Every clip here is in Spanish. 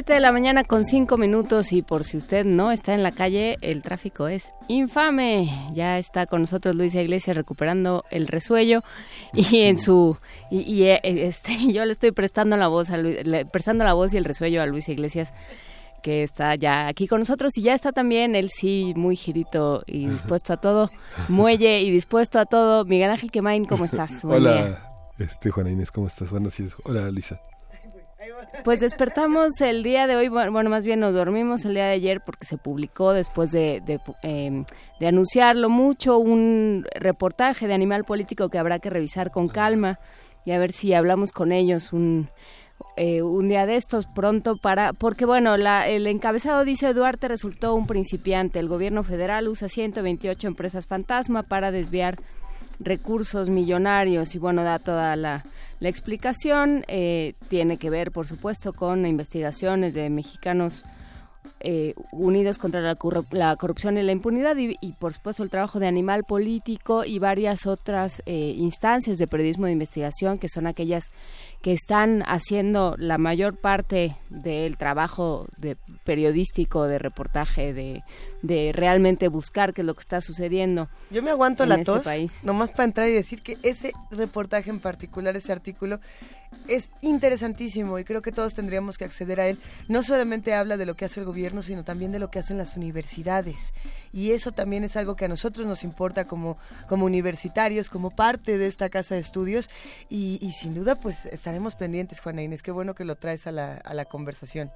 Siete de la mañana con cinco minutos y por si usted no está en la calle, el tráfico es infame. Ya está con nosotros Luisa Iglesias recuperando el resuello y en su y, eh, este yo le estoy prestando la voz a prestando la voz y el resuello a Luisa Iglesias que está ya aquí con nosotros y ya está también él sí muy girito y dispuesto a todo, muelle y dispuesto a todo. Miguel Ángel Quemain, ¿cómo estás? Hola, este Juana Inés, ¿cómo estás? Buenos días. Hola, Lisa. Pues despertamos el día de hoy, bueno, más bien nos dormimos el día de ayer porque se publicó después de, de, em, de, anunciarlo mucho un reportaje de Animal Político que habrá que revisar con calma y a ver si hablamos con ellos un, eh, un día de estos pronto para porque bueno la, el encabezado dice Duarte resultó un principiante. El gobierno federal usa 128 empresas fantasma para desviar recursos millonarios y bueno da toda la, la explicación eh, tiene que ver por supuesto con investigaciones de mexicanos eh, unidos contra la, corrupción y la impunidad y, por supuesto el trabajo de Animal Político y varias otras eh, instancias de periodismo de investigación que son aquellas que están haciendo la mayor parte del trabajo de periodístico, de reportaje, de, de realmente buscar qué es lo que está sucediendo. Yo me aguanto la este tos, nomás para entrar y decir que ese reportaje en particular, ese artículo, es interesantísimo y creo que todos tendríamos que acceder a él. No solamente habla de lo que hace el gobierno, sino también de lo que hacen las universidades. Y eso también es algo que a nosotros nos importa como, como universitarios, como parte de esta casa de estudios. Y, y sin duda, pues estaremos pendientes, Juana Inés. Qué bueno que lo traes a la, a la conversación.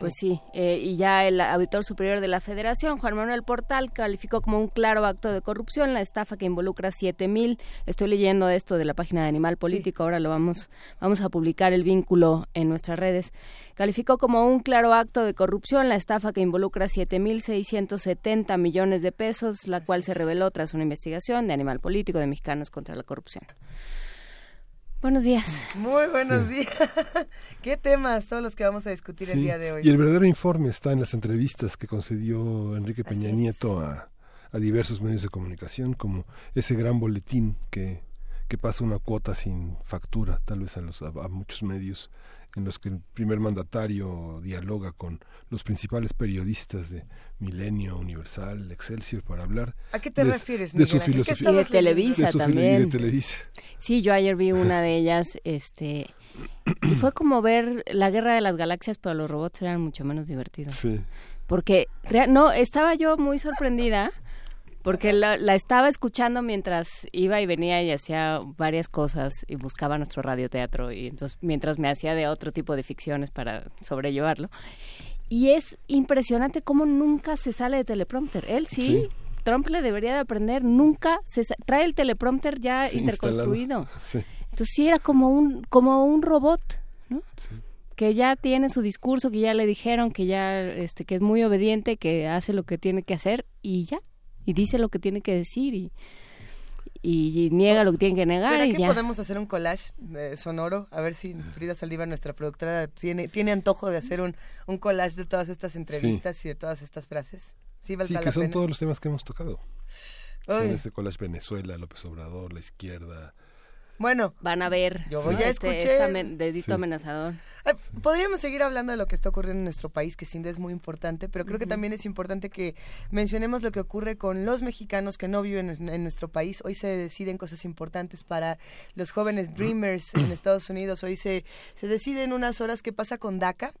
Pues sí, eh, y ya el auditor superior de la Federación, Juan Manuel Portal, calificó como un claro acto de corrupción la estafa que involucra siete mil. Estoy leyendo esto de la página de Animal Político, ahora lo vamos, vamos a publicar el vínculo en nuestras redes. Calificó como un claro acto de corrupción la estafa que involucra siete mil seiscientos setenta millones de pesos, la cual se reveló tras una investigación de Animal Político de Mexicanos contra la Corrupción. Buenos días. Muy buenos días. ¿Qué temas son los que vamos a discutir el día de hoy? Y el verdadero informe está en las entrevistas que concedió Enrique Peña Nieto a, diversos medios de comunicación, como ese gran boletín que, que pasa una cuota sin factura, tal vez a, los, a muchos medios en los que el primer mandatario dialoga con los principales periodistas de Milenio, Universal, Excelsior para hablar. ¿A qué te refieres? De su filosofía. Y de Televisa también. De Televisa. Sí, yo ayer vi una de ellas, este, y fue como ver la Guerra de las Galaxias, pero los robots eran mucho menos divertidos. Sí. Porque no, estaba yo muy sorprendida porque la, estaba escuchando mientras iba y venía y hacía varias cosas y buscaba nuestro radioteatro y entonces mientras me hacía de otro tipo de ficciones para sobrellevarlo. Y es impresionante cómo nunca se sale de teleprompter. Él sí, Trump le debería de aprender, nunca se trae el teleprompter ya interconstruido. Entonces sí era como un como un robot, ¿no? que ya tiene su discurso, que ya le dijeron que ya este que es muy obediente, que hace lo que tiene que hacer y ya y dice lo que tiene que decir y, y, niega lo que tiene que negar. ¿Será y que podemos hacer un collage sonoro? A ver si Frida Saldívar, nuestra productora, tiene, tiene antojo de hacer un, un collage de todas estas entrevistas y de todas estas frases. Sí, sí que son todos los temas que hemos tocado. Son ese collage Venezuela, López Obrador, la izquierda, bueno, van a ver. Yo ya este, escuché. dedito amenazador. podríamos seguir hablando de lo que está ocurriendo en nuestro país, que sin duda es muy importante, pero creo que también es importante que mencionemos lo que ocurre con los mexicanos que no viven en, nuestro país. Hoy se deciden cosas importantes para los jóvenes dreamers en Estados Unidos. Hoy se, se deciden unas horas qué pasa con DACA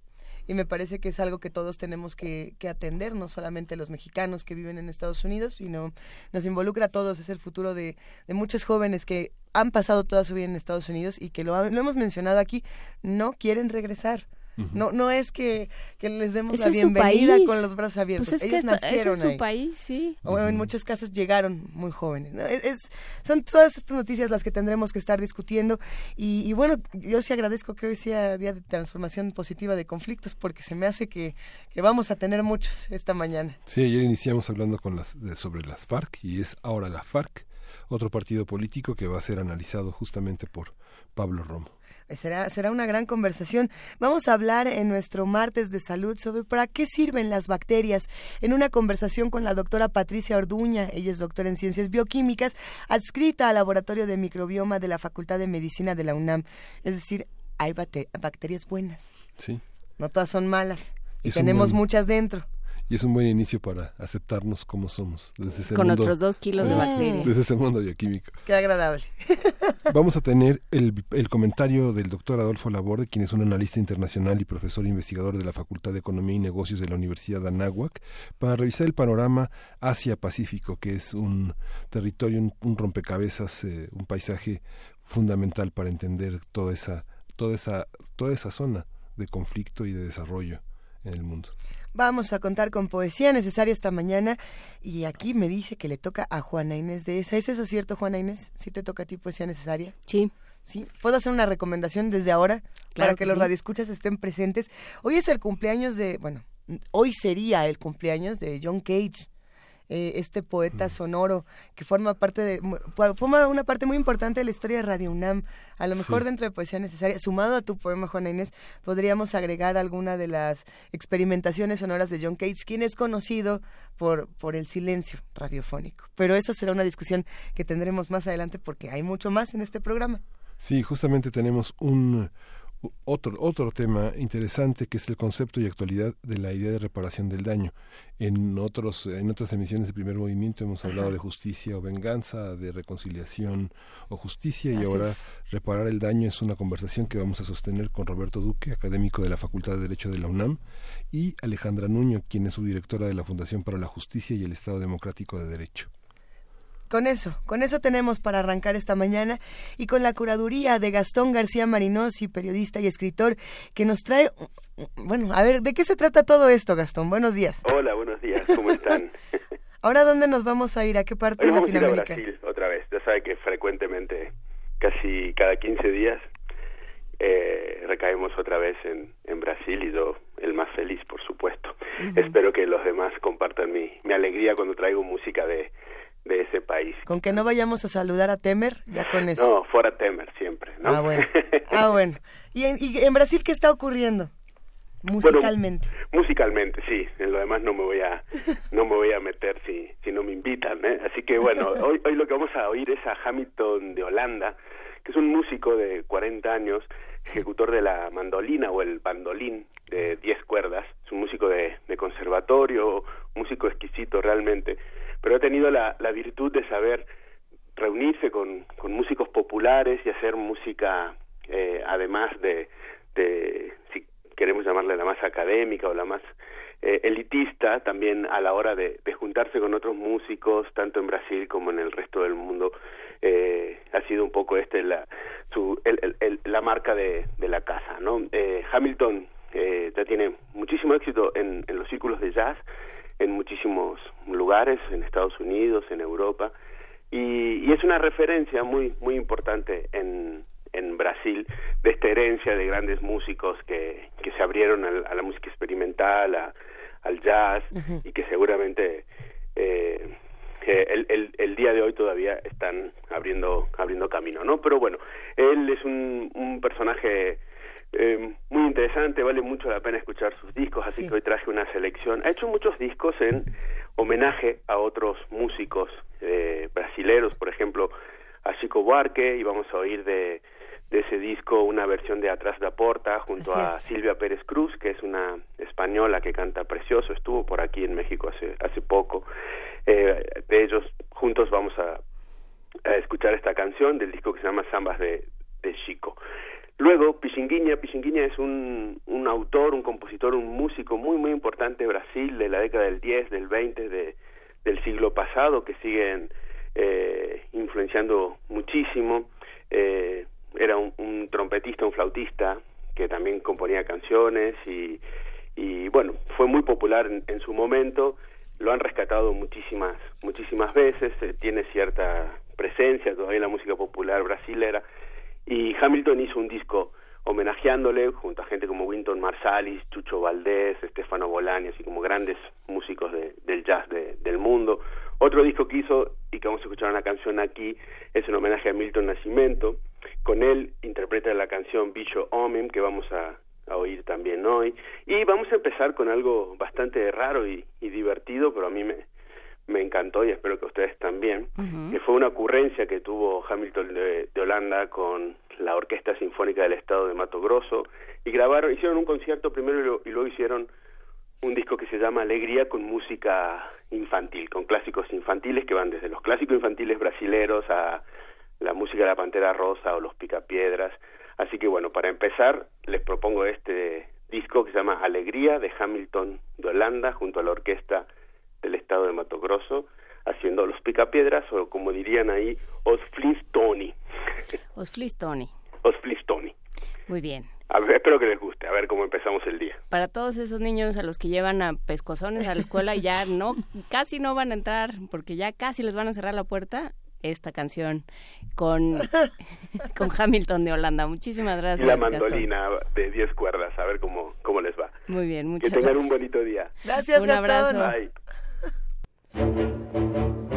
y me parece que es algo que todos tenemos que, atender, no solamente los mexicanos que viven en Estados Unidos, sino nos involucra a todos, es el futuro de, muchos jóvenes que han pasado toda su vida en Estados Unidos y que lo, lo hemos mencionado aquí, no quieren regresar No no es que, les demos la bienvenida con los brazos abiertos. Pues Ellos nacieron es su país, sí. O en muchos casos llegaron muy jóvenes. Es, son todas estas noticias las que tendremos que estar discutiendo. Y, bueno, yo sí agradezco que hoy sea día de transformación positiva de conflictos porque se me hace que, que vamos a tener muchos esta mañana. Sí, ayer iniciamos hablando con las, sobre las FARC y es ahora la FARC, otro partido político que va a ser analizado justamente por Pablo Romo. Será, será una gran conversación. Vamos a hablar en nuestro martes de salud sobre para qué sirven las bacterias en una conversación con la doctora Patricia Orduña. Ella es doctora en ciencias bioquímicas, adscrita al laboratorio de microbioma de la Facultad de Medicina de la UNAM. Es decir, hay bacterias buenas. Sí. No todas son malas. Y tenemos muchas dentro y es un buen inicio para aceptarnos como somos. Desde ese Con otros dos kilos de bacterias. Desde ese mundo bioquímico. Qué agradable. Vamos a tener el, el, comentario del doctor Adolfo Laborde, quien es un analista internacional y profesor investigador de la Facultad de Economía y Negocios de la Universidad de Anáhuac, para revisar el panorama Asia-Pacífico, que es un territorio, un, rompecabezas, eh, un paisaje fundamental para entender toda esa, toda esa, toda esa zona de conflicto y de desarrollo en el mundo. Vamos a contar con poesía necesaria esta mañana y aquí me dice que le toca a Juana Inés de esa. ¿Es eso cierto, Juana Inés? ¿Sí te toca a ti poesía necesaria? Sí. ¿Sí? ¿Puedo hacer una recomendación desde ahora para que, los radioescuchas estén presentes? Hoy es el cumpleaños de, bueno, hoy sería el cumpleaños de John Cage. Eh, este poeta sonoro que forma parte de forma una parte muy importante de la historia de Radio UNAM. A lo mejor dentro de poesía necesaria, sumado a tu poema Juana Inés, podríamos agregar alguna de las experimentaciones sonoras de John Cage, quien es conocido por por el silencio radiofónico. Pero esa será una discusión que tendremos más adelante porque hay mucho más en este programa. Sí, justamente tenemos un otro, otro tema interesante que es el concepto y actualidad de la idea de reparación del daño. En, otros, en otras emisiones de primer movimiento hemos hablado de justicia o venganza, de reconciliación o justicia y ahora reparar el daño es una conversación que vamos a sostener con Roberto Duque, académico de la Facultad de Derecho de la UNAM, y Alejandra Nuño, quien es su directora de la Fundación para la Justicia y el Estado Democrático de Derecho. Con eso, con eso tenemos para arrancar esta mañana y con la curaduría de Gastón García Marinosi, periodista y escritor, que nos trae, bueno, a ver, ¿de qué se trata todo esto, Gastón? Buenos días. Hola, buenos días, ¿cómo están? Ahora, ¿dónde nos vamos a ir? ¿A qué parte de Latinoamérica? A Brasil, otra vez. Ya sabe que frecuentemente, casi cada 15 días, eh, recaemos otra vez en, en Brasil y yo el más feliz, por supuesto. Espero que los demás compartan mi, mi alegría cuando traigo música de, de ese país. Con que no vayamos a saludar a Temer, ya con eso. No, fuera Temer siempre, ¿no? Ah, bueno. Ah, bueno. ¿Y en, y en Brasil qué está ocurriendo? Musicalmente. musicalmente, sí. En lo demás no me voy a no me voy a meter si si no me invitan, ¿eh? Así que bueno, hoy hoy lo que vamos a oír es a Hamilton de Holanda, que es un músico de 40 años, ejecutor de la mandolina o el bandolín de 10 cuerdas. Es un músico de, de conservatorio, músico exquisito realmente pero ha tenido la, virtud de saber reunirse con, con músicos populares y hacer música, eh, además de, de, si queremos llamarle la más académica o la más eh, elitista, también a la hora de, juntarse con otros músicos, tanto en Brasil como en el resto del mundo, eh, ha sido un poco este la, su, el, el, la marca de, de la casa. ¿no? Eh, Hamilton eh, ya tiene muchísimo éxito en, en los círculos de jazz, en muchísimos lugares, en Estados Unidos, en Europa, y, y es una referencia muy, muy importante en, en Brasil de esta herencia de grandes músicos que, que se abrieron a, la música experimental, al jazz, y que seguramente eh, el, el, el, día de hoy todavía están abriendo abriendo camino, ¿no? Pero bueno, él es un, un personaje eh, muy interesante, vale mucho la pena escuchar sus discos, así que hoy traje una selección. Ha hecho muchos discos en homenaje a otros músicos eh, brasileros, por ejemplo, a Chico Buarque, y vamos a oír de, de ese disco una versión de Atrás da Porta junto a Silvia Pérez Cruz, que es una española que canta precioso, estuvo por aquí en México hace, hace poco. Eh, de ellos juntos vamos a, a escuchar esta canción del disco que se llama Zambas de, de Chico. Luego, Pichinguinha, Pichinguinha es un, un autor, un compositor, un músico muy, muy importante de Brasil de la década del 10, del 20, de, del siglo pasado, que siguen eh, influenciando muchísimo. Eh, era un, trompetista, un flautista, que también componía canciones y, y bueno, fue muy popular en, su momento, lo han rescatado muchísimas, muchísimas veces, eh, tiene cierta presencia todavía en la música popular brasilera y Hamilton hizo un disco homenajeándole junto a gente como Winton Marsalis, Chucho Valdés, Stefano Bolani, así como grandes músicos del jazz del mundo. Otro disco que hizo y que vamos a escuchar una canción aquí es un homenaje a Milton Nascimento. Con él interpreta la canción Bicho Omem que vamos a, oír también hoy. Y vamos a empezar con algo bastante raro y, divertido, pero a mí me, me encantó y espero que ustedes también, que fue una ocurrencia que tuvo Hamilton de, Holanda con la Orquesta Sinfónica del Estado de Mato Grosso y grabaron, hicieron un concierto primero y, luego hicieron un disco que se llama Alegría con música infantil, con clásicos infantiles que van desde los clásicos infantiles brasileros a la música de la Pantera Rosa o los Picapiedras. Así que bueno, para empezar les propongo este disco que se llama Alegría de Hamilton de Holanda junto a la orquesta del estado de Mato Grosso haciendo los picapiedras o como dirían ahí Osflistoni. Osflistoni. Osflistoni. Muy bien. espero que les guste, a ver cómo empezamos el día. Para todos esos niños a los que llevan a pescozones a la escuela y ya no, casi no van a entrar porque ya casi les van a cerrar la puerta, esta canción con, con Hamilton de Holanda. Muchísimas gracias. Y la mandolina de 10 cuerdas, a ver cómo, cómo les va. Muy bien, muchas gracias. Que tengan un bonito día. Gracias, Un abrazo. Bye. Thank you.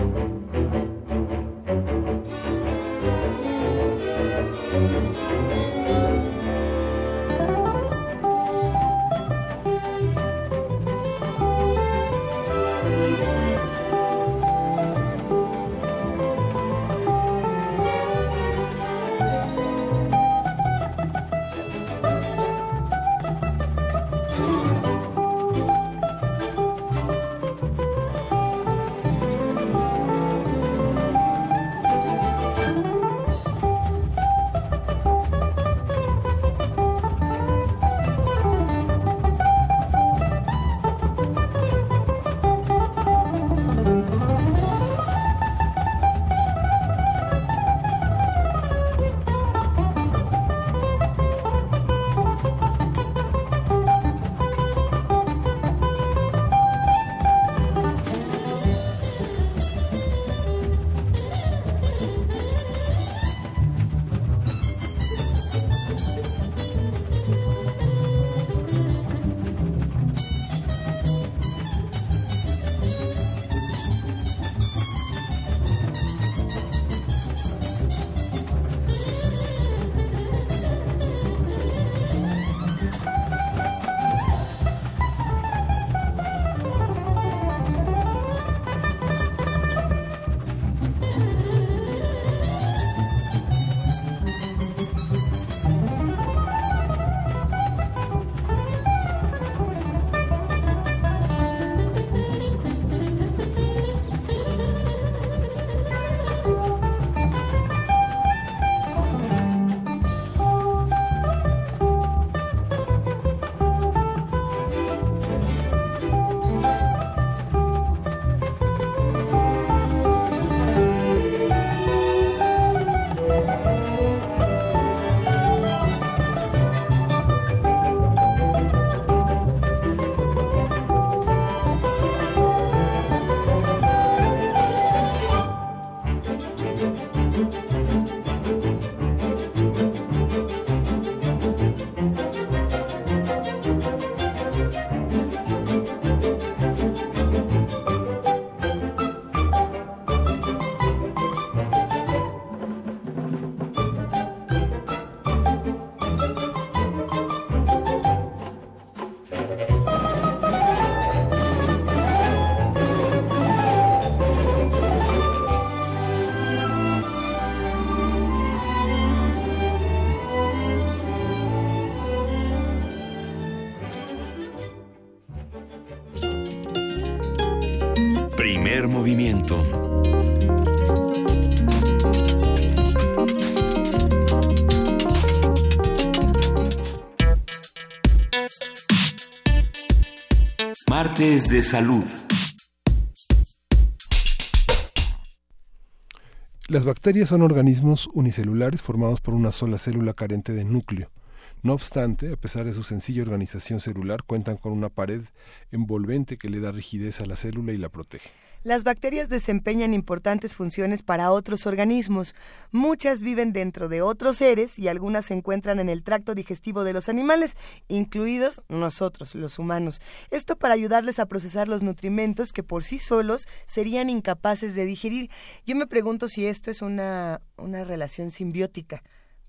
De salud. Las bacterias son organismos unicelulares formados por una sola célula carente de núcleo. No obstante, a pesar de su sencilla organización celular, cuentan con una pared envolvente que le da rigidez a la célula y la protege. Las bacterias desempeñan importantes funciones para otros organismos. Muchas viven dentro de otros seres y algunas se encuentran en el tracto digestivo de los animales, incluidos nosotros, los humanos. Esto para ayudarles a procesar los nutrimentos que por sí solos serían incapaces de digerir. Yo me pregunto si esto es una, una relación simbiótica.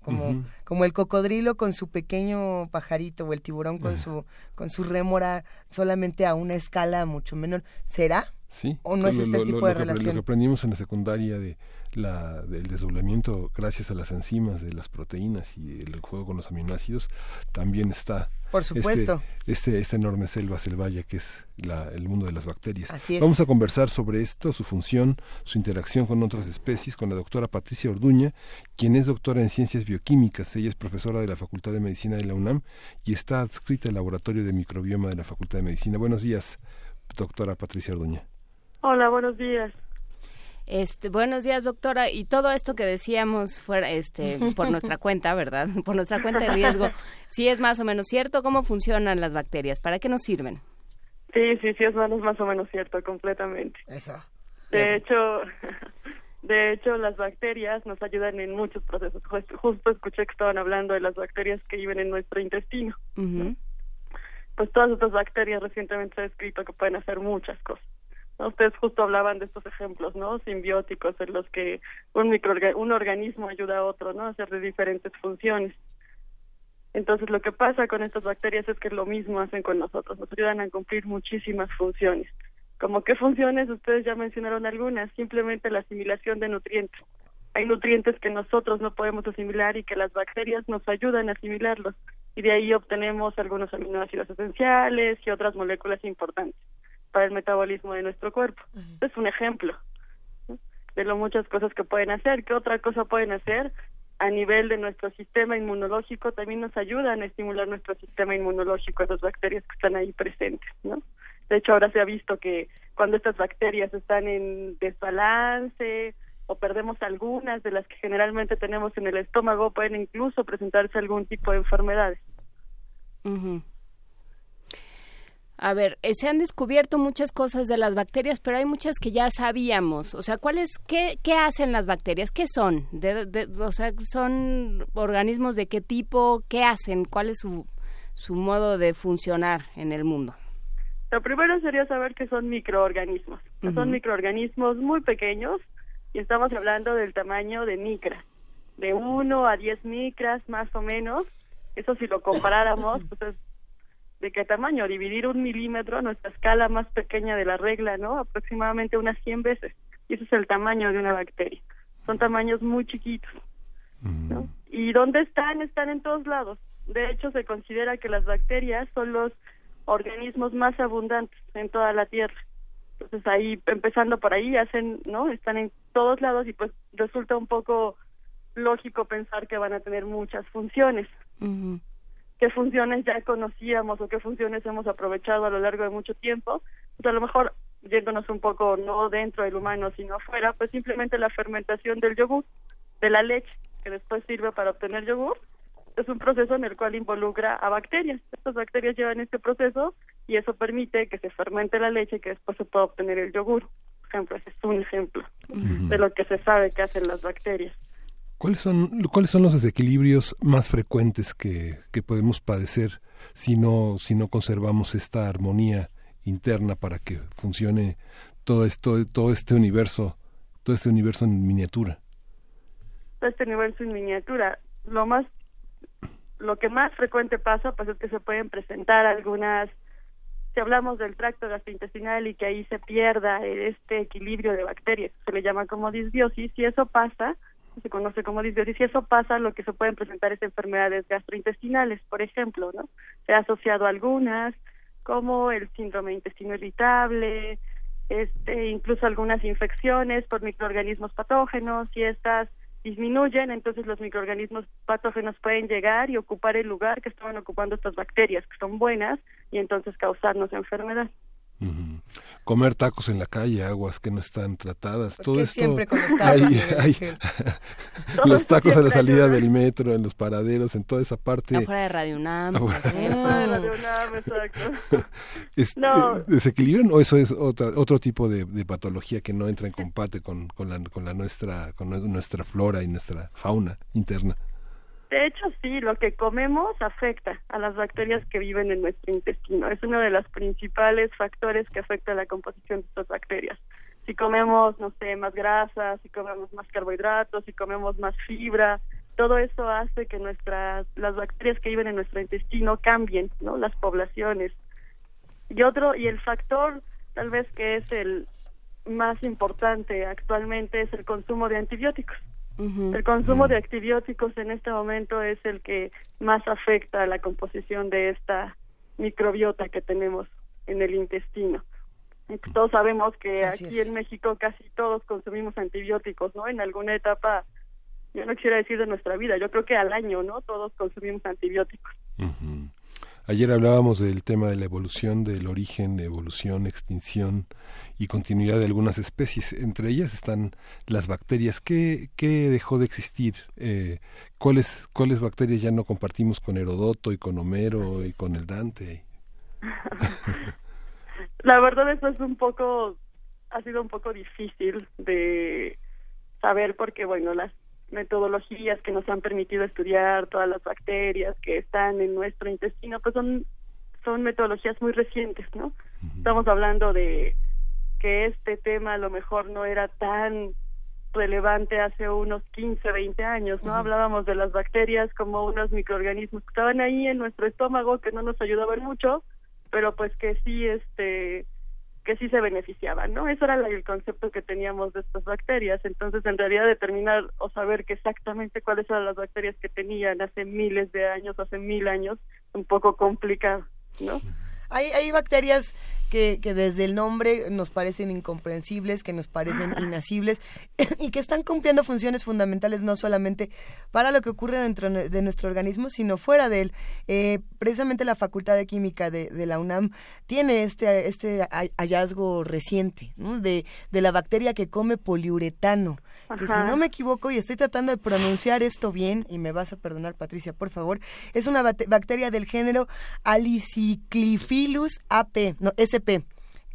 Como, como, el cocodrilo con su pequeño pajarito o el tiburón con su con su rémora solamente a una escala mucho menor. ¿Será? Sí, ¿O no es este tipo de relación? Lo que aprendimos en la secundaria de la, del desdoblamiento gracias a las enzimas de las proteínas y el juego con los aminoácidos también está por este, supuesto. este, esta enorme selva selvaya que es la, el mundo de las bacterias. Así es. vamos a conversar sobre esto su función su interacción con otras especies con la doctora Patricia Orduña quien es doctora en ciencias bioquímicas. Ella es profesora de la Facultad de Medicina de la UNAM y está adscrita al laboratorio de microbioma de la Facultad de Medicina. Buenos días doctora Patricia Orduña. Hola, buenos días. Este, buenos días, doctora. Y todo esto que decíamos fuera, este, por nuestra cuenta, ¿verdad? Por nuestra cuenta de riesgo, ¿sí es más o menos cierto? ¿Cómo funcionan las bacterias? ¿Para qué nos sirven? Sí, sí, sí, es más o menos cierto, completamente. Eso. De hecho, de hecho, las bacterias nos ayudan en muchos procesos. Justo, escuché que estaban hablando de las bacterias que viven en nuestro intestino. Pues todas estas bacterias recientemente se ha descrito que pueden hacer muchas cosas. Ustedes justo hablaban de estos ejemplos, ¿no? Simbióticos en los que un un organismo ayuda a otro, ¿no? A hacer de diferentes funciones. Entonces, lo que pasa con estas bacterias es que lo mismo hacen con nosotros, nos ayudan a cumplir muchísimas funciones. ¿Como qué funciones? Ustedes ya mencionaron algunas, simplemente la asimilación de nutrientes. Hay nutrientes que nosotros no podemos asimilar y que las bacterias nos ayudan a asimilarlos y de ahí obtenemos algunos aminoácidos esenciales y otras moléculas importantes para el metabolismo de nuestro cuerpo. Es un ejemplo de lo muchas cosas que pueden hacer. ¿Qué otra cosa pueden hacer? A nivel de nuestro sistema inmunológico también nos ayudan a estimular nuestro sistema inmunológico, esas bacterias que están ahí presentes, ¿no? De hecho, ahora se ha visto que cuando estas bacterias están en desbalance o perdemos algunas de las que generalmente tenemos en el estómago, pueden incluso presentarse algún tipo de enfermedades. A ver, eh, se han descubierto muchas cosas de las bacterias, pero hay muchas que ya sabíamos. O sea, ¿cuál qué, qué hacen las bacterias? ¿Qué son? De, o sea, ¿son organismos de qué tipo? ¿Qué hacen? ¿Cuál es su, su modo de funcionar en el mundo? Lo primero sería saber que son microorganismos. Son microorganismos muy pequeños y estamos hablando del tamaño de micras, de 1 a 10 micras más o menos. Eso si lo comparáramos, pues es ¿De qué tamaño? Dividir un milímetro, nuestra escala más pequeña de la regla, ¿no? Aproximadamente unas 100 veces. Y ese es el tamaño de una bacteria. Son tamaños muy chiquitos. ¿no? Mm. ¿Y dónde están? Están en todos lados. De hecho, se considera que las bacterias son los organismos más abundantes en toda la Tierra. Entonces ahí, empezando por ahí, hacen, ¿no? Están en todos lados y pues resulta un poco lógico pensar que van a tener muchas funciones qué funciones ya conocíamos o qué funciones hemos aprovechado a lo largo de mucho tiempo, pues a lo mejor yéndonos un poco no dentro del humano sino afuera, pues simplemente la fermentación del yogur, de la leche, que después sirve para obtener yogur, es un proceso en el cual involucra a bacterias. Estas bacterias llevan este proceso y eso permite que se fermente la leche y que después se pueda obtener el yogur. Por ejemplo, ese es un ejemplo de lo que se sabe que hacen las bacterias. ¿Cuáles son, ¿Cuáles son los desequilibrios más frecuentes que, que podemos padecer si no, si no conservamos esta armonía interna para que funcione todo esto, todo este universo, todo este universo en miniatura? Todo este universo en miniatura. Lo más, lo que más frecuente pasa, pues es que se pueden presentar algunas si hablamos del tracto gastrointestinal y que ahí se pierda este equilibrio de bacterias, se le llama como disbiosis, y eso pasa, se conoce como disbiosis, y eso pasa, lo que se pueden presentar es enfermedades gastrointestinales, por ejemplo, ¿no? Se ha asociado algunas, como el síndrome intestino irritable, este, incluso algunas infecciones por microorganismos patógenos, y estas disminuyen, entonces los microorganismos patógenos pueden llegar y ocupar el lugar que estaban ocupando estas bacterias, que son buenas, y entonces causarnos enfermedad. Comer tacos en la calle, aguas que no están tratadas, todo esto. Siempre con los tacos. los tacos a la salida del metro, en los paraderos, en toda esa parte. Afuera de Radio UNAM. no. ¿Desequilibran o eso es otra, otro tipo de, patología que no entra en combate con, con, la, con la nuestra, con nuestra flora y nuestra fauna interna? De hecho, sí, lo que comemos afecta a las bacterias que viven en nuestro intestino. Es uno de los principales factores que afecta la composición de estas bacterias. Si comemos, no sé, más grasa, si comemos más carbohidratos, si comemos más fibra, todo eso hace que nuestras las bacterias que viven en nuestro intestino cambien, ¿no? Las poblaciones. Y otro y el factor tal vez que es el más importante actualmente es el consumo de antibióticos. El consumo de antibióticos en este momento es el que más afecta a la composición de esta microbiota que tenemos en el intestino. Todos sabemos que aquí en México casi todos consumimos antibióticos, ¿no? En alguna etapa, yo no quisiera decir de nuestra vida, yo creo que al año, ¿no? Todos consumimos antibióticos. Ayer hablábamos del tema de la evolución, del origen, evolución, extinción y continuidad de algunas especies. Entre ellas están las bacterias. ¿Qué, qué dejó de existir? Eh, ¿cuáles, ¿Cuáles bacterias ya no compartimos con Herodoto y con Homero y con el Dante? la verdad eso es un poco, ha sido un poco difícil de saber porque, bueno, las metodologías que nos han permitido estudiar todas las bacterias que están en nuestro intestino, pues son, son metodologías muy recientes, ¿no? Estamos hablando de que este tema a lo mejor no era tan relevante hace unos 15, 20 años, ¿no? Hablábamos de las bacterias como unos microorganismos que estaban ahí en nuestro estómago que no nos ayudaban mucho, pero pues que sí este que sí se beneficiaban, ¿no? Eso era el concepto que teníamos de estas bacterias. Entonces, en realidad, determinar o saber que exactamente cuáles eran las bacterias que tenían hace miles de años, hace mil años, un poco complicado, ¿no? Hay, hay bacterias que, que, desde el nombre nos parecen incomprensibles, que nos parecen inacibles y que están cumpliendo funciones fundamentales no solamente para lo que ocurre dentro de nuestro organismo, sino fuera de él. Eh, precisamente la Facultad de Química de, de, la UNAM tiene este, este hallazgo reciente de, de la bacteria que come poliuretano que si no me equivoco y estoy tratando de pronunciar esto bien, y me vas a perdonar Patricia, por favor, es una bacteria del género Aliciclifilus AP, no, SP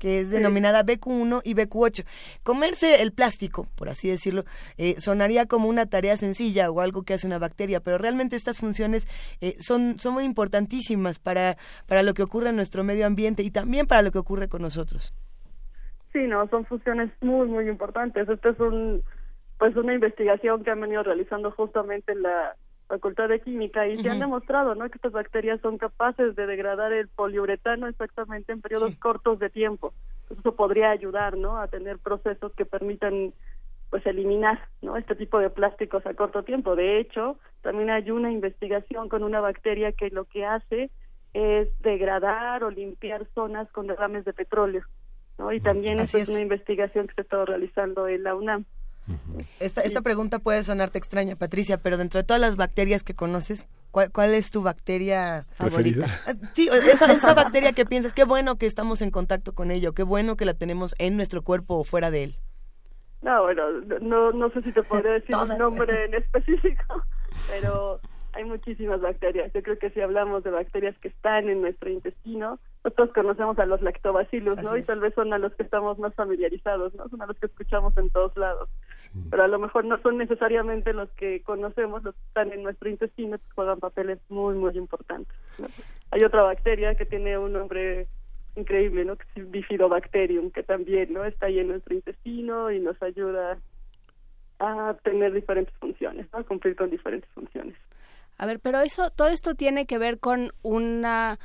que es denominada BQ1 y BQ8. Comerse el plástico, por así decirlo, eh, sonaría como una tarea sencilla o algo que hace una bacteria, pero realmente estas funciones eh, son, son muy importantísimas para, para lo que ocurre en nuestro medio ambiente y también para lo que ocurre con nosotros. Sí, no, son funciones muy, muy importantes. Este es un pues una investigación que han venido realizando justamente en la Facultad de Química y se han demostrado ¿no? que estas bacterias son capaces de degradar el poliuretano exactamente en periodos cortos de tiempo. eso podría ayudar ¿no? a tener procesos que permitan pues eliminar ¿no? este tipo de plásticos a corto tiempo. De hecho, también hay una investigación con una bacteria que lo que hace es degradar o limpiar zonas con derrames de petróleo. ¿no? Y también es. es una investigación que se está realizando en la UNAM. Esta, esta pregunta puede sonarte extraña, Patricia, pero dentro de todas las bacterias que conoces, ¿cuál, es tu bacteria favorita? Ah, sí, esa, esa bacteria que piensas, qué bueno que estamos en contacto con ella, qué bueno que la tenemos en nuestro cuerpo o fuera de él. No, bueno, no, no sé si te podría decir un nombre en específico, pero hay muchísimas bacterias. Yo creo que si hablamos de bacterias que están en nuestro intestino, nosotros conocemos a los lactobacillus, ¿no? Y tal vez son a los que estamos más familiarizados, ¿no? Son a los que escuchamos en todos lados. Pero a lo mejor no son necesariamente los que conocemos, los que están en nuestro intestino, que juegan papeles muy, muy importantes. Hay otra bacteria que tiene un nombre increíble, ¿no? Que es Bifidobacterium, que también, ¿no? Está ahí en nuestro intestino y nos ayuda a tener diferentes funciones, ¿no? A cumplir con diferentes funciones. A ver, pero eso, todo esto tiene que ver con una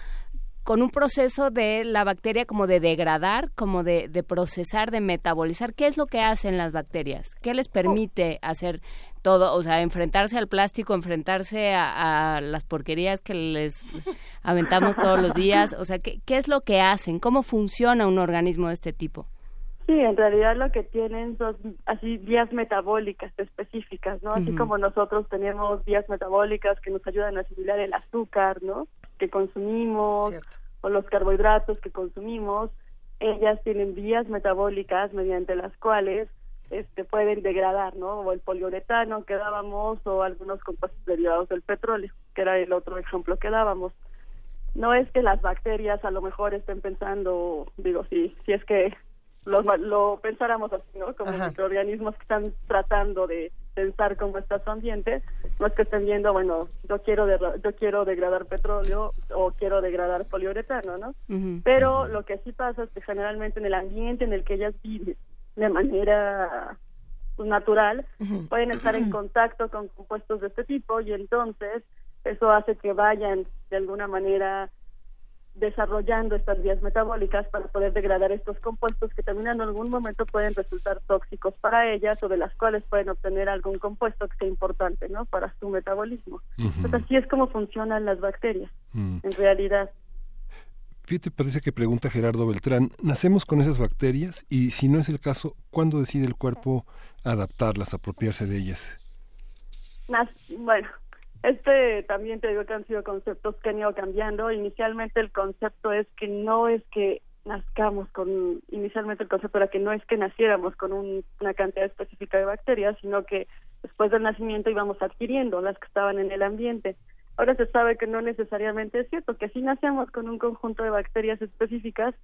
con un proceso de la bacteria como de degradar, como de, de, procesar, de metabolizar. ¿Qué es lo que hacen las bacterias? ¿Qué les permite hacer todo? O sea, enfrentarse al plástico, enfrentarse a, las porquerías que les aventamos todos los días. O sea, ¿qué, ¿qué es lo que hacen? ¿Cómo funciona un organismo de este tipo? Sí, en realidad lo que tienen son así vías metabólicas específicas, ¿no? Así como nosotros tenemos vías metabólicas que nos ayudan a asimilar el azúcar, ¿no? Que consumimos o los carbohidratos que consumimos, ellas tienen vías metabólicas mediante las cuales este, pueden degradar, ¿no? O el poliuretano que dábamos o algunos compuestos derivados del petróleo, que era el otro ejemplo que dábamos. No es que las bacterias a lo mejor estén pensando, digo, si, si es que lo, lo pensáramos así, ¿no? Como microorganismos que están tratando de pensar cómo está su ambiente, no es que estén viendo, bueno, yo quiero yo quiero degradar petróleo o quiero degradar poliuretano, ¿no? Pero lo que sí pasa es que generalmente en el ambiente en el que ellas viven de manera pues, natural, pueden estar en contacto con compuestos de este tipo y entonces eso hace que vayan de alguna manera desarrollando estas vías metabólicas para poder degradar estos compuestos que también en algún momento pueden resultar tóxicos para ellas o de las cuales pueden obtener algún compuesto que sea importante ¿no? para su metabolismo. Entonces así es como funcionan las bacterias mm. en realidad. Fíjate, parece que pregunta Gerardo Beltrán, ¿nacemos con esas bacterias? Y si no es el caso, ¿cuándo decide el cuerpo adaptarlas, apropiarse de ellas? bueno, este también te digo que han sido conceptos que han ido cambiando. Inicialmente el concepto es que no es que nazcamos con, inicialmente el concepto era que no es que naciéramos con una cantidad específica de bacterias, sino que después del nacimiento íbamos adquiriendo las que estaban en el ambiente. Ahora se sabe que no necesariamente es cierto, que sí nacemos con un conjunto de bacterias específicas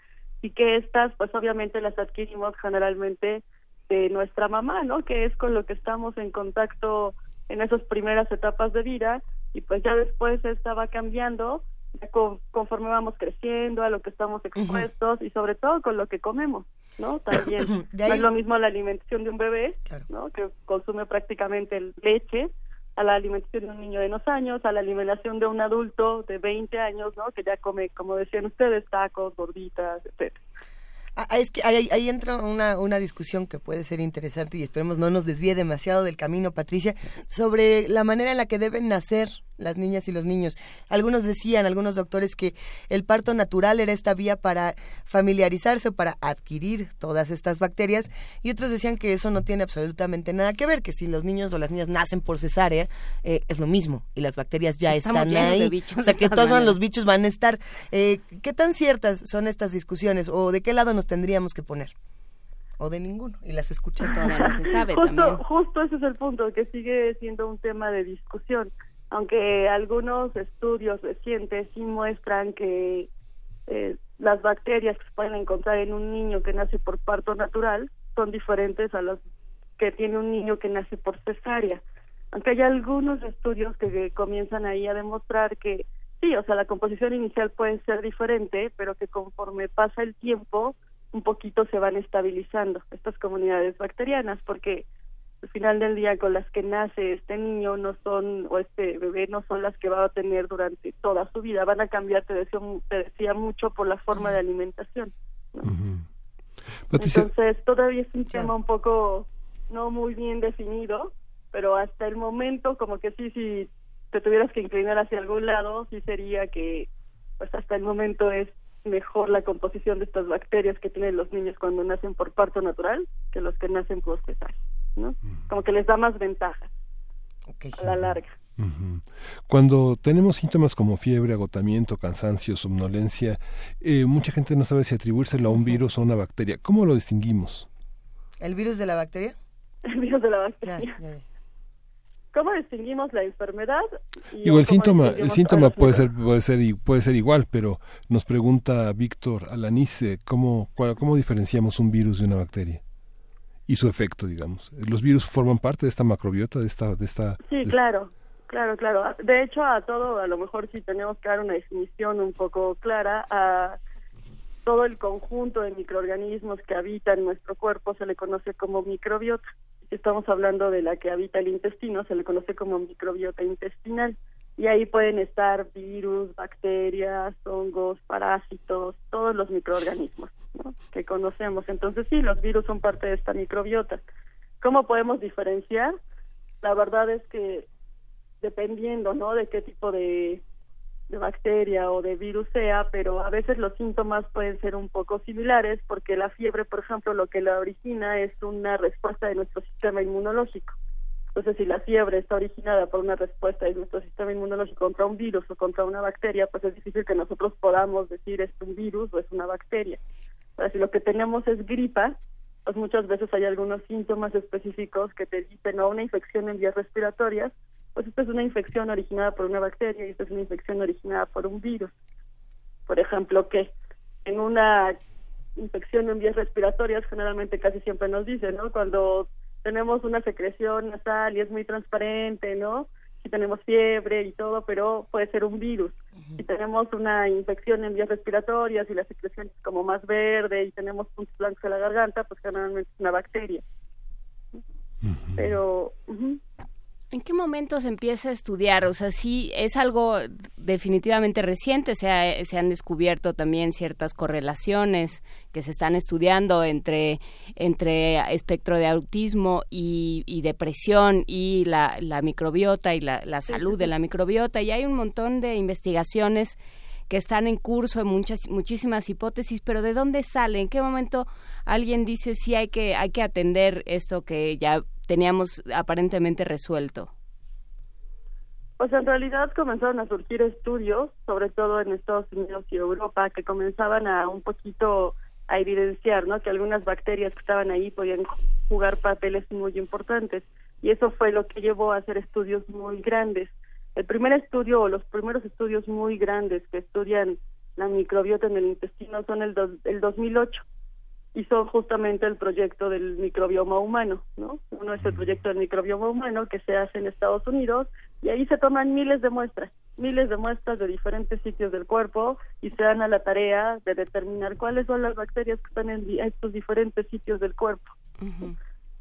y que estas, pues obviamente las adquirimos generalmente de nuestra mamá, ¿no? Que es con lo que estamos en contacto en esas primeras etapas de vida y pues ya después esta va cambiando conforme vamos creciendo, a lo que estamos expuestos y sobre todo con lo que comemos, ¿no? También no es lo mismo la alimentación de un bebé, ¿no? Que consume prácticamente leche a la alimentación de un niño de unos años, a la alimentación de un adulto de 20 años, ¿no? Que ya come, como decían ustedes, tacos, gorditas, etcétera. Ah, ah, es que ahí, ahí entra una, una, discusión que puede ser interesante y esperemos no nos desvíe demasiado del camino, Patricia, sobre la manera en la que deben nacer las niñas y los niños. Algunos decían, algunos doctores, que el parto natural era esta vía para familiarizarse o para adquirir todas estas bacterias y otros decían que eso no tiene absolutamente nada que ver, que si los niños o las niñas nacen por cesárea eh, es lo mismo y las bacterias ya están ahí. o sea, que todos los bichos van a estar. Eh, ¿Qué tan ciertas son estas discusiones o de qué lado nos tendríamos que poner? o de ninguno y las escuché todavía no se sabe justo, justo ese es el punto que sigue siendo un tema de discusión aunque algunos estudios recientes sí muestran que eh, las bacterias que se pueden encontrar en un niño que nace por parto natural son diferentes a las que tiene un niño que nace por cesárea. Aunque hay algunos estudios que, comienzan ahí a demostrar que sí, o sea, la composición inicial puede ser diferente, pero que conforme pasa el tiempo, un poquito se van estabilizando estas comunidades bacterianas, porque al final del día con las que nace este niño no son o este bebé no son las que va a tener durante toda su vida. Van a cambiar te decía, te decía mucho por la forma de alimentación entonces todavía es un tema un poco no muy bien definido pero hasta el momento como que sí si te tuvieras que inclinar hacia algún lado sí sería que pues hasta el momento es mejor la composición de estas bacterias que tienen los niños cuando nacen por parto natural que los que nacen por cesárea ¿no? Como que les da más ventaja a la larga. Cuando tenemos síntomas como fiebre, agotamiento, cansancio, somnolencia, eh, mucha gente no sabe si atribuírselo a un virus o a una bacteria. ¿Cómo lo distinguimos? ¿El virus de la bacteria? El virus de la bacteria. ¿Cómo distinguimos la enfermedad? Digo, el síntoma, el síntoma puede ser, puede ser, puede ser igual, pero nos pregunta Víctor Alanice, ¿cómo, ¿cómo diferenciamos un virus de una bacteria? Y su efecto, digamos. ¿Los virus forman parte de esta macrobiota, de esta... De esta sí, claro, claro, claro. De hecho, a todo, a lo mejor si tenemos que dar una definición un poco clara, a todo el conjunto de microorganismos que habitan nuestro cuerpo se le conoce como microbiota. Si estamos hablando de la que habita el intestino, se le conoce como microbiota intestinal. Y ahí pueden estar virus, bacterias, hongos, parásitos, todos los microorganismos que conocemos. Entonces sí, los virus son parte de esta microbiota. ¿Cómo podemos diferenciar? La verdad es que dependiendo, ¿no? De qué tipo de, de bacteria o de virus sea, pero a veces los síntomas pueden ser un poco similares porque la fiebre, por ejemplo, lo que la origina es una respuesta de nuestro sistema inmunológico. Entonces, si la fiebre está originada por una respuesta de nuestro sistema inmunológico contra un virus o contra una bacteria, pues es difícil que nosotros podamos decir es un virus o es una bacteria. Si lo que tenemos es gripa, pues muchas veces hay algunos síntomas específicos que te dicen no una infección en vías respiratorias, pues esta es una infección originada por una bacteria y esta es una infección originada por un virus. Por ejemplo, que en una infección en vías respiratorias generalmente casi siempre nos dicen, ¿no? Cuando tenemos una secreción nasal y es muy transparente, ¿no? Si tenemos fiebre y todo, pero puede ser un virus. Si tenemos una infección en vías respiratorias y la secreción es como más verde y tenemos puntos blancos en la garganta, pues generalmente es una bacteria. Pero ¿En qué momento se empieza a estudiar? O sea, sí, es algo definitivamente reciente, se, se han descubierto también ciertas correlaciones que se están estudiando entre, entre espectro de autismo y, depresión y la, microbiota y la, salud de la microbiota. Y hay un montón de investigaciones que están en curso, muchas, muchísimas hipótesis, pero ¿de dónde sale? ¿En qué momento alguien dice sí hay que, hay que atender esto que ya teníamos aparentemente resuelto? Pues en realidad comenzaron a surgir estudios, sobre todo en Estados Unidos y Europa, que comenzaban a un poquito a evidenciar, ¿no? Que algunas bacterias que estaban ahí podían jugar papeles muy importantes y eso fue lo que llevó a hacer estudios muy grandes. El primer estudio o los primeros estudios muy grandes que estudian la microbiota en el intestino son el, el 2008 y son justamente el proyecto del microbioma humano, ¿no? Uno es el proyecto del microbioma humano que se hace en Estados Unidos y ahí se toman miles de muestras, miles de muestras de diferentes sitios del cuerpo y se dan a la tarea de determinar cuáles son las bacterias que están en estos diferentes sitios del cuerpo.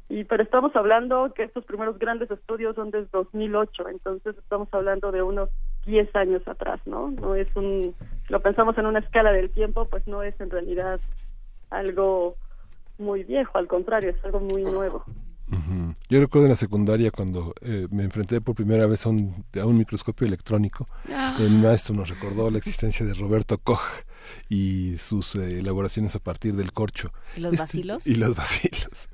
Y pero estamos hablando que estos primeros grandes estudios son desde 2008, entonces estamos hablando de unos 10 años atrás, ¿no? No es un lo pensamos en una escala del tiempo, pues no es en realidad algo muy viejo, al contrario, es algo muy nuevo. Yo recuerdo en la secundaria cuando eh, me enfrenté por primera vez a un, a un microscopio electrónico, ah. el maestro nos recordó la existencia de Roberto Koch y sus eh, elaboraciones a partir del corcho. ¿Y los este, bacilos? Y los bacilos.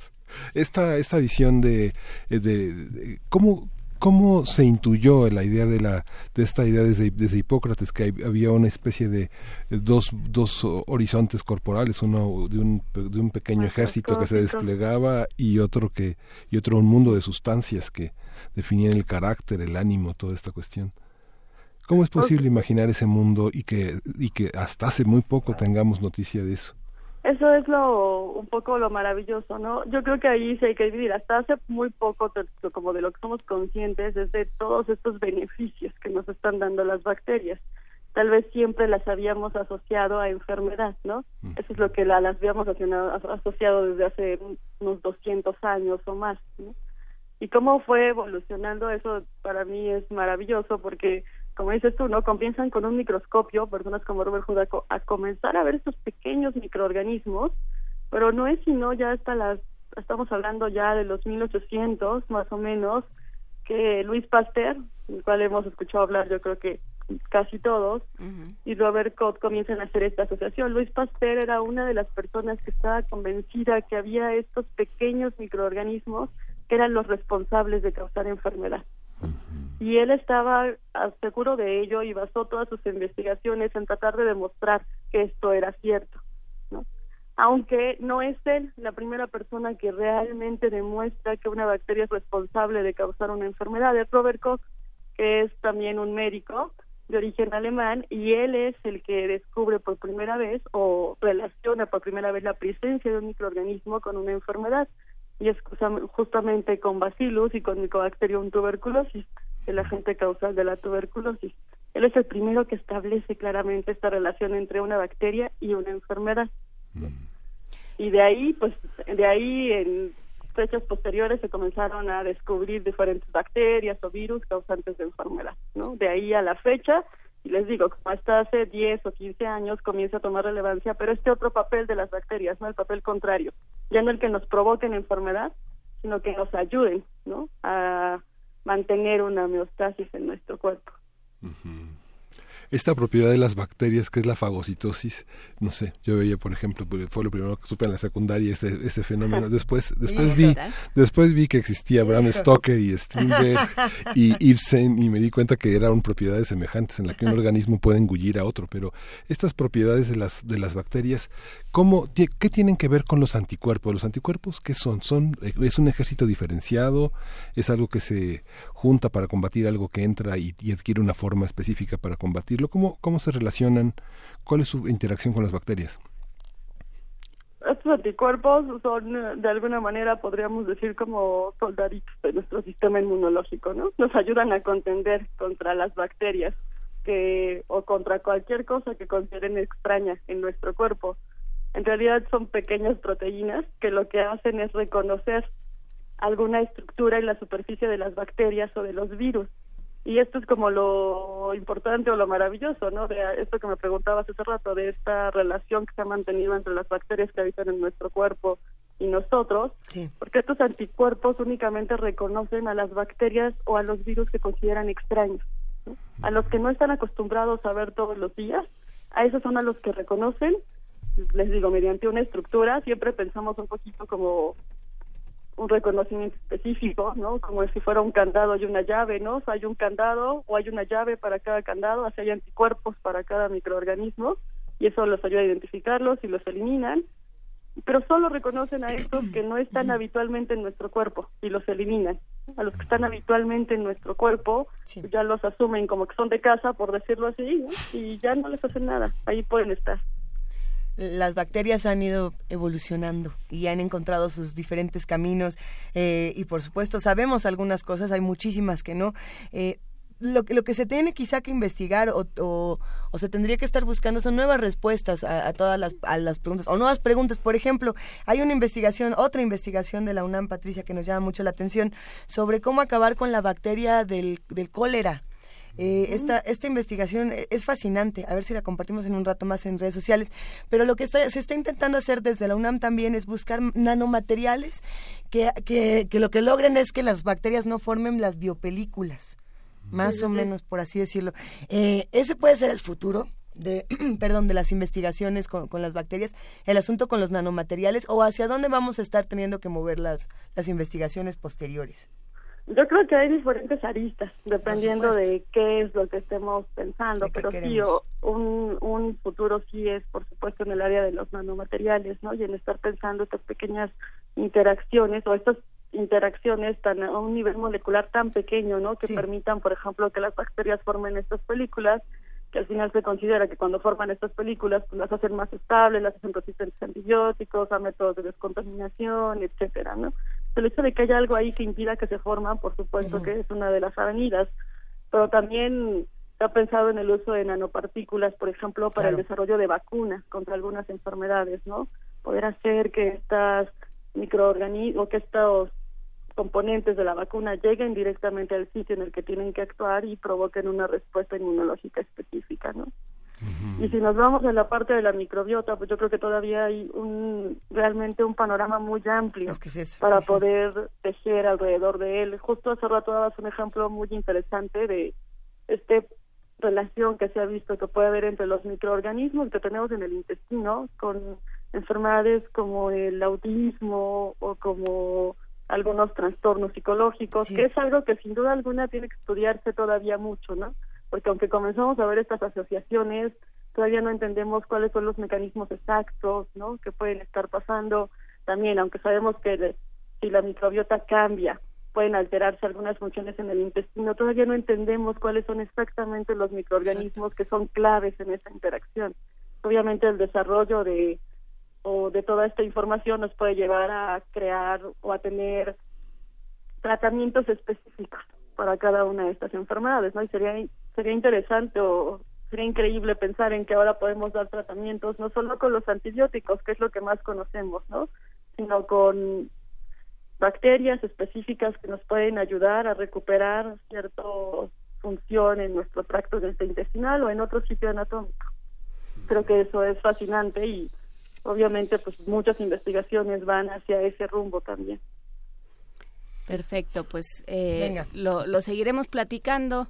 Esta, esta visión de, de, de cómo, ¿Cómo se intuyó la idea de la de esta idea desde, desde Hipócrates que había una especie de dos, dos horizontes corporales, uno de un, de un pequeño ejército que se desplegaba y otro que y otro un mundo de sustancias que definían el carácter, el ánimo, toda esta cuestión? ¿Cómo es posible imaginar ese mundo y que y que hasta hace muy poco tengamos noticia de eso? Eso es lo un poco lo maravilloso, ¿no? Yo creo que ahí sí hay que vivir. Hasta hace muy poco, como de lo que somos conscientes, es de todos estos beneficios que nos están dando las bacterias. Tal vez siempre las habíamos asociado a enfermedad, ¿no? Eso es lo que las habíamos asociado desde hace unos 200 años o más, ¿no? Y cómo fue evolucionando eso para mí es maravilloso porque como dices tú, ¿no? Comienzan con un microscopio, personas como Robert Judaco, a comenzar a ver estos pequeños microorganismos, pero no es sino ya hasta las, estamos hablando ya de los 1800 más o menos, que Luis Pasteur, el cual hemos escuchado hablar yo creo que casi todos, y Robert Koch comienzan a hacer esta asociación. Luis Pasteur era una de las personas que estaba convencida que había estos pequeños microorganismos que eran los responsables de causar enfermedad y él estaba seguro de ello y basó todas sus investigaciones en tratar de demostrar que esto era cierto. Aunque no es él la primera persona que realmente demuestra que una bacteria es responsable de causar una enfermedad, es Robert Koch, que es también un médico de origen alemán y él es el que descubre por primera vez o relaciona por primera vez la presencia de un microorganismo con una enfermedad y es justamente con Bacillus y con Mycobacterium tuberculosis el agente causal de la tuberculosis. Él es el primero que establece claramente esta relación entre una bacteria y una enfermedad. Mm. Y de ahí, pues, de ahí en fechas posteriores se comenzaron a descubrir diferentes bacterias o virus causantes de enfermedad, ¿no? De ahí a la fecha, y les digo, como hasta hace 10 o 15 años comienza a tomar relevancia, pero este otro papel de las bacterias, no el papel contrario, ya no el que nos provoquen enfermedad, sino que nos ayuden, ¿no? A mantener una homeostasis en nuestro cuerpo esta propiedad de las bacterias que es la fagocitosis, no sé, yo veía por ejemplo, pues, fue lo primero que supe en la secundaria este, este fenómeno, después, después vi, después vi que existía Bram Stoker y Strindberg y Ibsen y me di cuenta que eran propiedades semejantes en las que un organismo puede engullir a otro, pero estas propiedades de las, de las bacterias, ¿Cómo, ¿Qué tienen que ver con los anticuerpos? ¿Los anticuerpos qué son? son? ¿Es un ejército diferenciado? ¿Es algo que se junta para combatir algo que entra y, adquiere una forma específica para combatirlo? ¿Cómo, ¿Cómo se relacionan? ¿Cuál es su interacción con las bacterias? Estos anticuerpos son, de alguna manera, podríamos decir, como soldaditos de nuestro sistema inmunológico, ¿no? Nos ayudan a contender contra las bacterias que o contra cualquier cosa que consideren extraña en nuestro cuerpo. En realidad son pequeñas proteínas que lo que hacen es reconocer alguna estructura en la superficie de las bacterias o de los virus. Y esto es como lo importante o lo maravilloso, ¿no? De esto que me preguntabas hace rato, de esta relación que se ha mantenido entre las bacterias que habitan en nuestro cuerpo y nosotros, porque estos anticuerpos únicamente reconocen a las bacterias o a los virus que consideran extraños. A los que no están acostumbrados a ver todos los días, a esos son a los que reconocen les digo, mediante una estructura, siempre pensamos un poquito como un reconocimiento específico, ¿no? Como si fuera un candado y una llave, ¿no? hay un candado o hay una llave para cada candado, así hay anticuerpos para cada microorganismo y eso los ayuda a identificarlos y los eliminan, pero solo reconocen a estos que no están habitualmente en nuestro cuerpo y los eliminan. A los que están habitualmente en nuestro cuerpo ya los asumen como que son de casa, por decirlo así, y ya no les hacen nada, ahí pueden estar las bacterias han ido evolucionando y han encontrado sus diferentes caminos eh, y por supuesto sabemos algunas cosas, hay muchísimas que no. Eh, lo, lo que se tiene quizá que investigar o, o, se tendría que estar buscando son nuevas respuestas a, todas las, a las preguntas o nuevas preguntas. Por ejemplo, hay una investigación, otra investigación de la UNAM, Patricia, que nos llama mucho la atención sobre cómo acabar con la bacteria del, del cólera. Eh, esta, esta investigación e, es fascinante, a ver si la compartimos en un rato más en redes sociales, pero lo que se está intentando hacer desde la UNAM también es buscar nanomateriales que, que, lo que logren es que las bacterias no formen las biopelículas, más o menos, por así decirlo. Eh, ese puede ser el futuro de, perdón, de las investigaciones con, con, las bacterias, el asunto con los nanomateriales o hacia dónde vamos a estar teniendo que mover las, las investigaciones posteriores. Yo creo que hay diferentes aristas, dependiendo de qué es lo que estemos pensando, pero sí, un, un futuro sí es, por supuesto, en el área de los nanomateriales, ¿no? Y en estar pensando estas pequeñas interacciones o estas interacciones tan a un nivel molecular tan pequeño, ¿no? Que permitan, por ejemplo, que las bacterias formen estas películas que al final se considera que cuando forman estas películas pues las hacen más estables, las hacen resistentes a antibióticos, a métodos de descontaminación, etcétera, ¿no? El hecho de que haya algo ahí que impida que se forman, por supuesto que es una de las avenidas, pero también se ha pensado en el uso de nanopartículas, por ejemplo, para el desarrollo de vacunas contra algunas enfermedades, ¿no? Poder hacer que estas microorganismos, que estos componentes de la vacuna lleguen directamente al sitio en el que tienen que actuar y provoquen una respuesta inmunológica específica, ¿no? Y si nos vamos a la parte de la microbiota, pues yo creo que todavía hay un realmente un panorama muy amplio para poder tejer alrededor de él. Justo hace rato dabas un ejemplo muy interesante de esta relación que se ha visto que puede haber entre los microorganismos que tenemos en el intestino con enfermedades como el autismo o como algunos trastornos psicológicos, que es algo que sin duda alguna tiene que estudiarse todavía mucho, ¿no? Porque aunque comenzamos a ver estas asociaciones, todavía no entendemos cuáles son los mecanismos exactos, ¿no? Que pueden estar pasando. También, aunque sabemos que si la microbiota cambia, pueden alterarse algunas funciones en el intestino, todavía no entendemos cuáles son exactamente los microorganismos que son claves en esa interacción. Obviamente el desarrollo de o de toda esta información nos puede llevar a crear o a tener tratamientos específicos para cada una de estas enfermedades, ¿no? Y sería sería interesante o sería increíble pensar en que ahora podemos dar tratamientos no solo con los antibióticos, que es lo que más conocemos, ¿no? Sino con bacterias específicas que nos pueden ayudar a recuperar cierta función en nuestro tracto intestinal o en otro sitio anatómico. Creo que eso es fascinante y obviamente pues muchas investigaciones van hacia ese rumbo también. Perfecto, pues eh, lo, lo seguiremos platicando.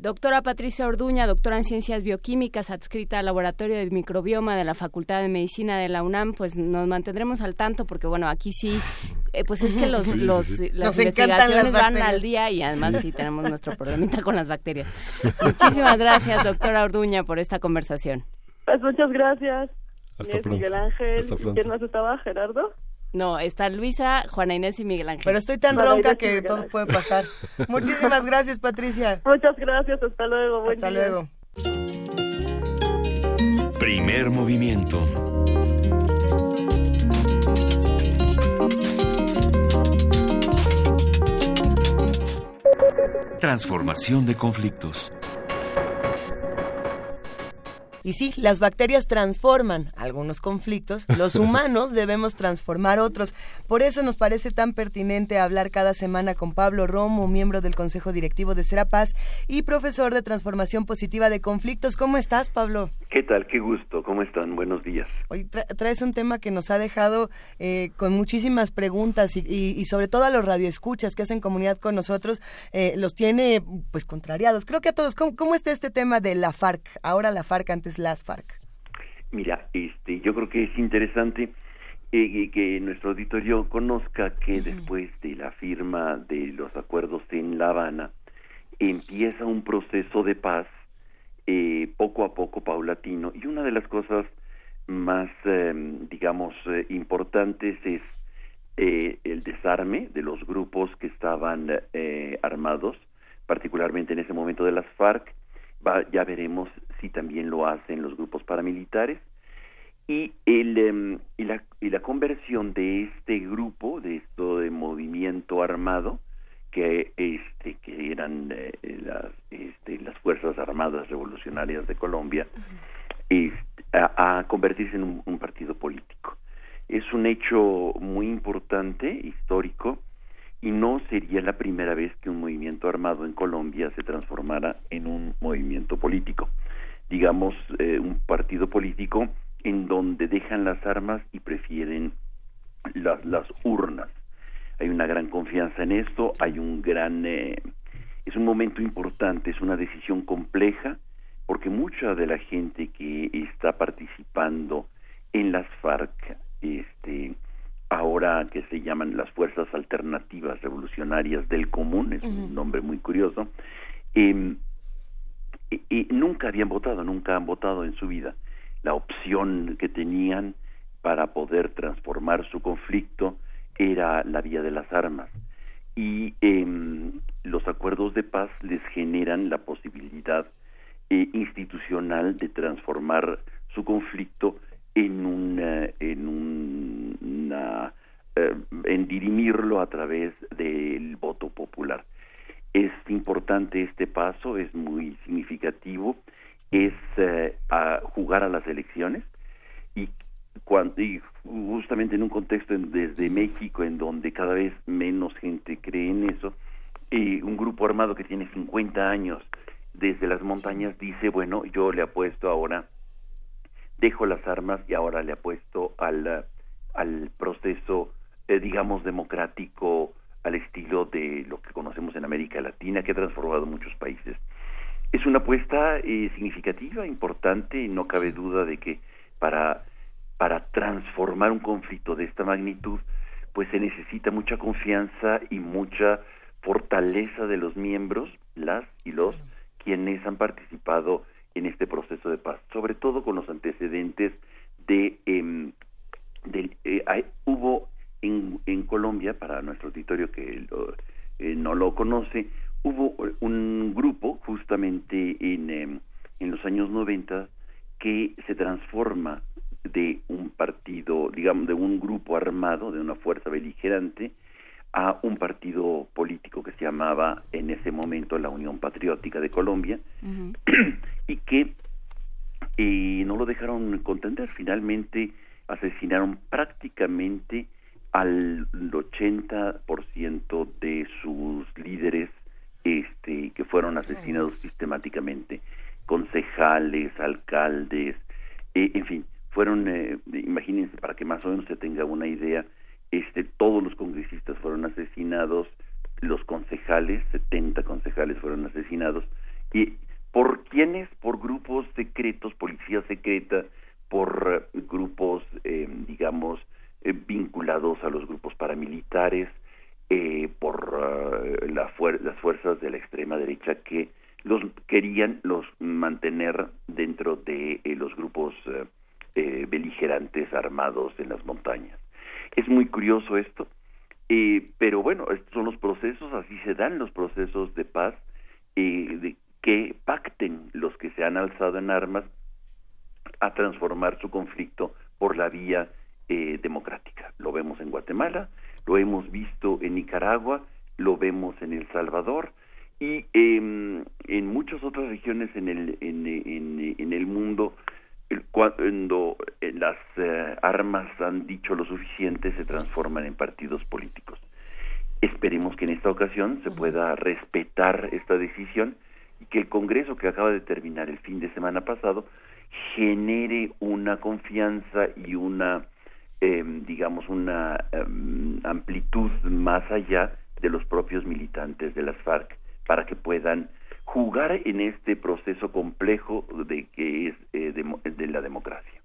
Doctora Patricia Orduña, doctora en Ciencias Bioquímicas, adscrita al Laboratorio de Microbioma de la Facultad de Medicina de la UNAM, pues nos mantendremos al tanto porque, bueno, aquí sí, eh, pues es que los, los las investigaciones van al día y además sí tenemos nuestro problemita con las bacterias. Muchísimas gracias, doctora Orduña, por esta conversación. Pues muchas gracias. Hasta pronto. Miguel Ángel. Hasta pronto. ¿Quién más estaba? ¿Gerardo? No, está Luisa, Juana Inés y Miguel Ángel. Pero estoy tan Juana ronca Inés que todo puede pasar. Muchísimas gracias, Patricia. Muchas gracias, hasta luego. Buen Hasta día. luego. Primer movimiento. Transformación de conflictos. Y sí, las bacterias transforman algunos conflictos, los humanos debemos transformar otros. Por eso nos parece tan pertinente hablar cada semana con Pablo Romo, miembro del Consejo Directivo de Serapaz y profesor de Transformación Positiva de Conflictos. ¿Cómo estás, Pablo? ¿Qué tal? Qué gusto. ¿Cómo están? Buenos días. Hoy tra- traes un tema que nos ha dejado eh, con muchísimas preguntas y, y- y sobre todo a los radioescuchas que hacen comunidad con nosotros, eh, los tiene pues contrariados. Creo que a todos. ¿Cómo, cómo está este tema de la FARC? Ahora la FARC, antes las FARC. Mira, este, yo creo que es interesante eh, que nuestro auditorio conozca que después de la firma de los acuerdos en La Habana empieza un proceso de paz eh, poco a poco paulatino. Y una de las cosas más eh, digamos eh, importantes es eh, el desarme de los grupos que estaban eh, armados particularmente en ese momento de las FARC. Va- ya veremos si también lo hacen los grupos paramilitares. Y el em, y la y la conversión de este grupo de esto de movimiento armado que este que eran eh, las este, las fuerzas armadas revolucionarias de Colombia este, a, a convertirse en un, un partido político. Es un hecho muy importante histórico y no sería la primera vez que un movimiento armado en Colombia se transformara en un movimiento político, digamos eh, un partido político en donde dejan las armas y prefieren las, las urnas. Hay una gran confianza en esto, hay un gran, eh, es un momento importante, es una decisión compleja, porque mucha de la gente que está participando en las FARC, este, ahora que se llaman las Fuerzas Alternativas Revolucionarias del Común, es un nombre muy curioso, eh, eh, eh, nunca habían votado, nunca han votado en su vida. La opción que tenían para poder transformar su conflicto era la vía de las armas. Y em, los acuerdos de paz les generan la posibilidad eh, institucional de transformar su conflicto en una, en un- una eh, en dirimirlo a través del voto popular. Es importante este paso, es muy significativo, es eh, a jugar a las elecciones y, cuando, y justamente en un contexto en- desde México en donde cada vez menos gente cree en eso, y un grupo armado que tiene 50 años desde las montañas dice, bueno, yo le apuesto ahora dejo las armas y ahora le apuesto al, al proceso, eh, digamos, democrático al estilo de lo que conocemos en América Latina, que ha transformado muchos países. Es una apuesta eh, significativa, importante, y no cabe duda de que para, para transformar un conflicto de esta magnitud, pues se necesita mucha confianza y mucha fortaleza de los miembros, las y los quienes han participado en este proceso de paz, sobre todo con los antecedentes de, em, del- eh, hay- hubo en, en Colombia, para nuestro auditorio que lo- eh, no lo conoce, hubo un grupo justamente en, em, en los años 90 que se transforma de un partido, digamos, de un grupo armado, de una fuerza beligerante, a un partido político que se llamaba en ese momento la Unión Patriótica de Colombia y que eh, no lo dejaron contender. Finalmente asesinaron prácticamente al 80% de sus líderes este, que fueron asesinados sistemáticamente, concejales, alcaldes, eh, en fin, fueron, eh, imagínense, para que más o menos se tenga una idea, este, todos los congresistas fueron asesinados, los concejales, 70 concejales fueron asesinados, y ¿por quiénes? Por grupos secretos, policía secreta, por eh, grupos, eh, digamos, eh, vinculados a los grupos paramilitares, eh, por eh, la las fuerzas de la extrema derecha que los querían los mantener dentro de los grupos beligerantes armados en las montañas. Es muy curioso esto, pero bueno, estos son los procesos, así se dan los procesos de paz, que pacten los que se han alzado en armas a transformar su conflicto por la vía democrática. Lo vemos en Guatemala, lo hemos visto en Nicaragua, lo vemos en El Salvador, y em, en muchas otras regiones en el, en, el mundo, cuando eh, las eh, armas han dicho lo suficiente, se transforman en partidos políticos. Esperemos que en esta ocasión se pueda respetar esta decisión y que el Congreso que acaba de terminar el fin de semana pasado genere una confianza y una, em, digamos, una em, amplitud más allá de los propios militantes de las FARC para que puedan jugar en este proceso complejo de que es eh, de, la democracia.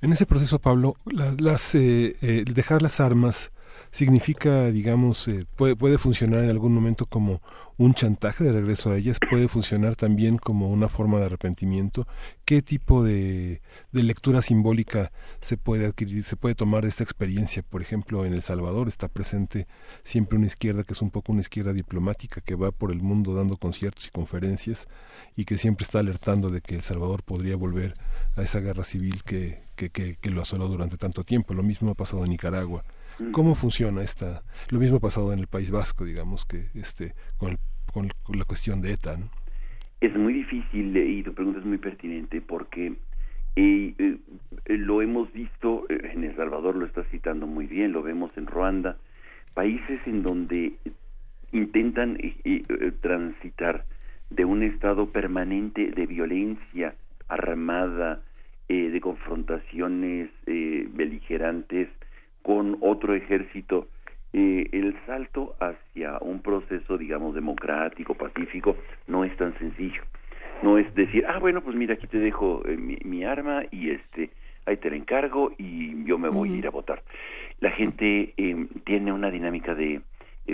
En ese proceso, Pablo, las, eh, eh, dejar las armas significa, digamos, eh, puede, puede funcionar en algún momento como un chantaje de regreso a ellas, puede funcionar también como una forma de arrepentimiento. ¿Qué tipo de, de lectura simbólica se puede adquirir, se puede tomar de esta experiencia? Por ejemplo, en El Salvador está presente siempre una izquierda que es un poco una izquierda diplomática que va por el mundo dando conciertos y conferencias y que siempre está alertando de que El Salvador podría volver a esa guerra civil que, que, que, que lo asoló durante tanto tiempo. Lo mismo ha pasado en Nicaragua. ¿Cómo funciona esta? Lo mismo ha pasado en el País Vasco, digamos, que este con, con, la cuestión de ETA, ¿no? Es muy difícil y tu pregunta es muy pertinente porque eh, eh, lo hemos visto, eh, en El Salvador lo está citando muy bien, lo vemos en Ruanda, países en donde intentan transitar de un estado permanente de violencia armada, de confrontaciones beligerantes, con otro ejército, eh, el salto hacia un proceso, digamos, democrático, pacífico, no es tan sencillo. No es decir, ah, bueno, pues mira, aquí te dejo eh, mi, arma y este, ahí te la encargo y yo me voy a ir a votar. La gente eh, tiene una dinámica de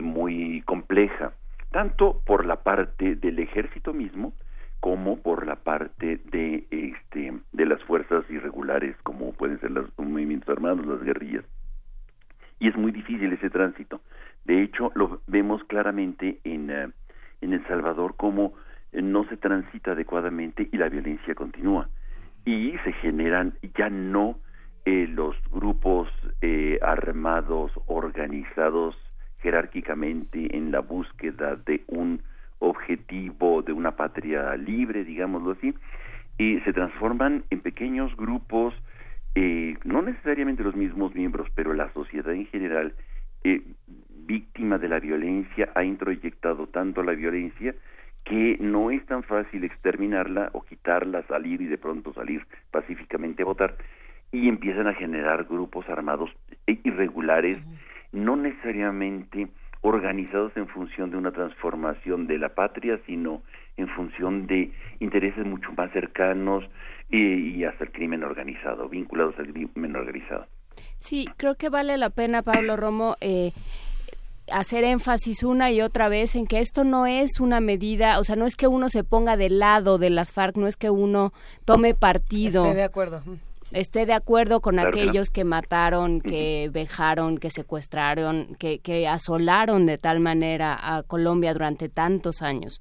muy compleja, tanto por la parte del ejército mismo, como por la parte de este de las fuerzas irregulares como pueden ser los movimientos armados, las guerrillas y es muy difícil ese tránsito. De hecho, lo vemos claramente en, eh, en El Salvador como eh, no se transita adecuadamente y la violencia continúa. Y se generan ya no eh, los grupos armados organizados jerárquicamente en la búsqueda de un objetivo de una patria libre, digámoslo así, y se transforman en pequeños grupos eh, no necesariamente los mismos miembros, pero la sociedad en general, eh, víctima de la violencia, ha introyectado tanto la violencia que no es tan fácil exterminarla o quitarla, salir y de pronto salir pacíficamente a votar, y empiezan a generar grupos armados irregulares, no necesariamente organizados en función de una transformación de la patria, sino en función de intereses mucho más cercanos, y, hasta el crimen organizado, vinculados al crimen organizado. Sí, creo que vale la pena, Pablo Romo, eh, hacer énfasis una y otra vez en que esto no es una medida, o sea, no es que uno se ponga del lado de las FARC, no es que uno tome partido. Esté de acuerdo. Esté de acuerdo con aquellos que mataron, que vejaron, que secuestraron, que, que asolaron de tal manera a Colombia durante tantos años.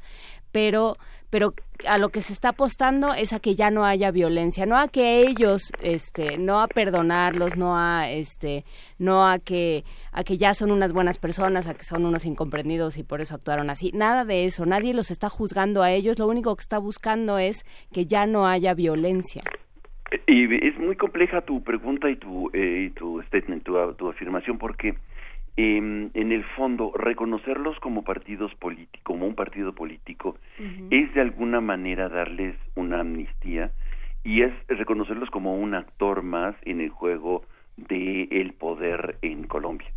Pero pero a lo que se está apostando es a que ya no haya violencia, no a que ellos, este, no a perdonarlos, no a, este, no a que, a que ya son unas buenas personas, a que son unos incomprendidos y por eso actuaron así, nada de eso, nadie los está juzgando a ellos, lo único que está buscando es que ya no haya violencia. Y es muy compleja tu pregunta y tu, eh, tu statement, tu afirmación, porque en el fondo reconocerlos como partidos políticos, como un partido político, es de alguna manera darles una amnistía y es reconocerlos como un actor más en el juego del el poder en Colombia.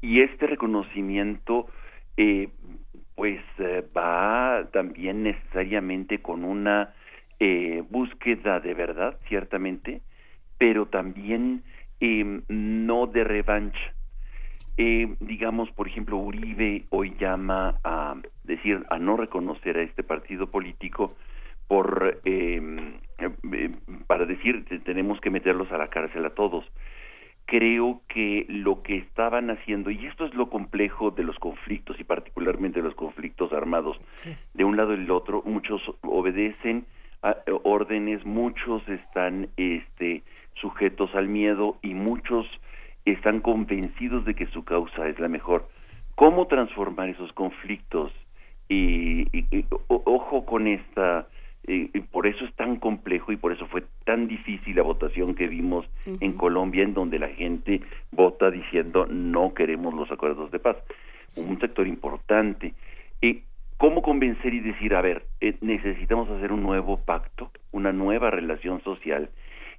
Y este reconocimiento, eh, pues, eh, va también necesariamente con una eh, búsqueda de verdad, ciertamente, pero también em, no de revancha eh, digamos, por ejemplo, Uribe hoy llama a decir, a no reconocer a este partido político por eh, para decir tenemos que meterlos a la cárcel a todos creo que lo que estaban haciendo, y esto es lo complejo de los conflictos y particularmente de los conflictos armados, de un lado y del otro, muchos obedecen a órdenes, muchos están este, sujetos al miedo y muchos están convencidos de que su causa es la mejor. ¿Cómo transformar esos conflictos? Y, ojo con esta y por eso es tan complejo y por eso fue tan difícil la votación que vimos en Colombia, en donde la gente vota diciendo no queremos los acuerdos de paz. Un sector importante. y ¿Cómo convencer y decir, a ver, eh, necesitamos hacer un nuevo pacto, una nueva relación social,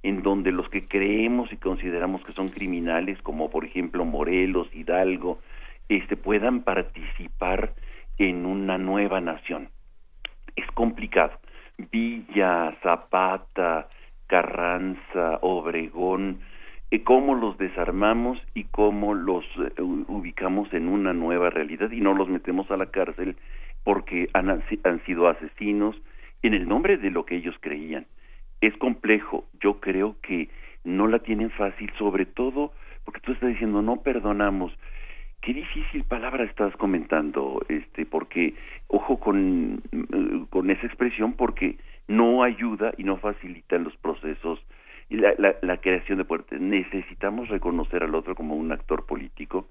en donde los que creemos y consideramos que son criminales, como por ejemplo Morelos, Hidalgo, este, puedan participar en una nueva nación? Es complicado Villa, Zapata, Carranza, Obregón, eh, cómo los desarmamos y cómo los eh, ubicamos en una nueva realidad y no los metemos a la cárcel porque han, han sido asesinos en el nombre de lo que ellos creían. Es complejo, yo creo que no la tienen fácil, sobre todo porque tú estás diciendo no perdonamos, qué difícil palabra estás comentando, este, porque ojo con, con esa expresión, porque no ayuda y no facilita los procesos y la, la, creación de puertas. Necesitamos reconocer al otro como un actor político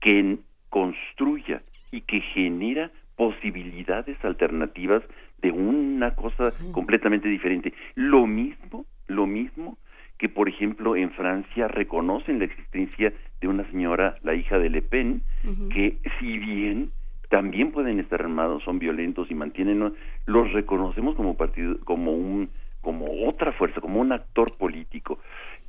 que construya y que genera posibilidades alternativas de una cosa completamente diferente. Lo mismo, lo mismo que, por ejemplo, en Francia reconocen la existencia de una señora, la hija de Le Pen, que si bien también pueden estar armados, son violentos y mantienen, los reconocemos como partido, como un, como otra fuerza, como un actor político.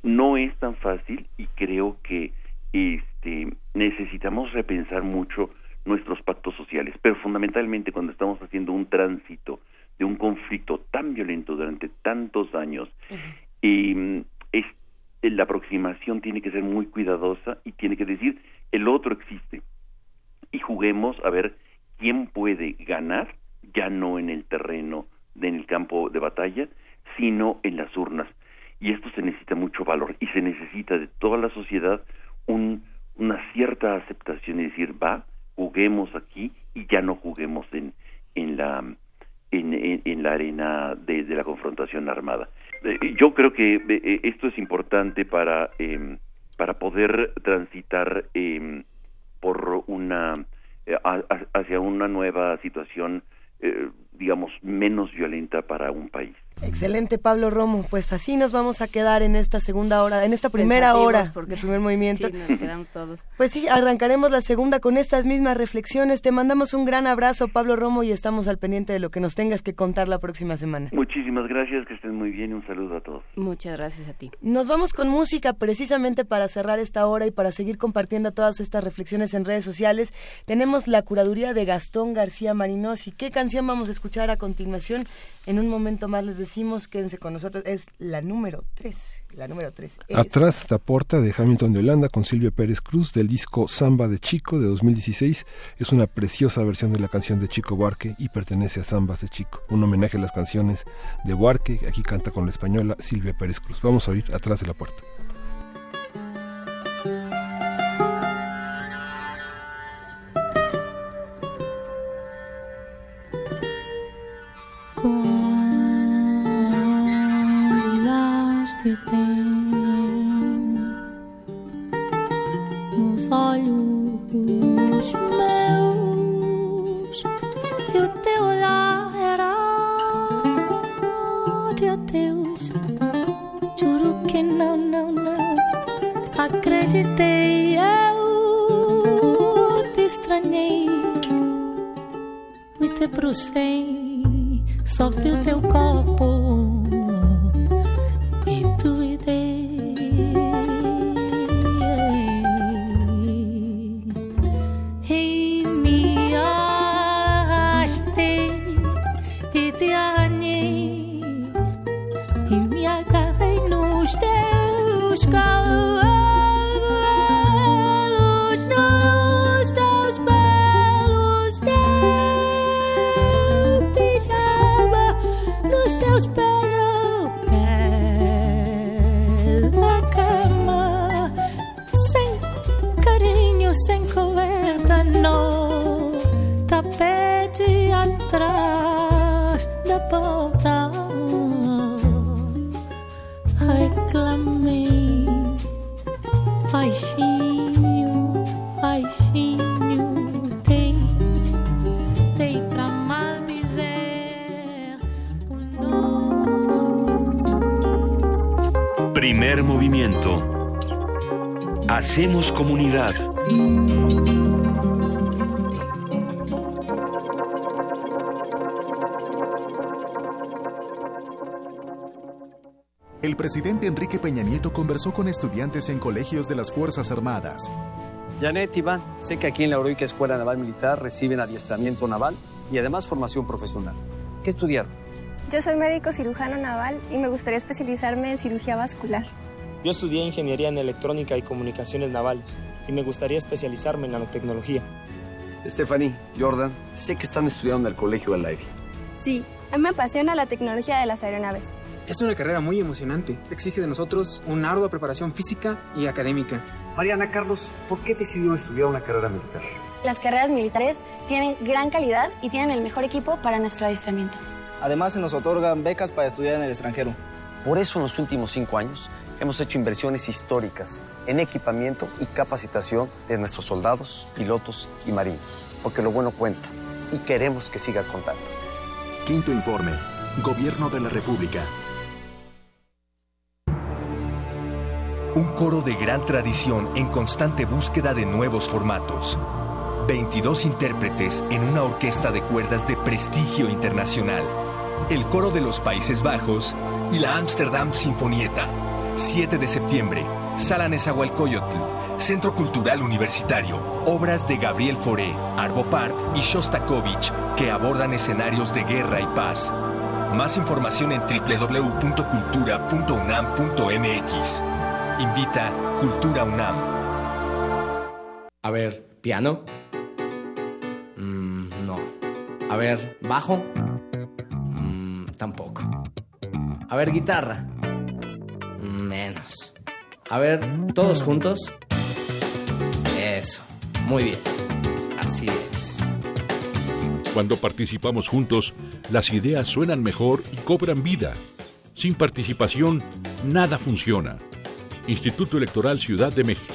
No es tan fácil y creo que este necesitamos repensar mucho nuestros pactos sociales, pero fundamentalmente cuando estamos haciendo un tránsito de un conflicto tan violento durante tantos años, y es, la aproximación tiene que ser muy cuidadosa y tiene que decir el otro existe. Y juguemos a ver quién puede ganar ya no en el terreno en el campo de batalla sino en las urnas. Y esto se necesita mucho valor y se necesita de toda la sociedad un, una cierta aceptación y decir va juguemos aquí y ya no juguemos en en la en, en, la arena de, la confrontación armada. Eh, yo creo que eh, esto es importante para, em, para poder transitar em, por una eh, hacia una nueva situación digamos menos violenta para un país. Excelente, Pablo Romo. Pues así nos vamos a quedar en esta segunda hora, en esta primera hora de primer movimiento. Sí, nos quedamos todos. Pues sí, arrancaremos la segunda con estas mismas reflexiones. Te mandamos un gran abrazo, Pablo Romo, y estamos al pendiente de lo que nos tengas que contar la próxima semana. Muchísimas gracias, que estén muy bien y un saludo a todos. Muchas gracias a ti. Nos vamos con música precisamente para cerrar esta hora y para seguir compartiendo todas estas reflexiones en redes sociales. Tenemos la curaduría de Gastón García Marinosi. ¿Qué canción vamos a escuchar a continuación? En un momento más les decimos, quédense con nosotros, es la número 3. La número 3 Atrás está Porta de Hamilton de Holanda con Silvia Pérez Cruz del disco Samba de Chico de 2016. Es una preciosa versión de la canción de Chico Buarque y pertenece a Zambas de Chico. Un homenaje a las canciones de Buarque. Aquí canta con la española Silvia Pérez Cruz. Vamos a oír Atrás de la Puerta. Debrucei sobre o teu corpo Hacemos comunidad. El presidente Enrique Peña Nieto conversó con estudiantes en colegios de las Fuerzas Armadas. Janet, Iván, sé que aquí en la Heroica Escuela Naval Militar reciben adiestramiento naval y además formación profesional. ¿Qué estudiaron? Yo soy médico cirujano naval y me gustaría especializarme en cirugía vascular. Yo estudié ingeniería en electrónica y comunicaciones navales y me gustaría especializarme en nanotecnología. Stephanie, Jordan, sé que están estudiando en el Colegio del Aire. Sí, a mí me apasiona la tecnología de las aeronaves. Es una carrera muy emocionante. Exige de nosotros una ardua preparación física y académica. Mariana Carlos, ¿por qué decidieron estudiar una carrera militar? Las carreras militares tienen gran calidad y tienen el mejor equipo para nuestro adiestramiento. Además, se nos otorgan becas para estudiar en el extranjero. Por eso en los últimos cinco años hemos hecho inversiones históricas en equipamiento y capacitación de nuestros soldados, pilotos y marinos. Porque lo bueno cuenta y queremos que siga contando. Quinto informe. Gobierno de la República. Un coro de gran tradición en constante búsqueda de nuevos formatos. 22 intérpretes en una orquesta de cuerdas de prestigio internacional. El coro de los Países Bajos y la Amsterdam Sinfonieta. 7 de septiembre, Sala Nezahualcóyotl, Centro Cultural Universitario. Obras de Gabriel Fauré, Arvo Part y Shostakovich que abordan escenarios de guerra y paz. Más información en www.cultura.unam.mx. Invita Cultura UNAM. A ver, piano. Mm, no. A ver, bajo. Mm, tampoco. A ver, guitarra. A ver, todos juntos. Eso. Muy bien. Así es. Cuando participamos juntos, las ideas suenan mejor y cobran vida. Sin participación, nada funciona. Instituto Electoral Ciudad de México.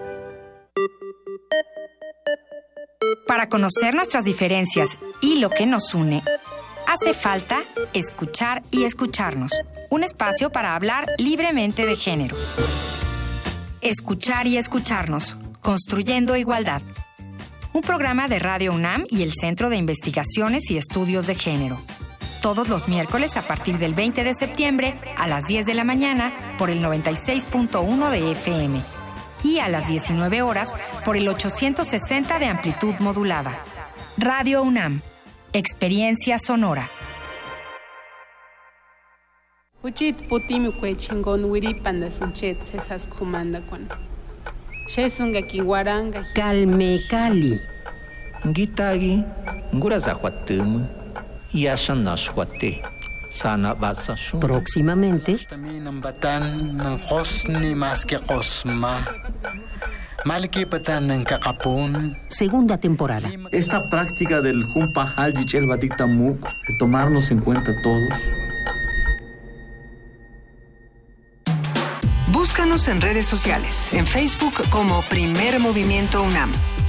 Para conocer nuestras diferencias y lo que nos une, hace falta escuchar y escucharnos. Un espacio para hablar libremente de género. Escuchar y escucharnos, construyendo igualdad. Un programa de Radio UNAM y el Centro de Investigaciones y Estudios de Género. Todos los miércoles a partir del 20 de septiembre a las 10 de la mañana por el 96.1 de FM y a las 19 horas por el 860 de amplitud modulada. Radio UNAM. Experiencia sonora. Uchit putim kwe chingon wiri pandasinche sesas kumanda kwan. Shesunga kiwaranga. Calme Cali. Ngitagi, ngura zahuatum, Próximamente. Segunda temporada. Esta práctica del Jumpa Haljich el de tomarnos en cuenta todos. Búscanos en redes sociales, en Facebook como Primer Movimiento UNAM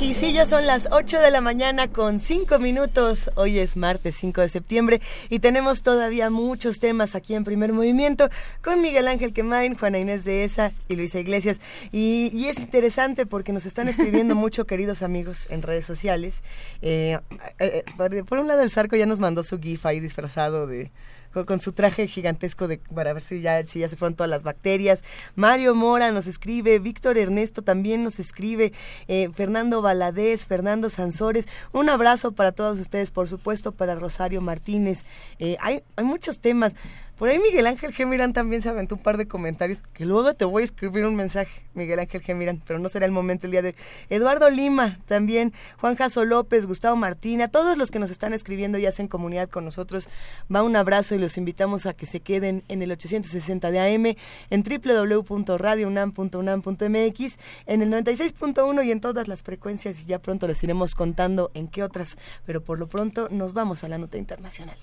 Y sí, ya son las 8 de la mañana con 5 minutos. Hoy es martes 5 de septiembre y tenemos todavía muchos temas aquí en primer movimiento con Miguel Ángel Quemain, Juana Inés de Esa y Luisa Iglesias. Y, y es interesante porque nos están escribiendo mucho, queridos amigos, en redes sociales. Eh, eh, por, por un lado, el Zarco ya nos mandó su GIF ahí disfrazado de, con, su traje gigantesco de, para ver si ya, si ya se fueron todas las bacterias. Mario Mora nos escribe, Víctor Ernesto también nos escribe, eh, Fernando Valadez, Fernando Sansores. Un abrazo para todos ustedes, por supuesto, para Rosario Martínez. Eh, hay, hay muchos temas. Por ahí Miguel Ángel Gemirán también se aventó un par de comentarios, que luego te voy a escribir un mensaje, Miguel Ángel Gemirán, pero no será el momento el día de Eduardo Lima, también Juan Jaso López, Gustavo Martina, todos los que nos están escribiendo y hacen comunidad con nosotros, va un abrazo y los invitamos a que se queden en el 860 de AM, en www.radiounam.unam.mx, en el 96.1 y en todas las frecuencias y ya pronto les iremos contando en qué otras, pero por lo pronto nos vamos a la nota internacional.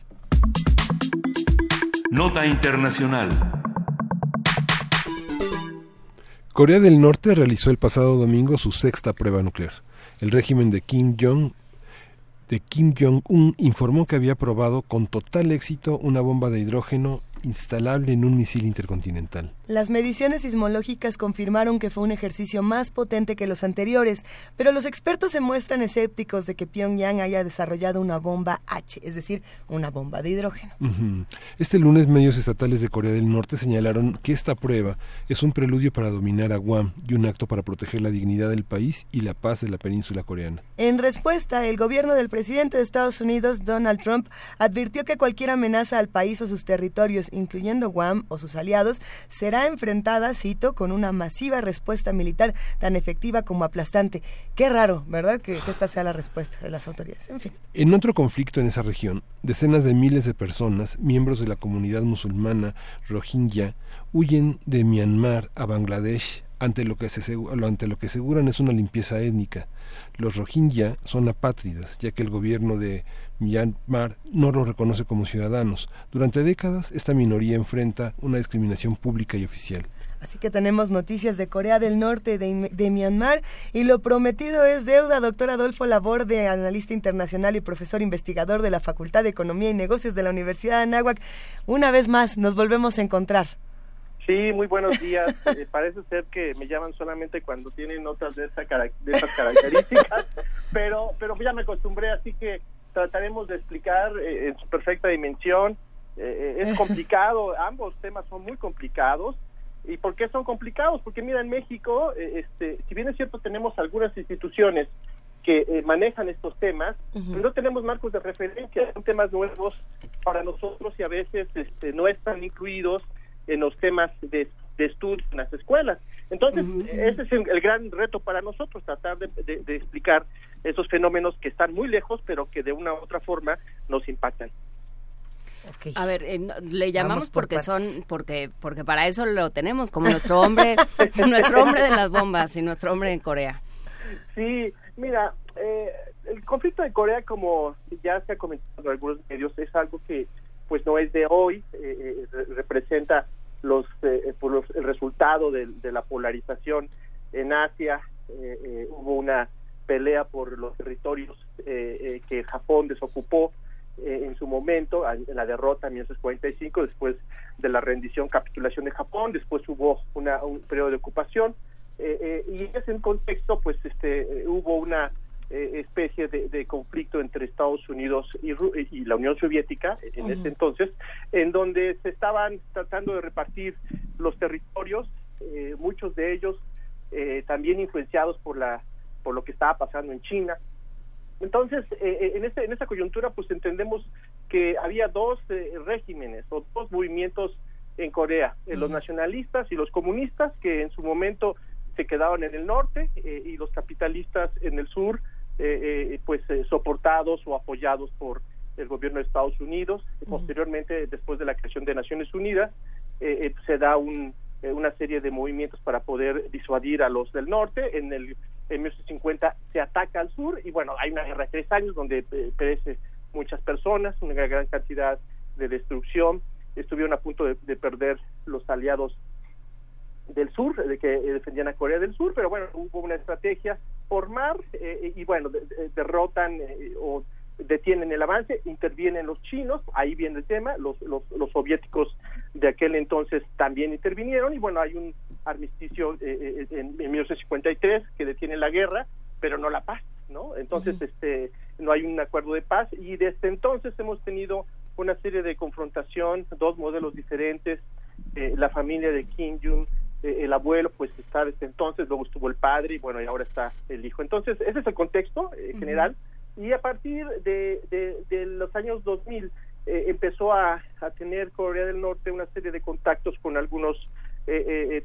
Nota Internacional. Corea del Norte realizó el pasado domingo su sexta prueba nuclear. El régimen de Kim Jong de Kim Jong-un informó que había probado con total éxito una bomba de hidrógeno instalable en un misil intercontinental. Las mediciones sismológicas confirmaron que fue un ejercicio más potente que los anteriores, pero los expertos se muestran escépticos de que Pyongyang haya desarrollado una bomba H, es decir, una bomba de hidrógeno. Este lunes medios estatales de Corea del Norte señalaron que esta prueba es un preludio para dominar a Guam y un acto para proteger la dignidad del país y la paz de la península coreana. En respuesta, el gobierno del presidente de Estados Unidos, Donald Trump, advirtió que cualquier amenaza al país o sus territorios, incluyendo Guam o sus aliados, será enfrentada, cito, con una masiva respuesta militar tan efectiva como aplastante. Qué raro, ¿verdad? Que, que esta sea la respuesta de las autoridades. En fin. En otro conflicto en esa región, decenas de miles de personas, miembros de la comunidad musulmana rohingya, huyen de Myanmar a Bangladesh ante lo que, se, ante lo que aseguran es una limpieza étnica. Los rohingya son apátridas, ya que el gobierno de Myanmar no los reconoce como ciudadanos. Durante décadas, esta minoría enfrenta una discriminación pública y oficial. Así que tenemos noticias de Corea del Norte, de, de Myanmar, y lo prometido es deuda. Doctor Adolfo Laborde, analista internacional y profesor investigador de la Facultad de Economía y Negocios de la Universidad de Anáhuac. Una vez más, nos volvemos a encontrar. Sí, muy buenos días. Eh, parece ser que me llaman solamente cuando tienen notas de, esa cara- de esas características, pero, pero ya me acostumbré, así que trataremos de explicar eh, en su perfecta dimensión. Eh, eh, es complicado, ambos temas son muy complicados. ¿Y por qué son complicados? Porque mira, en México, este, si bien es cierto, tenemos algunas instituciones que eh, manejan estos temas, pero no tenemos marcos de referencia, son temas nuevos para nosotros y a veces este, no están incluidos en los temas de, de estudio en las escuelas. Entonces, ese es el, el gran reto para nosotros, tratar de, de- de explicar esos fenómenos que están muy lejos, pero que de una u otra forma nos impactan. A ver, eh, le llamamos por porque partes. son porque porque para eso lo tenemos como nuestro hombre nuestro hombre de las bombas y nuestro hombre en Corea. Sí, mira, eh, el conflicto de Corea, como ya se ha comentado en algunos medios, es algo que pues no es de hoy, eh, eh, re- representa los, eh, por los- el resultado de, la polarización en Asia. eh, eh, hubo una pelea por los territorios eh, eh, que Japón desocupó eh, en su momento, en la derrota en 1945, después de la rendición, capitulación de Japón, después hubo una, un periodo de ocupación, eh, eh, y en ese contexto, pues, este, eh, hubo una eh, especie de, de conflicto entre Estados Unidos y, Ru- y la Unión Soviética en ese entonces, en donde se estaban tratando de repartir los territorios, eh, muchos de ellos eh, también influenciados por la por lo que estaba pasando en China. Entonces, eh, eh, en, este, en esta coyuntura, pues entendemos que había dos eh, regímenes o dos movimientos en Corea, eh, los nacionalistas y los comunistas, que en su momento se quedaban en el norte, eh, y los capitalistas en el sur, eh, eh, pues eh, soportados o apoyados por el gobierno de Estados Unidos. Posteriormente, después de la creación de Naciones Unidas, eh, eh, se da un, una serie de movimientos para poder disuadir a los del norte. En el en 1950 se ataca al sur y bueno, hay una guerra de tres años donde eh, perece muchas personas, una gran cantidad de destrucción. Estuvieron a punto de, de perder los aliados del sur, de que eh, defendían a Corea del Sur, pero bueno, hubo una estrategia por mar eh, y bueno, derrotan o detienen el avance, intervienen los chinos, ahí viene el tema, los, los, los soviéticos de aquel entonces también intervinieron y bueno, hay un armisticio en, en 1953 que detiene la guerra, pero no la paz, ¿no? Entonces, este, no hay un acuerdo de paz y desde entonces hemos tenido una serie de confrontación, dos modelos diferentes, eh, la familia de Kim Jong, eh, el abuelo pues está desde entonces, luego estuvo el padre y bueno, y ahora está el hijo. Entonces, ese es el contexto eh, general. Y a partir de, de, los años 2000 empezó a, a, tener Corea del Norte una serie de contactos con algunos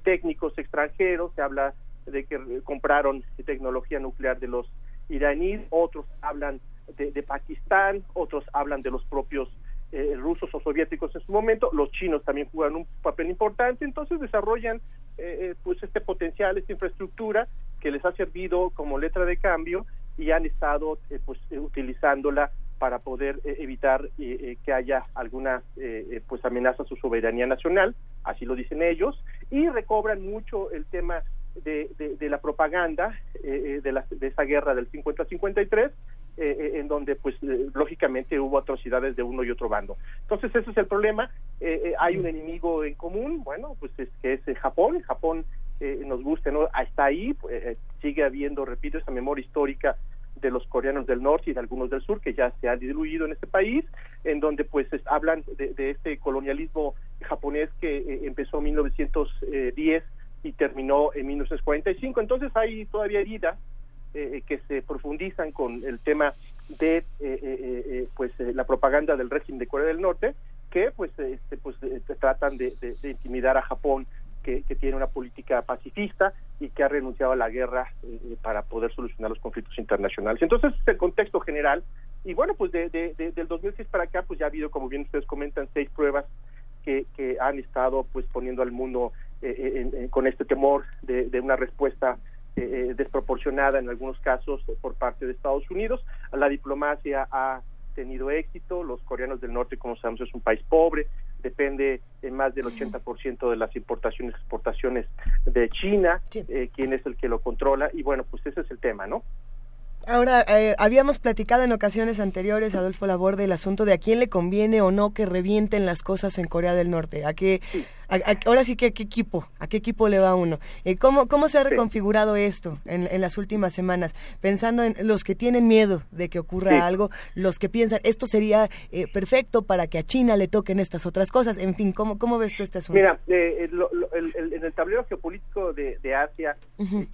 técnicos extranjeros, se habla de que compraron tecnología nuclear de los iraníes, otros hablan de, de Pakistán, otros hablan de los propios eh, rusos o soviéticos en su momento, los chinos también juegan un papel importante, entonces desarrollan eh, eh, pues este potencial, esta infraestructura que les ha servido como letra de cambio y han estado pues utilizándola para poder evitar que haya alguna pues amenaza a su soberanía nacional, así lo dicen ellos, y recobran mucho el tema de, de, la propaganda de, la, de esa guerra del 50-53 eh, eh, en donde pues eh, lógicamente hubo atrocidades de uno y otro bando. Entonces ese es el problema, hay un enemigo en común, bueno, pues es que es Japón, Japón nos gusta, ¿no? Está ahí, sigue habiendo, repito, esa memoria histórica de los coreanos del norte y de algunos del sur que ya se han diluido en este país, en donde pues hablan de, de, este colonialismo japonés que empezó en 1910 y terminó en 1945. Entonces hay todavía herida eh, eh, que se profundizan con el tema de eh, pues la propaganda del régimen de Corea del Norte que pues este, pues tratan de, intimidar a Japón que, tiene una política pacifista y que ha renunciado a la guerra para poder solucionar los conflictos internacionales. Entonces, es el contexto general. Y bueno, pues de, del 2006 para acá, pues ya ha habido, como bien ustedes comentan, seis pruebas que, que han estado pues poniendo al mundo con este temor de, una respuesta eh, desproporcionada en algunos casos por parte de Estados Unidos. La diplomacia ha tenido éxito, los coreanos del norte, como sabemos, es un país pobre, depende en más del 80% de las importaciones y exportaciones de China, eh, quién es el que lo controla, y bueno, pues ese es el tema, ¿no? Ahora, eh, habíamos platicado en ocasiones anteriores, Adolfo Labor, del asunto de a quién le conviene o no que revienten las cosas en Corea del Norte. ¿A qué, ahora sí que a qué equipo, a qué equipo le va uno. Eh, ¿cómo, ¿Cómo se ha reconfigurado esto en, en, las últimas semanas? Pensando en los que tienen miedo de que ocurra algo, los que piensan esto sería eh, perfecto para que a China le toquen estas otras cosas. En fin, ¿cómo, cómo ves tú este asunto? Mira, eh, en el tablero geopolítico de, Asia,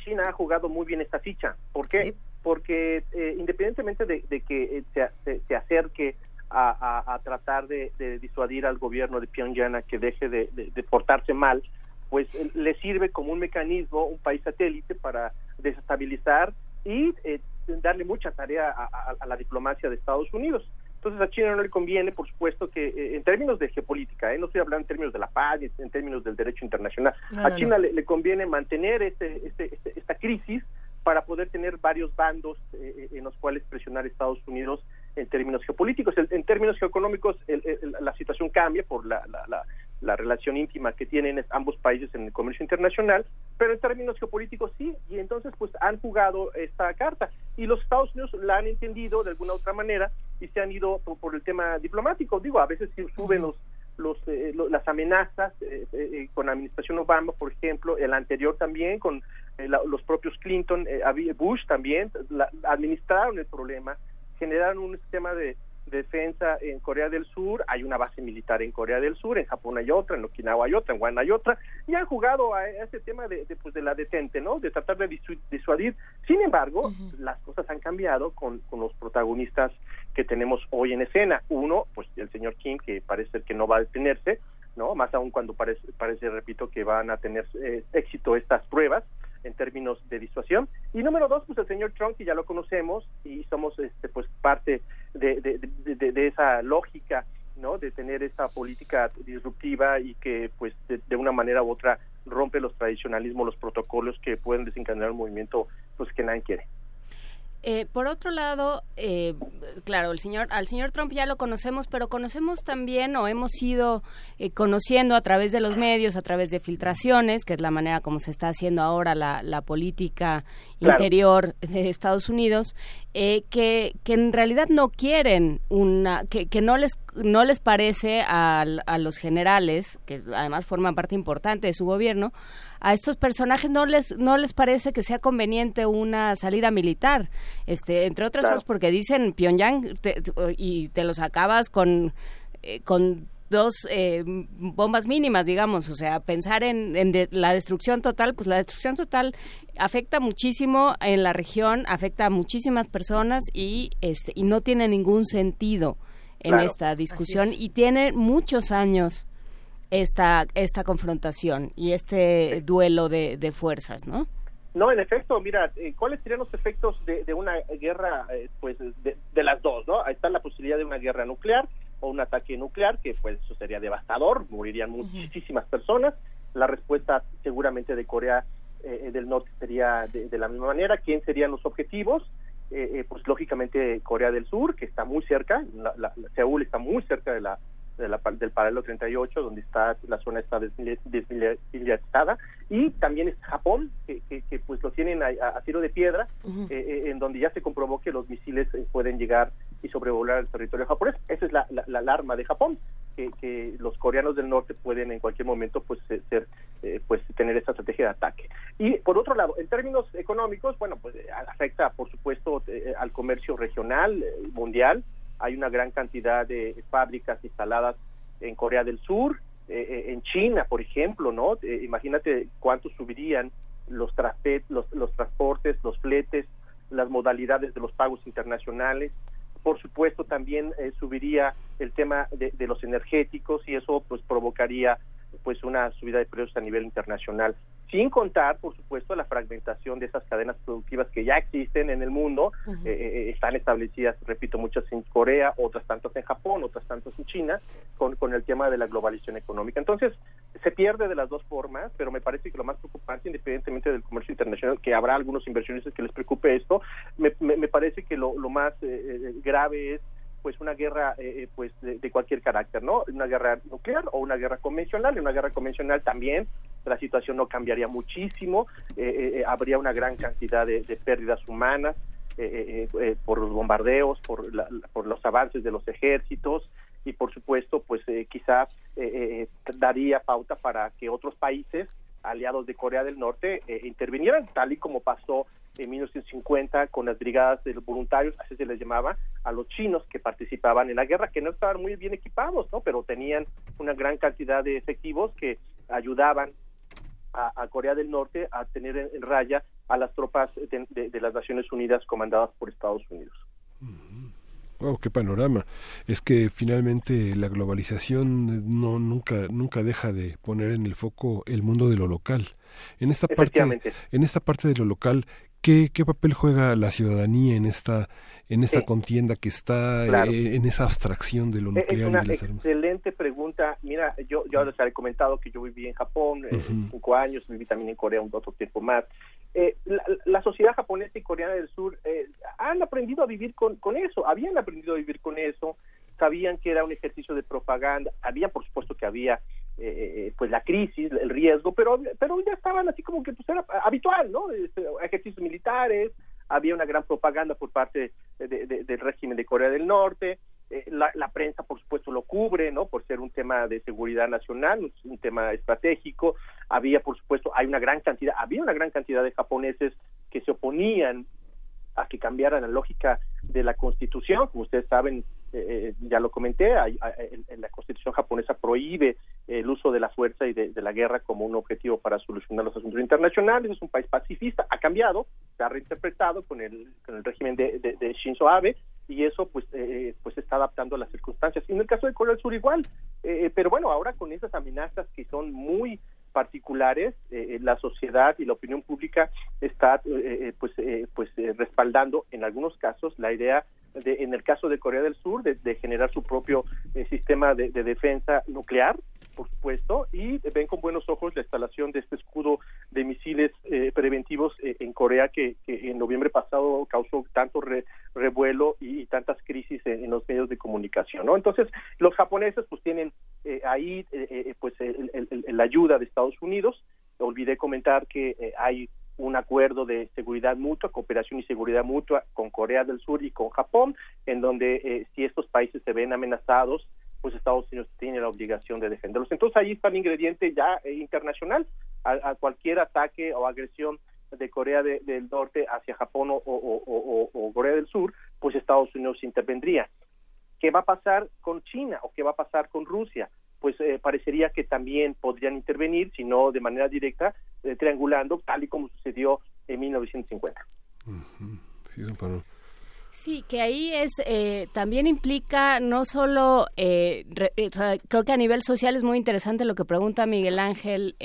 China ha jugado muy bien esta ficha. ¿Por qué? Porque independientemente de, que se, se acerque a, tratar de, disuadir al gobierno de Pyongyang a que deje de, portarse mal, pues eh, le sirve como un mecanismo, un país satélite para desestabilizar y eh, darle mucha tarea a, la diplomacia de Estados Unidos. Entonces a China no le conviene, por supuesto, que eh, en términos de geopolítica, no estoy hablando en términos de la paz, en términos del derecho internacional, a China le, conviene mantener este, este, este, esta crisis para poder tener varios bandos en los cuales presionar a Estados Unidos en términos geopolíticos. en términos geoeconómicos, la situación cambia por la, la, relación íntima que tienen ambos países en el comercio internacional, pero en términos geopolíticos sí, y entonces pues han jugado esta carta. Y los Estados Unidos la han entendido de alguna otra manera y se han ido por, el tema diplomático. Digo, a veces suben los los, eh, las amenazas eh, eh, con la administración Obama, por ejemplo, el anterior también, con los propios Clinton, Bush también, administraron el problema generaron un sistema de, defensa en Corea del Sur, hay una base militar en Corea del Sur, en Japón hay otra, en Okinawa hay otra, en Guam hay otra, y han jugado a ese tema de, pues de la detente, ¿no? De tratar de disuadir. Sin embargo, las cosas han cambiado con, con los protagonistas que tenemos hoy en escena. Uno, pues el señor Kim, que parece que no va a detenerse, ¿no? Más aún cuando parece, parece repito, que van a tener eh, éxito estas pruebas en términos de disuasión. Y número dos, pues el señor Trump, que ya lo conocemos y somos este, pues parte de, de, esa lógica, ¿no? De tener esa política disruptiva y que pues de, una manera u otra rompe los tradicionalismos, los protocolos que pueden desencadenar un movimiento pues que nadie quiere. Eh, por otro lado, eh, claro, el señor, al señor Trump ya lo conocemos, pero conocemos también o hemos ido eh, conociendo a través de los medios, a través de filtraciones, que es la manera como se está haciendo ahora la, la política Claro. interior de Estados Unidos, eh, que, que en realidad no quieren una, que, que no les no les parece al- a, los generales, que además forman parte importante de su gobierno, a estos personajes no les no les parece que sea conveniente una salida militar, este entre otras Claro. cosas porque dicen Pyongyang te- y te los acabas con eh, con dos eh, bombas mínimas, digamos, o sea, pensar en, en de- la destrucción total, pues la destrucción total afecta muchísimo en la región, afecta a muchísimas personas y este y no tiene ningún sentido en Claro. esta discusión es. y tiene muchos años esta esta confrontación y este duelo de, de fuerzas, ¿no? No, en efecto, mira, eh, ¿cuáles serían los efectos de, de una guerra, eh, pues, de, de las dos, no? Ahí está la posibilidad de una guerra nuclear o un ataque nuclear, que pues eso sería devastador, morirían muchísimas personas. La respuesta seguramente de Corea eh, del Norte sería de, de la misma manera. ¿Quién serían los objetivos? Eh, eh, pues lógicamente Corea del Sur, que está muy cerca, la- la- Seúl está muy cerca de la, de la- del paralelo 38, donde está la zona está desmili- desmilitarizada, y también es Japón, que, que- que, pues lo tienen a, a- tiro de piedra, eh, eh, en donde ya se comprobó que los misiles eh, pueden llegar y sobrevolar el territorio japonés. Esa es la, la- la alarma de Japón, que, que los coreanos del norte pueden en cualquier momento pues eh, ser eh, pues tener esa estrategia de ataque. Y por otro lado, en términos económicos, bueno, pues afecta por supuesto eh, al comercio regional, mundial. Hay una gran cantidad de fábricas instaladas en Corea del Sur, eh, eh, en China, por ejemplo, ¿no? Eh, imagínate cuánto subirían los, los, los transportes, los fletes, las modalidades de los pagos internacionales. Por supuesto, también eh, subiría el tema de, de los energéticos y eso pues provocaría pues una subida de precios a nivel internacional, sin contar, por supuesto, la fragmentación de esas cadenas productivas que ya existen en el mundo, eh, eh, están establecidas, repito, muchas en Corea, otras tantas en Japón, otras tantas en China, con, con el tema de la globalización económica. Entonces, se pierde de las dos formas, pero me parece que lo más preocupante, independientemente del comercio internacional, que habrá algunos inversionistas que les preocupe esto, me, me- me parece que lo, lo más eh, eh, grave es pues una guerra eh, eh, pues de, cualquier carácter, ¿no? Una guerra nuclear o una guerra convencional. En una guerra convencional también la situación no cambiaría muchísimo, eh, eh, habría una gran cantidad de, pérdidas humanas eh, eh, eh, por los bombardeos, por, la- por los avances de los ejércitos y por supuesto pues eh, quizá eh, eh, daría pauta para que otros países aliados de Corea del Norte eh, intervinieran, tal y como pasó en 1950 con las brigadas de los voluntarios, así se les llamaba, a los chinos que participaban en la guerra, que no estaban muy bien equipados, ¿no? pero tenían una gran cantidad de efectivos que ayudaban a, a Corea del Norte a tener en, en raya a las tropas de, de- de las Naciones Unidas comandadas por Estados Unidos. Wow, qué panorama. Es que finalmente la globalización no nunca nunca deja de poner en el foco el mundo de lo local. En esta parte en esta parte de lo local, ¿qué, qué papel juega la ciudadanía en esta en esta Sí. contienda que está Claro. eh, en esa abstracción de lo Es nuclear una y de las armas? excelente pregunta. Mira, yo, yo les he comentado que yo viví en Japón Ujú. cinco años, viví también en Corea un otro tiempo más. Eh, la, la sociedad japonesa y coreana del sur eh, han aprendido a vivir con, con eso, habían aprendido a vivir con eso, sabían que era un ejercicio de propaganda, había por supuesto que había eh, pues la crisis, el riesgo, pero pero ya estaban así como que pues era habitual, ¿no? Este, ejercicios militares, había una gran propaganda por parte de- de- del régimen de Corea del Norte, eh, la, la prensa por supuesto lo cubre, ¿no? Por ser un tema de seguridad nacional, un tema estratégico, había por supuesto, hay una gran cantidad, había una gran cantidad de japoneses que se oponían a que cambiara la lógica de la constitución, como ustedes saben, eh, eh, ya lo comenté, hay- en- la constitución japonesa prohíbe el uso de la fuerza y de, la guerra como un objetivo para solucionar los asuntos internacionales, es un país pacifista, ha cambiado, se ha reinterpretado con el, con el régimen de, de- de Shinzo Abe y eso pues eh, pues se está adaptando a las circunstancias. Y en el caso de Corea del Sur igual, eh, pero bueno, ahora con esas amenazas que son muy particulares, eh, la sociedad y la opinión pública está eh, eh, pues eh, pues eh, respaldando en algunos casos la idea de, en el caso de Corea del Sur de, generar su propio eh, sistema de defensa nuclear por supuesto, y ven con buenos ojos la instalación de este escudo de misiles eh, preventivos eh, en Corea que, en noviembre pasado causó tanto revuelo y, tantas crisis en, los medios de comunicación, ¿no? Entonces, los japoneses pues tienen eh, ahí pues la ayuda de Estados Unidos. Olvidé comentar que hay un acuerdo de seguridad mutua, cooperación y seguridad mutua con Corea del Sur y con Japón, en donde si estos países se ven amenazados, pues Estados Unidos tiene la obligación de defenderlos. Entonces ahí está el ingrediente ya eh, internacional a, cualquier ataque o agresión de Corea del Norte hacia Japón o, Corea del Sur, pues Estados Unidos intervendría. ¿Qué va a pasar con China o qué va a pasar con Rusia? Pues eh, parecería que también podrían intervenir, si no de manera directa, eh, triangulando, tal y como sucedió en 1950. Sí, Sí, que ahí es eh, también implica no solo, eh, eh, creo que a nivel social es muy interesante lo que pregunta Miguel Ángel,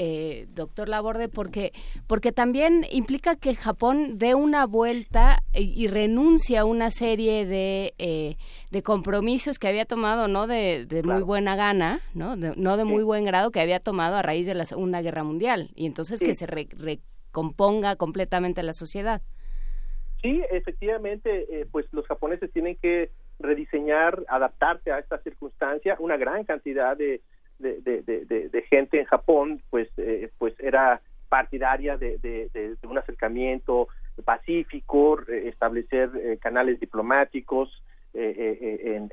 doctor Laborde, porque porque también implica que Japón dé una vuelta y, renuncia a una serie de, de compromisos que había tomado no de, muy buena gana, no de, no de muy buen grado que había tomado a raíz de la Segunda Guerra Mundial. Y entonces que se recomponga completamente la sociedad. Sí, efectivamente, eh, pues los japoneses tienen que rediseñar, adaptarse a esta circunstancia. Una gran cantidad de, de, gente en Japón, pues, eh, pues era partidaria de, un acercamiento pacífico, establecer eh, canales diplomáticos en,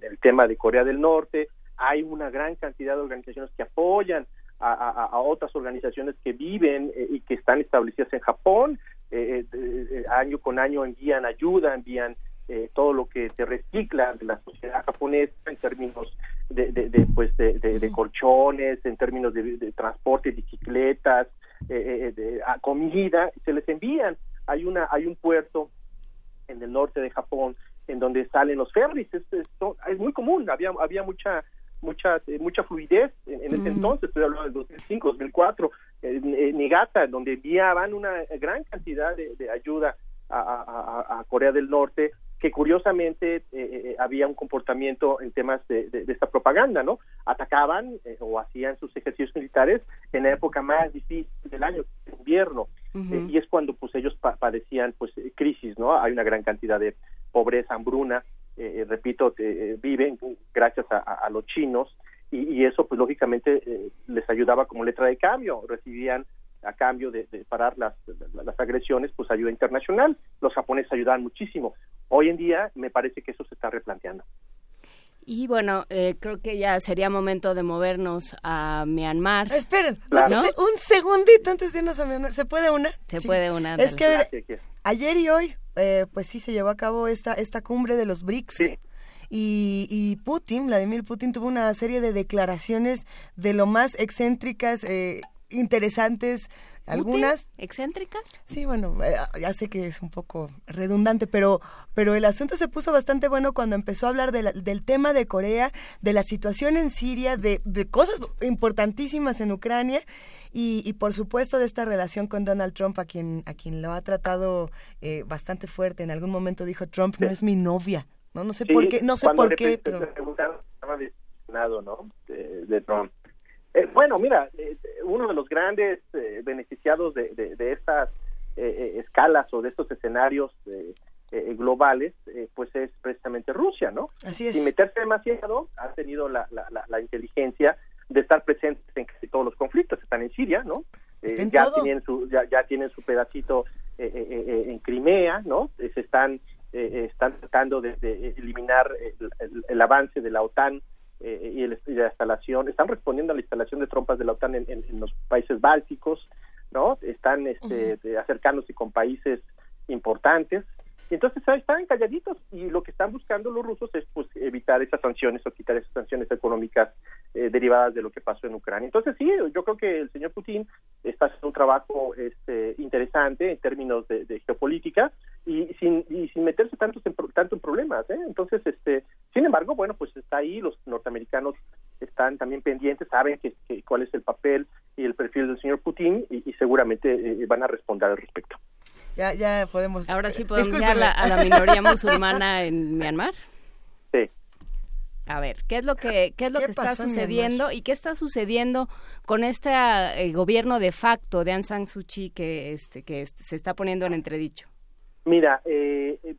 el tema de Corea del Norte. Hay una gran cantidad de organizaciones que apoyan a, otras organizaciones que viven y que están establecidas en Japón eh, eh, año con año envían ayuda, envían eh, todo lo que se recicla de la sociedad japonesa en términos de, de, pues de, colchones, en términos de, transporte, bicicletas, de, comida, se les envían. Hay una hay un puerto en el norte de Japón en donde salen los ferries, es, es muy común, había había mucha mucha eh, mucha fluidez en, ese entonces, estoy hablando del 2005, 2004, en, Nigata, donde enviaban una gran cantidad de, ayuda a, Corea del Norte, que curiosamente eh, eh, había un comportamiento en temas de, esta propaganda, ¿no? Atacaban o hacían sus ejercicios militares en la época más difícil del año, invierno, y es cuando pues ellos padecían pues crisis, ¿no? Hay una gran cantidad de pobreza, hambruna, eh, eh, repito, eh, viven gracias a, los chinos y, eso pues lógicamente les ayudaba como letra de cambio, recibían a cambio de, parar las, las, agresiones pues ayuda internacional, los japoneses ayudaban muchísimo. Hoy en día me parece que eso se está replanteando. Y bueno, creo que ya sería momento de movernos a Myanmar. Esperen, un, segundito antes de irnos a Myanmar. ¿Se puede una? Se puede una. Es que ayer y hoy eh, pues sí se llevó a cabo esta, esta cumbre de los BRICS. Y, y, Putin, Vladimir Putin, tuvo una serie de declaraciones de lo más excéntricas, eh, interesantes, algunas excéntricas sí bueno eh, ya sé que es un poco redundante pero pero el asunto se puso bastante bueno cuando empezó a hablar del tema de Corea de la situación en Siria de, de cosas importantísimas en Ucrania y, por supuesto de esta relación con Donald Trump, a quien, a quien lo ha tratado eh, bastante fuerte. En algún momento dijo Trump no es mi novia. No, no sé por qué, no sé por qué, pero... estaba ¿no? De, Trump. Eh, bueno, mira, eh, uno de los grandes beneficiados de, de, estas escalas o de estos escenarios globales, pues es precisamente Rusia, ¿no? Así es. Sin meterse demasiado, ha tenido la, la, la inteligencia de estar presentes en casi todos los conflictos. Están en Siria, ¿no? Eh, ya, tienen su, ya, ya, tienen su pedacito eh, eh, en Crimea, ¿no? se están, están tratando de, eliminar el, avance de la OTAN y, la instalación, están respondiendo a la instalación de trompas de la OTAN en, los países bálticos, ¿no? Están este, acercándose con países importantes. Entonces están calladitos y lo que están buscando los rusos es pues evitar esas sanciones o quitar esas sanciones económicas eh, derivadas de lo que pasó en Ucrania. Entonces sí, yo creo que el señor Putin está haciendo un trabajo este, interesante en términos de, geopolítica y sin, y sin meterse tanto en, tanto en problemas. ¿eh? Entonces, este, sin embargo, bueno, pues está ahí, los norteamericanos están también pendientes, saben que, cuál es el papel y el perfil del señor Putin y, seguramente eh, van a responder al respecto. Ya, ya podemos. Ahora sí podemos ir a la, minoría musulmana en Myanmar. Sí. A ver, ¿qué es lo que, qué es lo ¿Qué que está sucediendo y qué está sucediendo con este eh, gobierno de facto de Aung San Suu Kyi que, este, que este, se está poniendo en entredicho? Mira, eh, eh,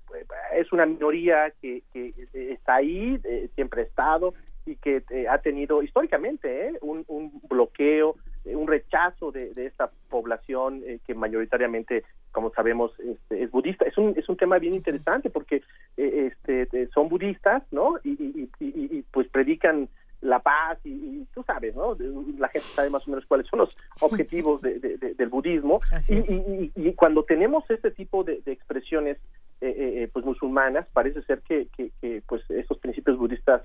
es una minoría que, que eh, está ahí, eh, siempre ha estado y que eh, ha tenido históricamente eh, un, un bloqueo, eh, un rechazo de, de esta población eh, que mayoritariamente, como sabemos, este, es budista. Es un, es un tema bien interesante porque eh, este, eh, son budistas, ¿no? Y, y, y, y, pues predican la paz y, y tú sabes, ¿no? La gente sabe más o menos cuáles son los objetivos de- de- de- del budismo. Y, y- y- y cuando tenemos este tipo de, de expresiones eh, eh, pues musulmanas, parece ser que, que, que, pues esos principios budistas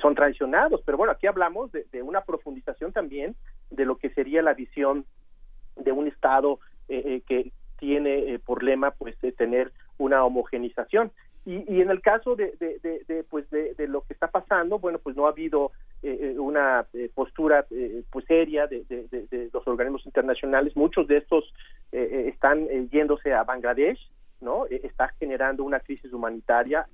son traicionados. Pero bueno, aquí hablamos de una profundización también de lo que sería la visión de un Estado eh, eh, que tiene eh, por lema pues de tener una homogenización. Y, y en el caso de, de, pues de, lo que está pasando, bueno, pues no ha habido eh, eh, una eh, postura eh, pues seria de, los organismos internacionales. Muchos de estos eh, eh, están eh, yéndose a Bangladesh, ¿no? Eh, está generando una crisis humanitaria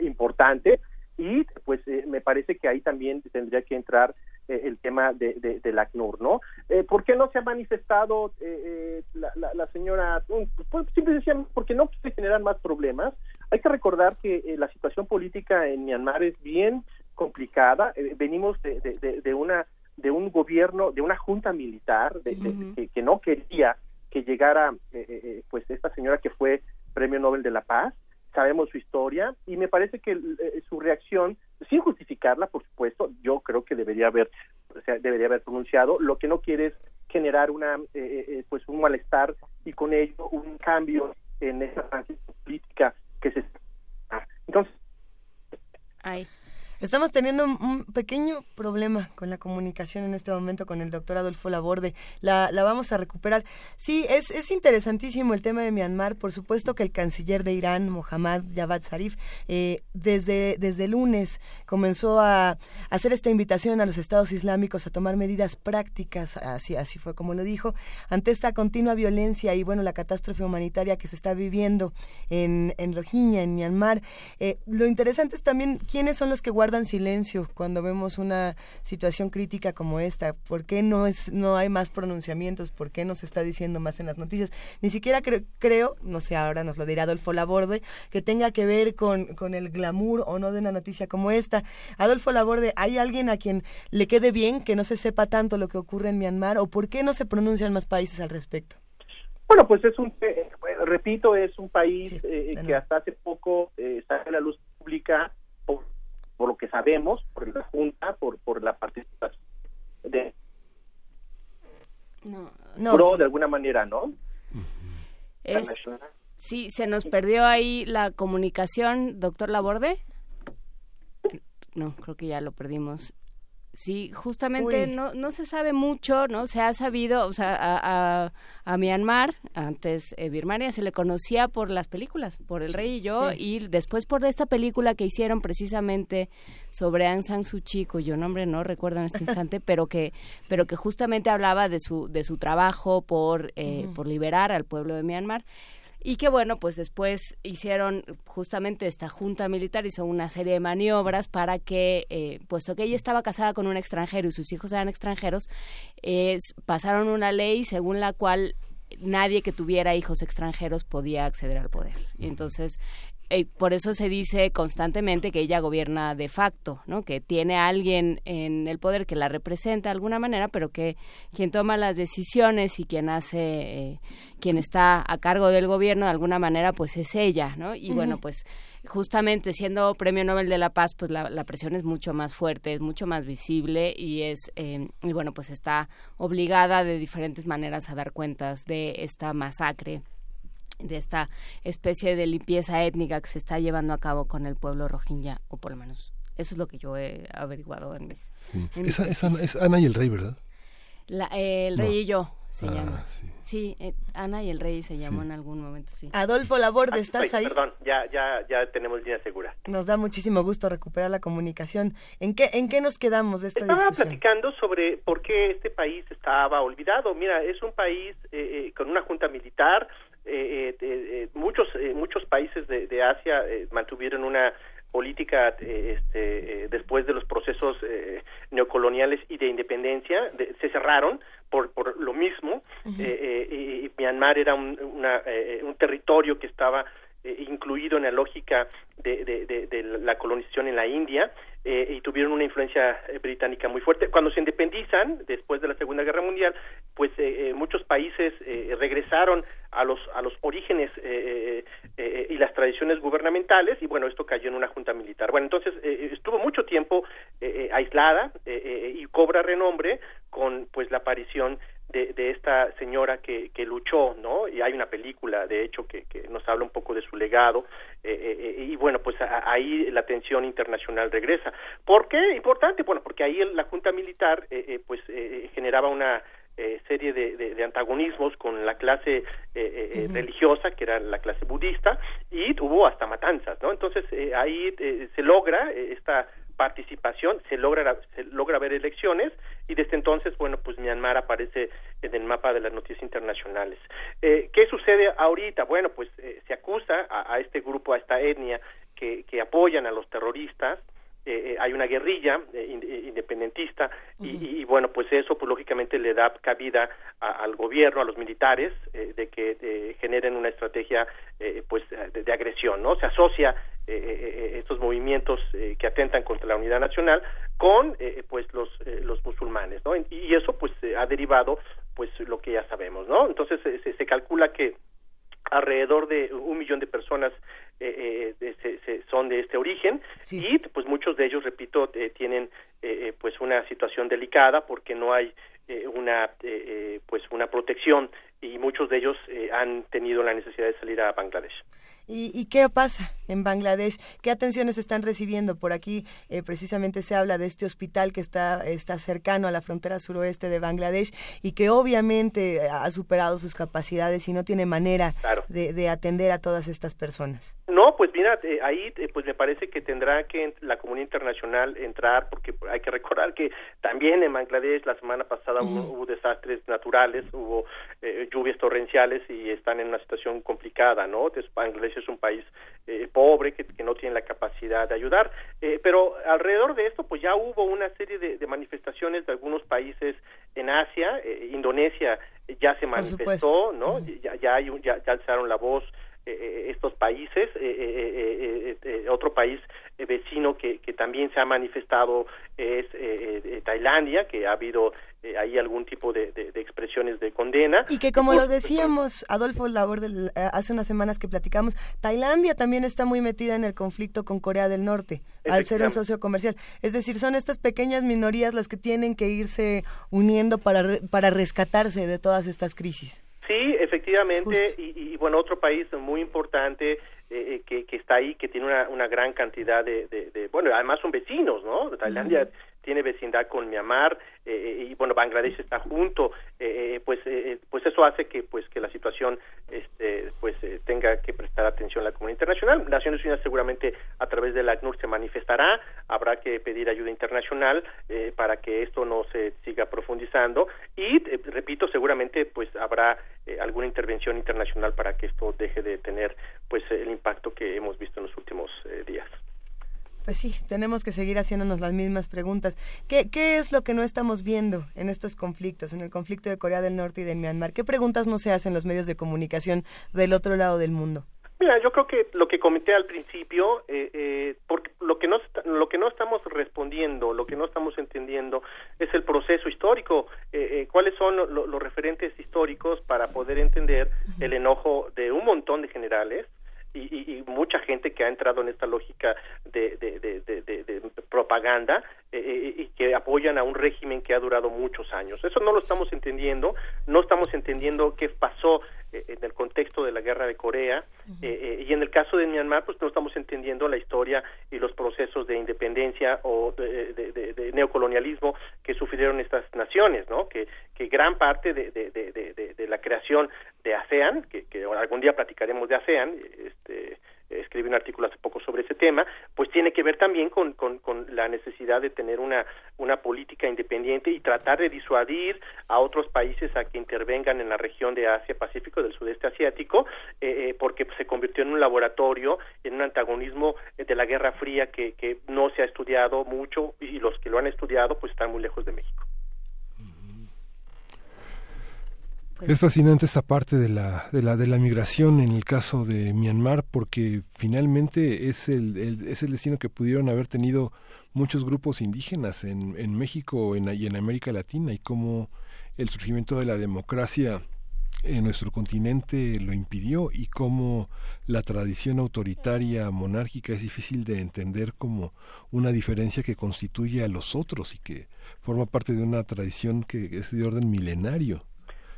importante y pues eh, me parece que ahí también tendría que entrar eh, el tema de, de, del ACNUR, ¿no? Eh, ¿Por qué no se ha manifestado eh, eh, la, la- la señora? Pues simple y sencillamente porque no quiere generar más problemas. Hay que recordar que eh, la situación política en Myanmar es bien complicada. Venimos de, de, de- de una de un gobierno, de una junta militar de- que, que no quería que llegara pues esta señora que fue Premio Nobel de la Paz sabemos su historia y me parece que eh, su reacción sin justificarla por supuesto yo creo que debería haber o sea, debería haber pronunciado lo que no quiere es generar una eh, eh, eh, pues un malestar y con ello un cambio en esa política que se entonces Ay. Estamos teniendo un, pequeño problema con la comunicación en este momento con el doctor Adolfo Laborde. La, la vamos a recuperar. Sí, es, es interesantísimo el tema de Myanmar. Por supuesto que el canciller de Irán, Mohammad Javad Zarif, eh, desde, desde lunes comenzó a hacer esta invitación a los estados islámicos a tomar medidas prácticas, así, así fue como lo dijo, ante esta continua violencia y bueno, la catástrofe humanitaria que se está viviendo en, en Rohingya, en Myanmar. Eh, lo interesante es también quiénes son los que guardan silencio cuando vemos una situación crítica como esta. ¿Por qué no, es, no hay más pronunciamientos? ¿Por qué no se está diciendo más en las noticias? Ni siquiera cre- creo, no sé, ahora nos lo dirá Adolfo Laborde, que tenga que ver con, con el glamour o no de una noticia como esta. Adolfo Laborde, ¿hay alguien a quien le quede bien que no se sepa tanto lo que ocurre en Myanmar o por qué no se pronuncian más países al respecto? Bueno, pues es un, eh, bueno, repito, es un país eh, que hasta hace poco eh, sale a la luz pública por, lo que sabemos, por la Junta, por, por la participación de No, Pro, de alguna manera, ¿no? Es- sí, se nos perdió ahí la comunicación, doctor Laborde. No, creo que ya lo perdimos. Sí, justamente Uy. no, no se sabe mucho, ¿no? Se ha sabido, o sea, a, a, a Myanmar, antes eh, Birmania, se le conocía por las películas, por El Rey y yo, Sí. y después por esta película que hicieron precisamente sobre Aung San Suu Kyi, cuyo nombre no recuerdo en este instante, pero que, pero que justamente hablaba de su, de su trabajo por, eh, por liberar al pueblo de Myanmar. Y que bueno, pues después hicieron justamente esta junta militar, hizo una serie de maniobras para que, eh, puesto que ella estaba casada con un extranjero y sus hijos eran extranjeros, es- pasaron una ley según la cual nadie que tuviera hijos extranjeros podía acceder al poder. Y entonces, eh, por eso se dice constantemente que ella gobierna de facto, ¿no? Que tiene a alguien en el poder que la representa de alguna manera, pero que quien toma las decisiones y quien hace, eh, quien está a cargo del gobierno de alguna manera, pues es ella, ¿no? Y bueno, pues justamente siendo Premio Nobel de la Paz, pues la, la presión es mucho más fuerte, es mucho más visible y es, eh, y bueno, pues está obligada de diferentes maneras a dar cuentas de esta masacre de esta especie de limpieza étnica que se está llevando a cabo con el pueblo rohingya, o por lo menos eso es lo que yo he averiguado en mis... Sí. en mis Es. Ana, es Ana y el Rey, ¿verdad? La- eh, el No. rey y yo se Ah, llama. Sí, eh, Ana y el rey se llamó en algún momento, sí. Adolfo Laborde, ¿estás ahí? Perdón, ya, ya, ya tenemos línea segura. Nos da muchísimo gusto recuperar la comunicación. ¿En qué, en qué nos quedamos de esta Estaba discusión? platicando sobre por qué este país estaba olvidado. Mira, es un país eh, eh, con una junta militar. Eh, eh, eh, eh, muchos eh, muchos países de, de Asia eh, mantuvieron una política este, después de los procesos neocoloniales y de independencia se cerraron por, por lo mismo. Y Myanmar era un, un territorio que estaba incluido en la lógica de, de, la colonización en la India y tuvieron una influencia británica muy fuerte. Cuando se independizan, después de la Segunda Guerra Mundial, pues muchos países regresaron a los a los orígenes y las tradiciones gubernamentales y bueno esto cayó en una junta militar bueno entonces estuvo mucho tiempo aislada y cobra renombre con pues la aparición de, de, esta señora que, que luchó, ¿no? Y hay una película, de hecho, que, que nos habla un poco de su legado, eh, y bueno, pues ahí la atención internacional regresa. ¿Por qué? Importante, bueno, porque ahí la Junta Militar, pues generaba una serie de, de, antagonismos con la clase religiosa, que era la clase budista, y hubo hasta matanzas, ¿no? Entonces ahí se logra esta participación, se logra, se logra ver elecciones y desde entonces, bueno, pues Myanmar aparece en el mapa de las noticias internacionales. Eh, ¿Qué sucede ahorita? Bueno, pues eh, se acusa a, a, este grupo, a esta etnia que, que apoyan a los terroristas, eh, hay una guerrilla independentista y, y, bueno pues eso pues lógicamente le da cabida al gobierno a los militares de que generen una estrategia pues de, de, agresión no se asocia estos movimientos que atentan contra la unidad nacional con pues los los musulmanes no y eso pues ha derivado pues lo que ya sabemos no entonces se, se calcula que alrededor de un millón de personas eh, eh, se, se son de este origen. Y pues muchos de ellos repito eh, tienen eh, pues una situación delicada porque no hay eh, una pues una protección. Y muchos de ellos han tenido la necesidad de salir a Bangladesh. ¿Y, qué pasa en Bangladesh? ¿Qué atenciones están recibiendo? Por aquí eh, precisamente se habla de este hospital que está, está cercano a la frontera suroeste de Bangladesh y que obviamente ha superado sus capacidades y no tiene manera de, atender a todas estas personas. No, pues mira, eh, ahí eh, pues me parece que tendrá que la comunidad internacional entrar porque hay que recordar que también en Bangladesh la semana pasada hubo, desastres naturales, hubo lluvias torrenciales y están en una situación complicada, ¿no? Entonces, Bangladesh es un país eh, pobre que, no tiene la capacidad de ayudar. Eh, pero alrededor de esto, pues ya hubo una serie de, manifestaciones de algunos países en Asia, eh, Indonesia ya se manifestó, ¿no? Ya, ya, hay, ya, ya alzaron la voz estos países, otro país vecino que, que también se ha manifestado es Tailandia, que ha habido eh, ahí algún tipo de, expresiones de condena. Y que como lo decíamos, Adolfo Labor, eh, hace unas semanas que platicamos, Tailandia también está muy metida en el conflicto con Corea del Norte, al ser un socio comercial. Es decir, son estas pequeñas minorías las que tienen que irse uniendo para, para rescatarse de todas estas crisis. Sí, efectivamente, y, bueno, otro país muy importante eh, que, que, está ahí, que tiene una, una gran cantidad de, de, bueno, además son vecinos, ¿no? Tailandia tiene vecindad con Myanmar eh, y bueno Bangladesh está junto eh, pues eh, pues eso hace que pues que la situación este pues tenga que prestar atención a la comunidad internacional. Naciones Unidas seguramente a través de la ACNUR se manifestará habrá que pedir ayuda internacional para que esto no se siga profundizando y repito seguramente pues habrá alguna intervención internacional para que esto deje de tener pues el impacto que hemos visto en los últimos días pues sí, tenemos que seguir haciéndonos las mismas preguntas. ¿Qué, ¿Qué es lo que no estamos viendo en estos conflictos, en el conflicto de Corea del Norte y de Myanmar? ¿Qué preguntas no se hacen los medios de comunicación del otro lado del mundo? Mira, yo creo que lo que comenté al principio, eh, eh, porque lo que no lo que no estamos respondiendo, lo que no estamos entendiendo es el proceso histórico. Eh, ¿Cuáles son los referentes históricos para poder entender el enojo de un montón de generales? Y, y, mucha gente que ha entrado en esta lógica de, de, de, de propaganda eh, eh, y que apoyan a un régimen que ha durado muchos años. Eso no lo estamos entendiendo, no estamos entendiendo qué pasó eh, en el contexto de la guerra de Corea y en el caso de Myanmar, pues no estamos entendiendo la historia y los procesos de independencia o de, neocolonialismo que sufrieron estas naciones, ¿no? Que, que gran parte de, la creación de ASEAN, que, que algún día platicaremos de ASEAN, este, es escribí un artículo hace poco sobre ese tema, pues tiene que ver también con, con, con la necesidad de tener una, una política independiente y tratar de disuadir a otros países a que intervengan en la región de Asia-Pacífico, del sudeste asiático, eh, eh, porque se convirtió en un laboratorio, en un antagonismo eh, de la Guerra Fría que, que no se ha estudiado mucho y los que lo han estudiado pues están muy lejos de México. Es fascinante esta parte de la, de la de la migración en el caso de Myanmar porque finalmente es el, es el destino que pudieron haber tenido muchos grupos indígenas en, en México en, y en América Latina y cómo el surgimiento de la democracia en nuestro continente lo impidió y cómo la tradición autoritaria monárquica es difícil de entender como una diferencia que constituye a los otros y que forma parte de una tradición que es de orden milenario.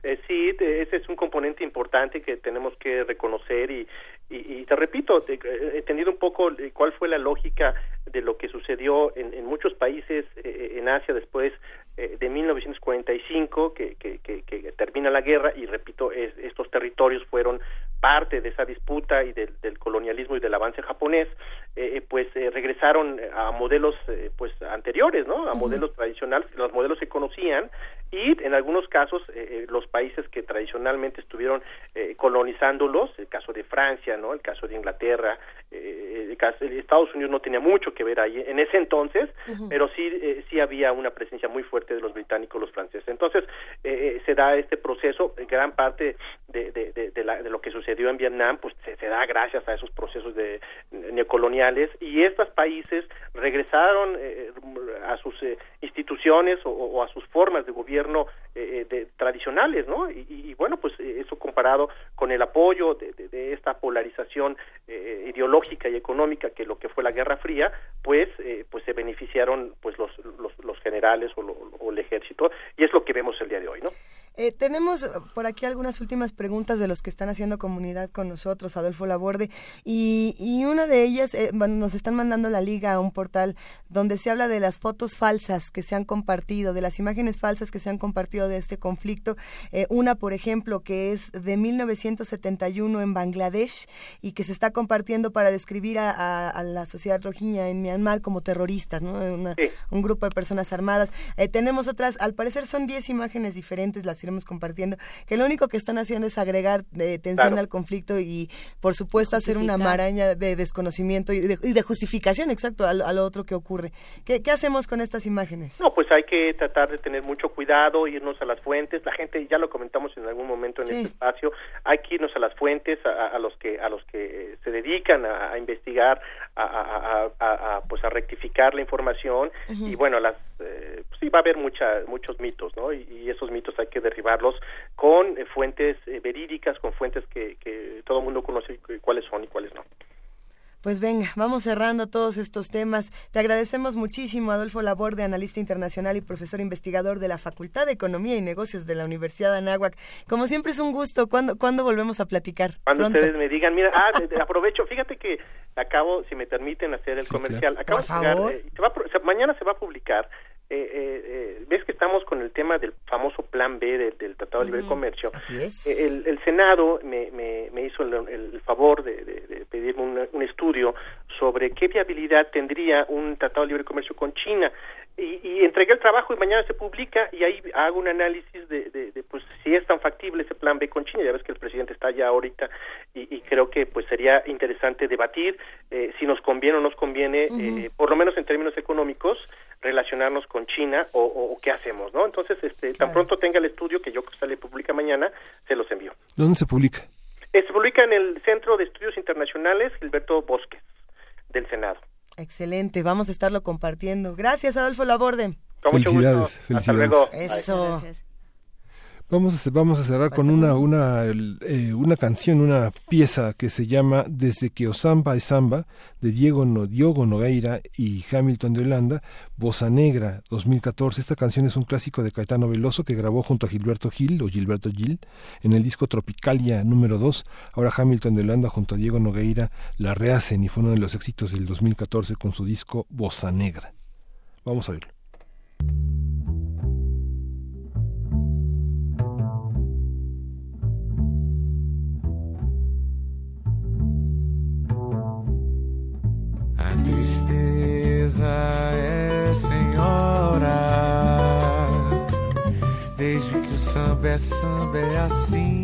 Eh, sí, ese es un componente importante que tenemos que reconocer y, y, te repito, he entendido un poco cuál fue la lógica de lo que sucedió en, en muchos países eh, en Asia después eh, de 1945 que, que, que, que, termina la guerra y repito estos territorios fueron parte de esa disputa y del, del colonialismo y del avance japonés eh, pues eh, regresaron a modelos pues anteriores no a modelos tradicionales los modelos se conocían y en algunos casos los países que tradicionalmente estuvieron colonizándolos el caso de Francia no el caso de Inglaterra el caso de Estados Unidos no tenía mucho que ver ahí en ese entonces pero sí sí había una presencia muy fuerte de los británicos los franceses. Entonces, eh, eh, se da este proceso, gran parte de, de, de, de, lo que sucedió en Vietnam, pues se, se, da gracias a esos procesos de neocoloniales y estos países regresaron eh, a sus instituciones o, a sus formas de gobierno de, tradicionales, ¿no? Y, y, bueno, pues eso comparado con el apoyo de, esta polarización ideológica y económica que lo que fue la Guerra Fría, pues pues se beneficiaron pues los los, los generales o, lo, o el ejército y es lo que vemos el día de hoy, ¿no? Eh, tenemos por aquí algunas últimas preguntas de los que están haciendo comunidad con nosotros, Adolfo Laborde, y, y una de ellas, eh, bueno, nos están mandando la liga a un portal donde se habla de las fotos falsas que se han compartido, de las imágenes falsas que se han compartido de este conflicto. Eh, una, por ejemplo, que es de 1971 en Bangladesh y que se está compartiendo para describir a, a, la sociedad rojiña en Myanmar como terroristas, ¿no? Un grupo de personas armadas. tenemos otras, al parecer son 10 imágenes diferentes, las iremos compartiendo, que lo único que están haciendo es agregar de tensión al conflicto y, por supuesto, hacer una maraña de desconocimiento y de, justificación, exacto, a, lo otro que ocurre. ¿Qué, hacemos con estas imágenes? No, pues hay que tratar de tener mucho cuidado, irnos a las fuentes. La gente, ya lo comentamos en algún momento en este espacio, hay que irnos a las fuentes, a, los que a los que se dedican a, investigar, a, pues a rectificar la información y bueno, las eh, pues sí va a haber mucha, muchos mitos, ¿no? Y, y esos mitos hay que derribarlos con eh, fuentes eh, verídicas, con fuentes que, que todo el mundo conoce cuáles son y cuáles no. Pues venga, vamos cerrando todos estos temas. Te agradecemos muchísimo, Adolfo Laborde, analista internacional y profesor investigador de la Facultad de Economía y Negocios de la Universidad de Anáhuac. Como siempre es un gusto. ¿Cuándo, ¿cuándo volvemos a platicar? Cuando ustedes me digan, mira, ah, aprovecho, fíjate que acabo, si me permiten hacer el comercial, acabo Por favor. Eh, mañana se va a publicar eh, eh, eh, ves que estamos con el tema del famoso plan B del, Tratado de Libre Comercio. El, el, Senado me, me, me hizo el, favor de, de, pedirme un, un, estudio sobre qué viabilidad tendría un Tratado de Libre Comercio con China. Y, y, entregué el trabajo y mañana se publica y ahí hago un análisis de, de, pues si es tan factible ese plan B con China. Ya ves que el presidente está allá ahorita y, y creo que pues sería interesante debatir eh, si nos conviene o nos conviene eh, por lo menos en términos económicos relacionarnos con China o, o, qué hacemos no entonces este tan pronto tenga el estudio que yo que sale publica mañana se los envío. Dónde se publica eh, se publica en el Centro de Estudios Internacionales Gilberto Bosques del Senado. Excelente, vamos a estarlo compartiendo. Gracias, Adolfo Laborde. felicidades, felicidades. Eso. Vamos a, vamos a cerrar con una, una, eh, una canción, una pieza que se llama Desde que Osamba es Samba, de Diego, no, Diogo Nogueira y Hamilton de Holanda, Bossa Negra 2014. Esta canción es un clásico de Caetano Veloso que grabó junto a Gilberto Gil o Gilberto Gil en el disco Tropicalia número 2. Ahora Hamilton de Holanda junto a Diego Nogueira la rehacen y fue uno de los éxitos del 2014 con su disco Bossa Negra. Vamos a verlo. A tristeza é senhora. Desde que o samba é samba é assim.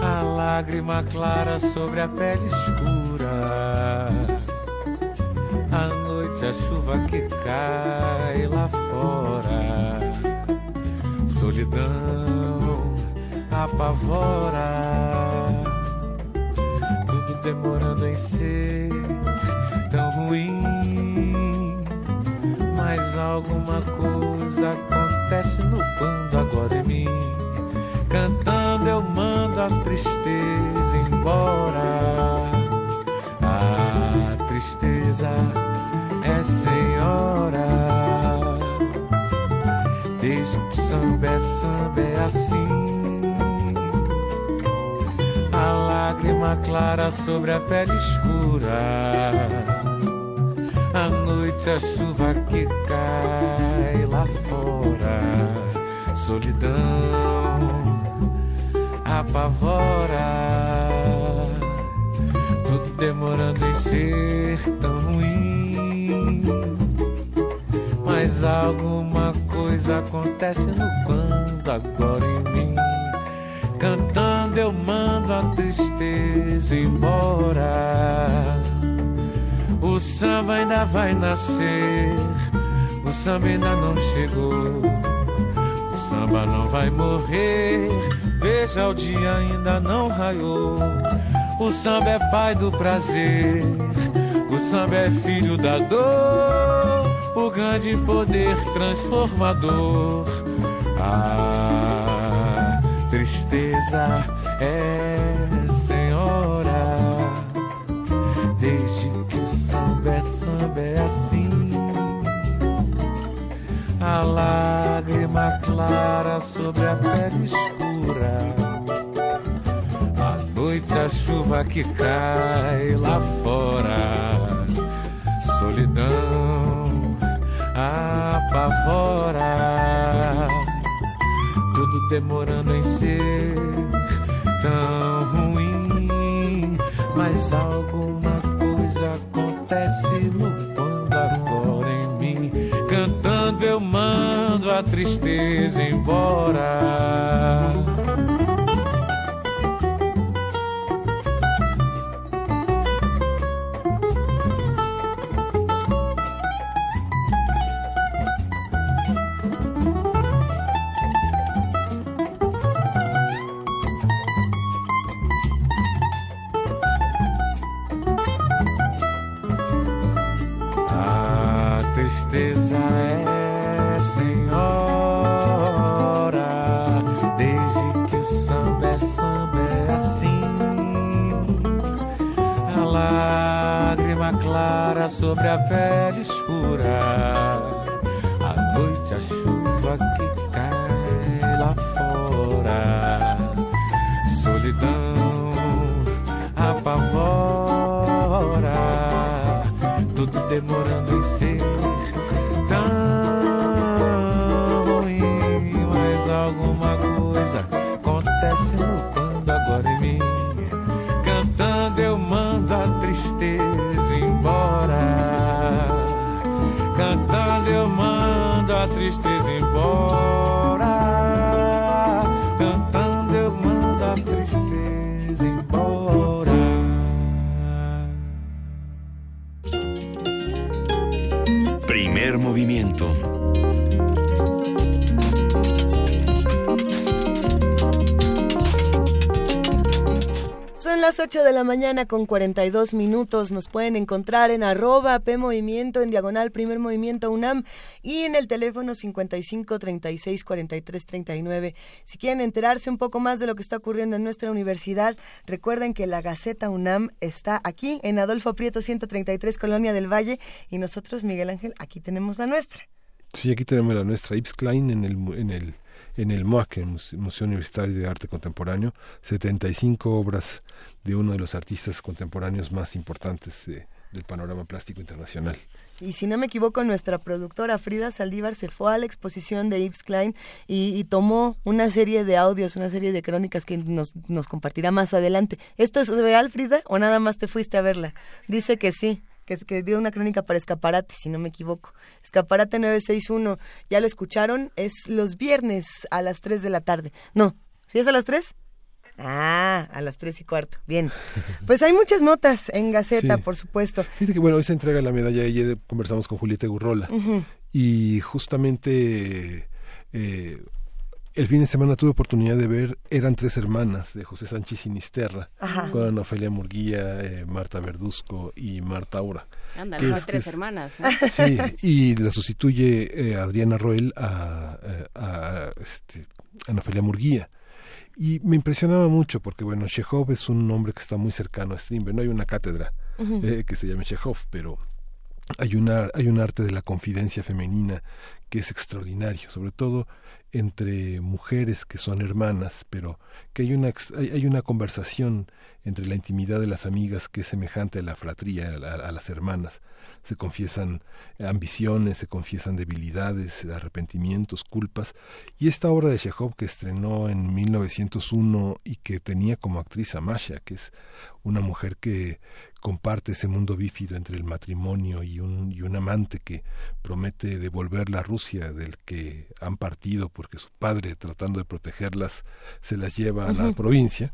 A lágrima clara sobre a pele escura. A noite, a chuva que cai lá fora. Solidão apavora Demorando em ser tão ruim. Mas alguma coisa acontece no quando agora em mim. Cantando eu mando a tristeza embora. A tristeza é senhora. Desde que o samba é samba é assim. Lágrima clara sobre a pele escura. A noite, a chuva que cai lá fora. Solidão apavora. Tudo demorando em ser tão ruim. Mas alguma coisa acontece no quando agora em mim. Cantando eu mando a tristeza embora. O samba ainda vai nascer, o samba ainda não chegou. O samba não vai morrer, veja o dia ainda não raiou. O samba é pai do prazer, o samba é filho da dor, o grande poder transformador. A tristeza é senhora, desde que o samba é samba é assim. A lágrima clara sobre a pele escura. À noite a chuva que cai lá fora. Solidão apavora. Tudo demorando em ser tão ruim. Mas alguma coisa acontece no quando agora em mim. Cantando eu mando a tristeza embora. Sobre a pele escura, à noite a chuva que cai lá fora. Solidão apavora tudo demorando tristeza embora. Cantando eu mando a tristeza embora. Primer movimiento. Las 8 de la mañana con 42 minutos. Nos pueden encontrar en arroba P Movimiento, en diagonal Primer Movimiento UNAM y en el teléfono 55 36 43 39. Si quieren enterarse un poco más de lo que está ocurriendo en nuestra universidad, recuerden que la Gaceta UNAM está aquí en Adolfo Prieto 133, Colonia del Valle. Y nosotros, Miguel Ángel, aquí tenemos la nuestra. Sí, aquí tenemos la nuestra Ips Klein en el, en el, en el MOAC, el Muse- Museo Universitario de Arte Contemporáneo, 75 obras de uno de los artistas contemporáneos más importantes de- del panorama plástico internacional. Y si no me equivoco, nuestra productora Frida Saldívar se fue a la exposición de Yves Klein y, y tomó una serie de audios, una serie de crónicas que nos, nos compartirá más adelante. ¿Esto es real, Frida, o nada más te fuiste a verla? Dice que sí, que, que dio una crónica para Escaparate, si no me equivoco. Escaparate 961, ya lo escucharon, es los viernes a las 3 de la tarde. No, ¿sí es a las 3? Ah, a las tres y cuarto. Bien. Pues hay muchas notas en Gaceta, Sí. por supuesto. Fíjate que bueno, hoy se entrega la medalla, ayer conversamos con Julieta Gurrola y justamente eh, el fin de semana tuve oportunidad de ver Eran tres hermanas de José Sánchez Sinisterra, Ajá. con Ana Ofelia Murguía, eh, Marta Verduzco y Marta Aura. Ándale, Que las tres es- hermanas. ¿no? Sí, y la sustituye eh, Adriana Roel a, eh, a, este, Ana Ofelia Murguía. Y me impresionaba mucho porque, bueno, Chekhov es un nombre que está muy cercano a Strindberg. No hay una cátedra eh, que se llame Chekhov, pero hay, una, hay un arte de la confidencia femenina que es extraordinario, sobre todo entre mujeres que son hermanas, pero que hay una, hay, una conversación entre la intimidad de las amigas que es semejante a la fratría, a, la- las hermanas. Se confiesan ambiciones, se confiesan debilidades, arrepentimientos, culpas. Y esta obra de Chekhov que estrenó en 1901 y que tenía como actriz a Masha, que es una mujer que comparte ese mundo bífido entre el matrimonio y un, y un amante que promete devolverla a Rusia del que han partido porque su padre tratando de protegerlas se las lleva a la provincia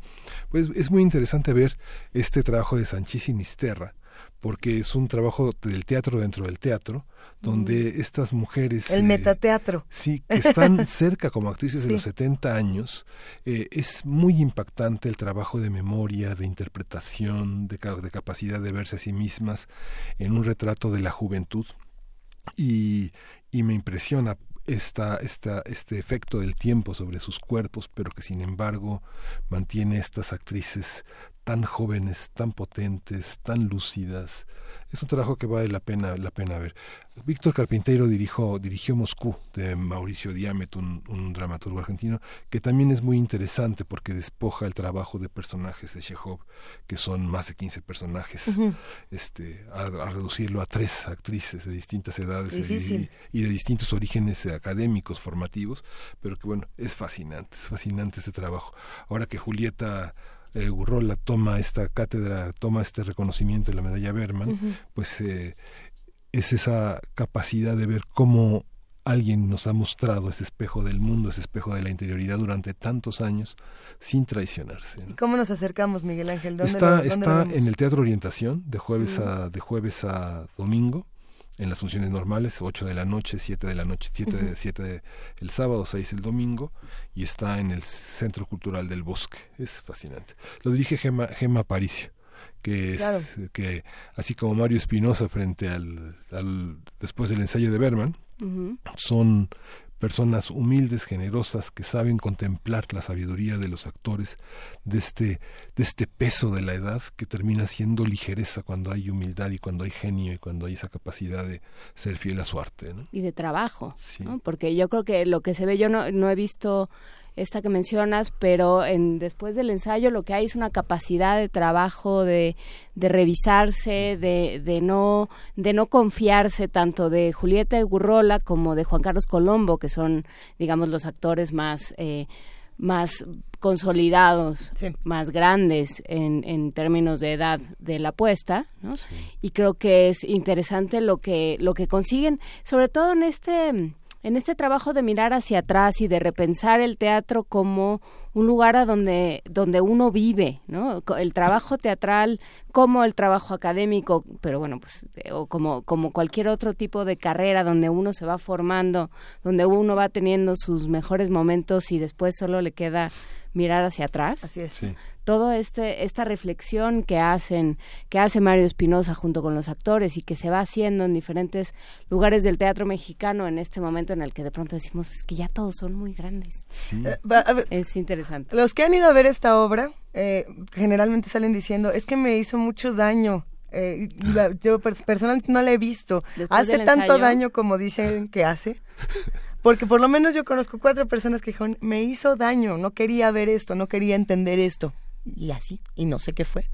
pues es muy interesante ver este trabajo de Sanchís Sinisterra porque es un trabajo del teatro dentro del teatro donde estas mujeres El eh, metateatro. Sí, que están cerca como actrices de los 70 años. Eh, es muy impactante el trabajo de memoria, de interpretación, de, de capacidad de verse a sí mismas en un retrato de la juventud. Y, y me impresiona esta, esta, este efecto del tiempo sobre sus cuerpos, pero que sin embargo mantiene estas actrices tan jóvenes, tan potentes, tan lúcidas. Es un trabajo que vale la pena, la pena ver. Víctor Carpinteiro dirigió, dirigió Moscú de Mauricio Diamet, un, un dramaturgo argentino, que también es muy interesante porque despoja el trabajo de personajes de Chekhov, que son más de 15 personajes, este, a, a reducirlo a tres actrices de distintas edades y, Difícil. y de distintos orígenes académicos, formativos, pero que bueno, es fascinante, es fascinante ese trabajo. Ahora que Julieta eh, Gurrola toma esta cátedra, toma este reconocimiento de la medalla Berman, pues eh, es esa capacidad de ver cómo alguien nos ha mostrado ese espejo del mundo, ese espejo de la interioridad durante tantos años sin traicionarse. ¿no? ¿Y cómo nos acercamos, Miguel Ángel? ¿Dónde Está, lo- dónde lo está en el Teatro Orientación de jueves, a, de jueves a domingo en las funciones normales, 8 de la noche, 7 de la noche, 7 de Ujú. 7 el sábado, 6 el domingo y está en el Centro Cultural del Bosque. Es fascinante. Lo dirige Gema, Gema Aparicio que es Claro. que así como Mario Espinosa frente al, al después del ensayo de Berman son personas humildes, generosas, que saben contemplar la sabiduría de los actores, de este, de este peso de la edad que termina siendo ligereza cuando hay humildad y cuando hay genio y cuando hay esa capacidad de ser fiel a su arte. ¿no? y de trabajo, ¿no? porque yo creo que lo que se ve, yo no, no he visto esta que mencionas, pero en, después del ensayo lo que hay es una capacidad de trabajo, de, de revisarse, de, de, no, de no confiarse tanto de Julieta Gurrola como de Juan Carlos Colombo, que son, digamos, los actores más... Eh, más consolidados, más grandes en, en términos de edad de la apuesta, ¿no? Y creo que es interesante lo que lo que consiguen, sobre todo en este en este trabajo de mirar hacia atrás y de repensar el teatro como un lugar a donde donde uno vive, ¿no? El trabajo teatral como el trabajo académico, pero bueno, pues eh, o como como cualquier otro tipo de carrera donde uno se va formando, donde uno va teniendo sus mejores momentos y después solo le queda mirar hacia atrás. Así es. Todo este esta reflexión que hacen que hace Mario Espinosa junto con los actores y que se va haciendo en diferentes lugares del teatro mexicano en este momento en el que de pronto decimos es que ya todos son muy grandes. Eh, ver, Es interesante. Los que han ido a ver esta obra eh, generalmente salen diciendo, es que me hizo mucho daño. Eh, y la- yo pers- personalmente no la he visto. Después ¿Hace tanto daño como dicen que hace? Porque por lo menos yo conozco cuatro personas que dijeron, me hizo daño, no quería ver esto, no quería entender esto. Y así, y no sé qué fue.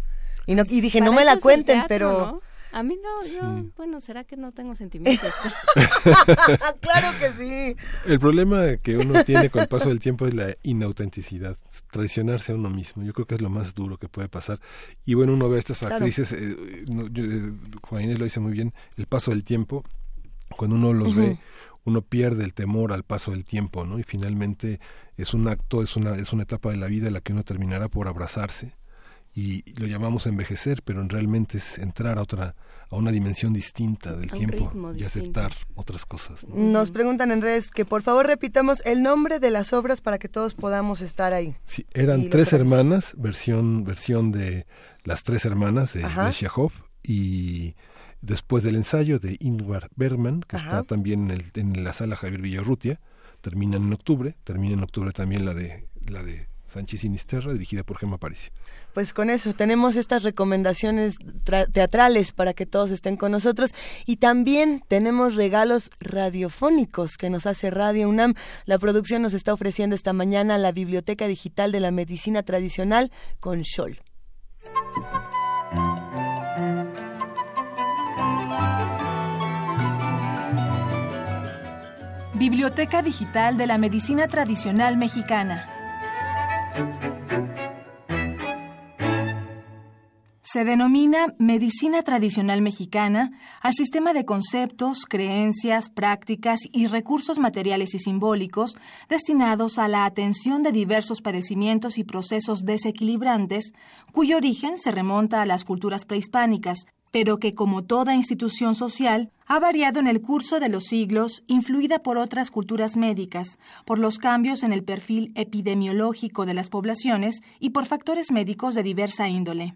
Y, no, y dije, no me la cuenten, teatro, pero... ¿no? A mí no, yo, bueno, ¿será que no tengo sentimientos? claro que sí. El problema que uno tiene con el paso del tiempo es la inautenticidad, traicionarse a uno mismo. Yo creo que es lo más duro que puede pasar. Y bueno, uno ve a estas actrices, eh, eh, Juan Inés lo dice muy bien, el paso del tiempo, cuando uno los ve, uno pierde el temor al paso del tiempo, ¿no? Y finalmente es un acto, es una, es una etapa de la vida en la que uno terminará por abrazarse y lo llamamos envejecer, pero realmente es entrar a otra a una dimensión distinta del tiempo y aceptar otras cosas. Nos preguntan en redes que por favor repitamos el nombre de las obras para que todos podamos estar ahí. Sí, eran tres hermanas, versión versión de las tres hermanas de, de y después del ensayo de Ingvar Bergman, que está también en, en, la sala Javier Villarrutia, termina en octubre, termina en octubre también la de la de Sánchez Sinisterra, dirigida por Gemma Parisi. Pues con eso tenemos estas recomendaciones teatrales para que todos estén con nosotros y también tenemos regalos radiofónicos que nos hace Radio UNAM. La producción nos está ofreciendo esta mañana la Biblioteca Digital de la Medicina Tradicional con Scholl. Biblioteca Digital de la Medicina Tradicional Mexicana. Se denomina medicina tradicional mexicana al sistema de conceptos, creencias, prácticas y recursos materiales y simbólicos destinados a la atención de diversos padecimientos y procesos desequilibrantes cuyo origen se remonta a las culturas prehispánicas, pero que como toda institución social ha variado en el curso de los siglos, influida por otras culturas médicas, por los cambios en el perfil epidemiológico de las poblaciones y por factores médicos de diversa índole.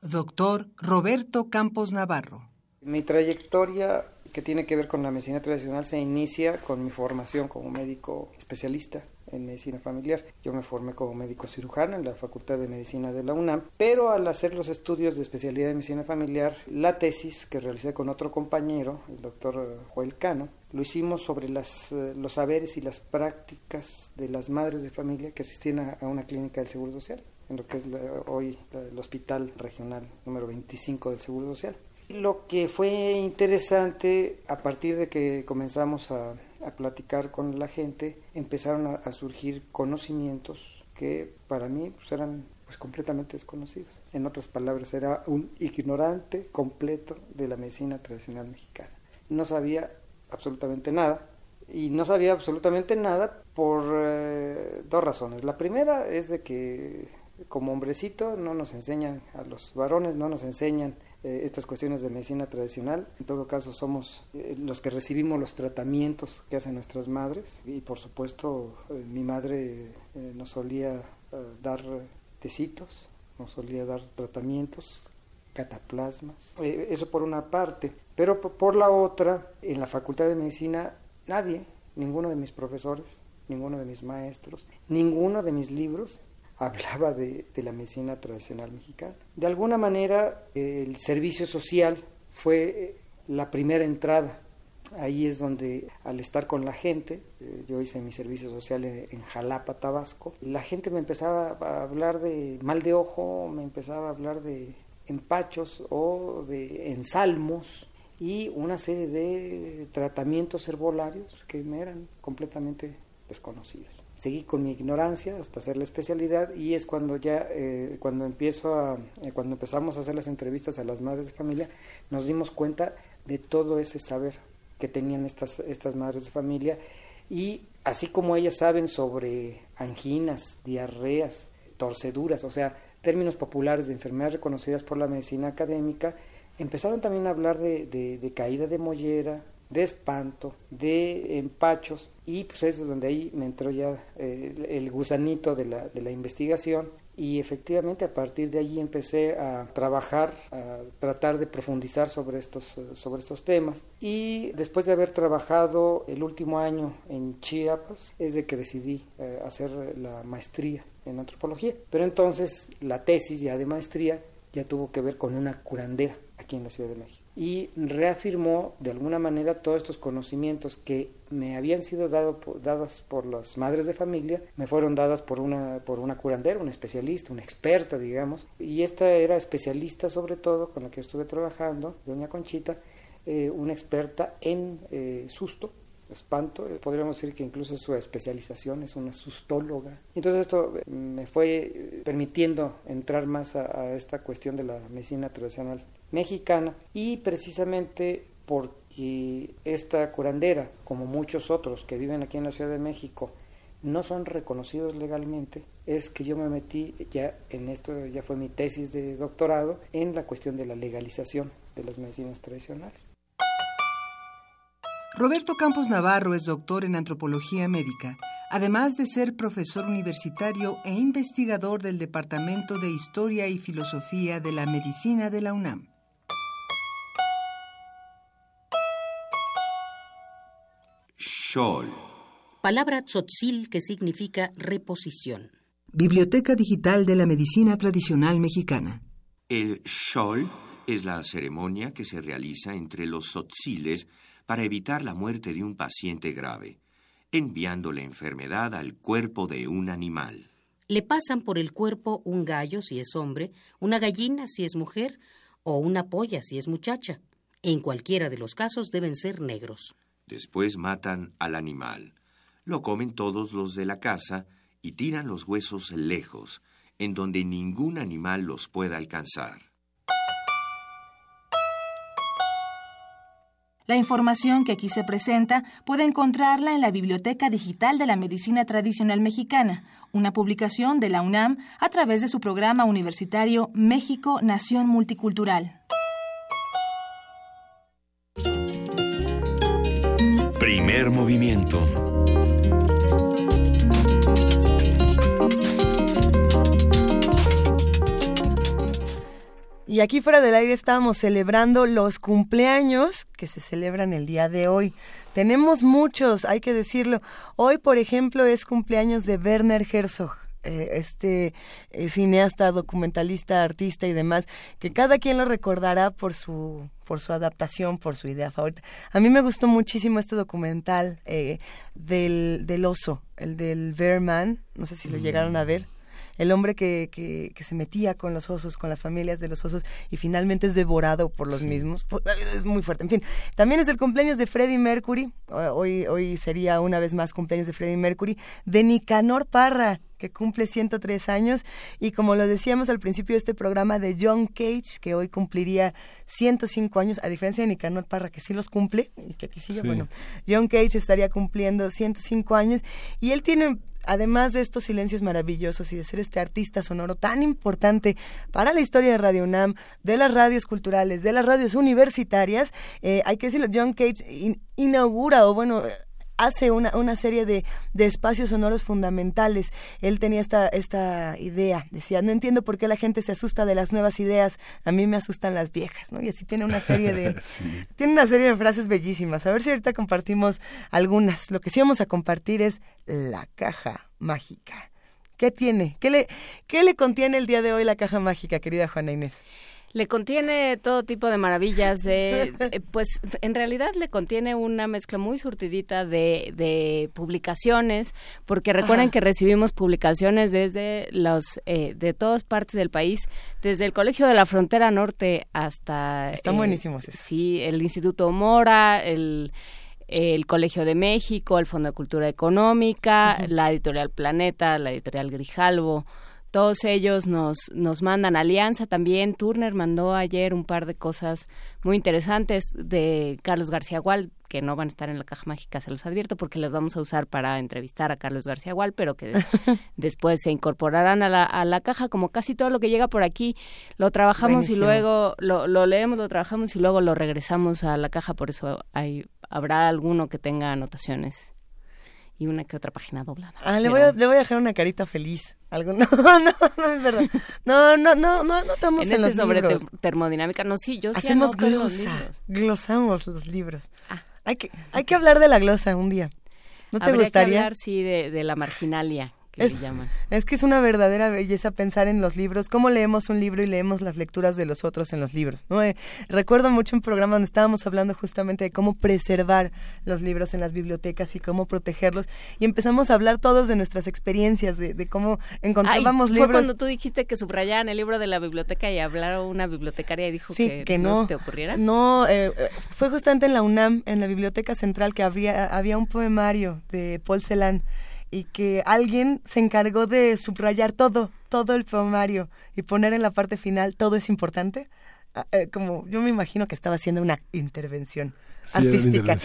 Doctor Roberto Campos Navarro. Mi trayectoria que tiene que ver con la medicina tradicional se inicia con mi formación como médico especialista en medicina familiar. Yo me formé como médico cirujano en la Facultad de Medicina de la UNAM, pero al hacer los estudios de especialidad de medicina familiar, la tesis que realicé con otro compañero, el doctor Joel Cano, lo hicimos sobre las, eh, los saberes y las prácticas de las madres de familia que asistían a, a una clínica del Seguro Social en lo que es hoy el Hospital Regional número 25 del Seguro Social. Lo que fue interesante a partir de que comenzamos a, platicar con la gente, empezaron a, surgir conocimientos que para mí pues, eran pues completamente desconocidos. En otras palabras, era un ignorante completo de la medicina tradicional mexicana. No sabía absolutamente nada y no sabía absolutamente nada por eh, dos razones. La primera es de que como hombrecito no nos enseñan, a los varones no nos enseñan eh, estas cuestiones de medicina tradicional. En todo caso somos eh, los que recibimos los tratamientos que hacen nuestras madres. Y por supuesto eh, mi madre nos solía dar tecitos, nos solía dar tratamientos, cataplasmas, eso por una parte, pero por la otra, en la Facultad de Medicina nadie, ninguno de mis profesores, ninguno de mis maestros, ninguno de mis libros hablaba de, la medicina tradicional mexicana. De alguna manera, el servicio social fue eh, la primera entrada. Ahí es donde, al estar con la gente, eh, yo hice mi servicio social en, Jalapa, Tabasco, la gente me empezaba a hablar de mal de ojo, me empezaba a hablar de empachos o de ensalmos y una serie de tratamientos herbolarios que me eran completamente desconocidos seguí con mi ignorancia hasta hacer la especialidad y es cuando ya eh, cuando empiezo a eh, cuando empezamos a hacer las entrevistas a las madres de familia nos dimos cuenta de todo ese saber que tenían estas estas madres de familia. Y así como ellas saben sobre anginas diarreas torceduras o sea términos populares de enfermedades reconocidas por la medicina académica empezaron también a hablar de, de caída de mollera de espanto, de empachos, y pues es donde ahí me entró ya eh, el gusanito de la, de la investigación y efectivamente a partir de allí empecé a trabajar, a tratar de profundizar sobre estos, eh, sobre estos temas. Y después de haber trabajado el último año en Chiapas es de que decidí eh, hacer la maestría en antropología, pero entonces la tesis ya de maestría ya tuvo que ver con una curandera aquí en la Ciudad de México y reafirmó de alguna manera todos estos conocimientos que me habían sido dado, dados por las madres de familia, me fueron dadas por una, por una curandera, una especialista, una experta, digamos, y esta era especialista sobre todo, con la que estuve trabajando, doña Conchita, eh, una experta en eh, susto, espanto, eh, podríamos decir que incluso su especialización es una sustóloga. Entonces esto me fue permitiendo entrar más a, esta cuestión de la medicina tradicional mexicana y precisamente porque esta curandera, como muchos otros que viven aquí en la Ciudad de México, no son reconocidos legalmente, es que yo me metí ya en esto, ya fue mi tesis de doctorado, en la cuestión de la legalización de las medicinas tradicionales. Roberto Campos Navarro es doctor en antropología médica, además de ser profesor universitario e investigador del Departamento de Historia y Filosofía de la Medicina de la UNAM. Shol. Palabra tzotzil que significa reposición. Biblioteca Digital de la Medicina Tradicional Mexicana. El shol es la ceremonia que se realiza entre los tzotziles para evitar la muerte de un paciente grave, enviando la enfermedad al cuerpo de un animal. Le pasan por el cuerpo un gallo si es hombre, una gallina si es mujer o una polla si es muchacha. En cualquiera de los casos deben ser negros. Después matan al animal. Lo comen todos los de la casa y tiran los huesos lejos, en donde ningún animal los pueda alcanzar. La información que aquí se presenta puede encontrarla en la Biblioteca Digital de la Medicina Tradicional Mexicana, una publicación de la UNAM a través de su programa universitario México Nación Multicultural. Movimiento Y aquí fuera del aire estábamos celebrando los cumpleaños que se celebran el día de hoy. Tenemos muchos, hay que decirlo. Hoy, por ejemplo, es cumpleaños de Werner Herzog. Eh, este eh, cineasta, documentalista, artista y demás, que cada quien lo recordará por su por su adaptación, por su idea favorita. A mí me gustó muchísimo este documental eh, del, del oso, el del Bear Man, no sé si lo llegaron a ver el hombre que, que, que, se metía con los osos, con las familias de los osos y finalmente es devorado por los mismos. Es muy fuerte. En fin, también es el cumpleaños de Freddie Mercury. Hoy, hoy sería una vez más cumpleaños de Freddie Mercury. De Nicanor Parra, que cumple 103 años, y como lo decíamos al principio de este programa, de John Cage, que hoy cumpliría 105 años, a diferencia de Nicanor Parra, que sí los cumple, y que aquí sigue, bueno, John Cage estaría cumpliendo 105 años, y él tiene además de estos silencios maravillosos y de ser este artista sonoro tan importante para la historia de Radio UNAM, de las radios culturales, de las radios universitarias, eh, hay que decirlo, John Cage inaugura o bueno hace una, una serie de, de, espacios sonoros fundamentales. Él tenía esta, esta idea, decía, no entiendo por qué la gente se asusta de las nuevas ideas, a mí me asustan las viejas, ¿no? Y así tiene una serie de, tiene una serie de frases bellísimas. A ver si ahorita compartimos algunas. Lo que sí vamos a compartir es la caja mágica. ¿Qué tiene? ¿Qué le, qué le contiene el día de hoy la caja mágica, querida Juana Inés? Le contiene todo tipo de maravillas, de, eh, pues en realidad le contiene una mezcla muy surtidita de, de publicaciones, porque recuerden que recibimos publicaciones desde los, eh, de todas partes del país, desde el Colegio de la Frontera Norte hasta... Están eh, buenísimos. Sí, el Instituto Mora, el el Colegio de México, el Fondo de Cultura Económica, la editorial Planeta, la editorial Grijalvo, todos ellos nos, nos mandan alianza también. Turner mandó ayer un par de cosas muy interesantes de Carlos García Gual, que no van a estar en la caja mágica, se los advierto, porque los vamos a usar para entrevistar a Carlos García Gual, pero que después se incorporarán a la, a la caja, como casi todo lo que llega por aquí, lo trabajamos y luego lo, lo leemos, lo trabajamos y luego lo regresamos a la caja, por eso hay, habrá alguno que tenga anotaciones y una que otra página doblada. Ah, le, voy a, le voy a dejar una carita feliz. Algo, no, no, no es verdad. No, no, no, no estamos en, los sobre libros. termodinámica, no, sí, yo sí Hacemos glosa, los libros. glosamos los libros. Ah. Hay que, hay que hablar de la glosa un día. ¿No te gustaría? Que hablar, sí, de, de la marginalia que llaman. Es que es una verdadera belleza pensar en los libros, cómo leemos un libro y leemos las lecturas de los otros en los libros. ¿no? Eh, recuerdo mucho un programa donde estábamos hablando justamente de cómo preservar los libros en las bibliotecas y cómo protegerlos. Y empezamos a hablar todos de nuestras experiencias, de, cómo encontrábamos Ay, libros. Fue cuando tú dijiste que subrayaban el libro de la biblioteca y hablaron una bibliotecaria y dijo que, que no, te ocurriera. No, eh, eh, fue justamente en la UNAM, en la Biblioteca Central, que habría, había un poemario de Paul Celan y que alguien se encargó de subrayar todo, todo el poemario y poner en la parte final todo es importante. Ah, eh, como yo me imagino que estaba haciendo una intervención artística.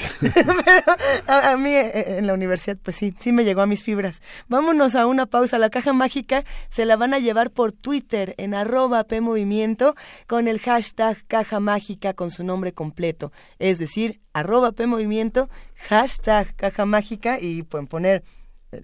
a, mí eh, en la universidad, pues sí, sí me llegó a mis fibras. Vámonos a una pausa. La caja mágica se la van a llevar por Twitter en arroba PMovimiento con el hashtag caja mágica con su nombre completo. Es decir, arroba PMovimiento, hashtag caja mágica y pueden poner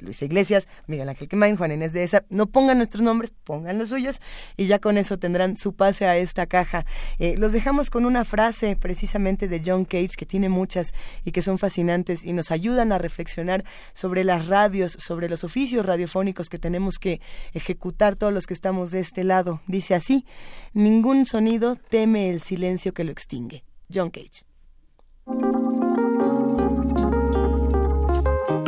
Luisa Iglesias, Miguel Ángel Quemain, Juan Inés de esa, no pongan nuestros nombres, pongan los suyos y ya con eso tendrán su pase a esta caja. Eh, los dejamos con una frase precisamente de John Cage que tiene muchas y que son fascinantes y nos ayudan a reflexionar sobre las radios, sobre los oficios radiofónicos que tenemos que ejecutar todos los que estamos de este lado. Dice así, ningún sonido teme el silencio que lo extingue. John Cage.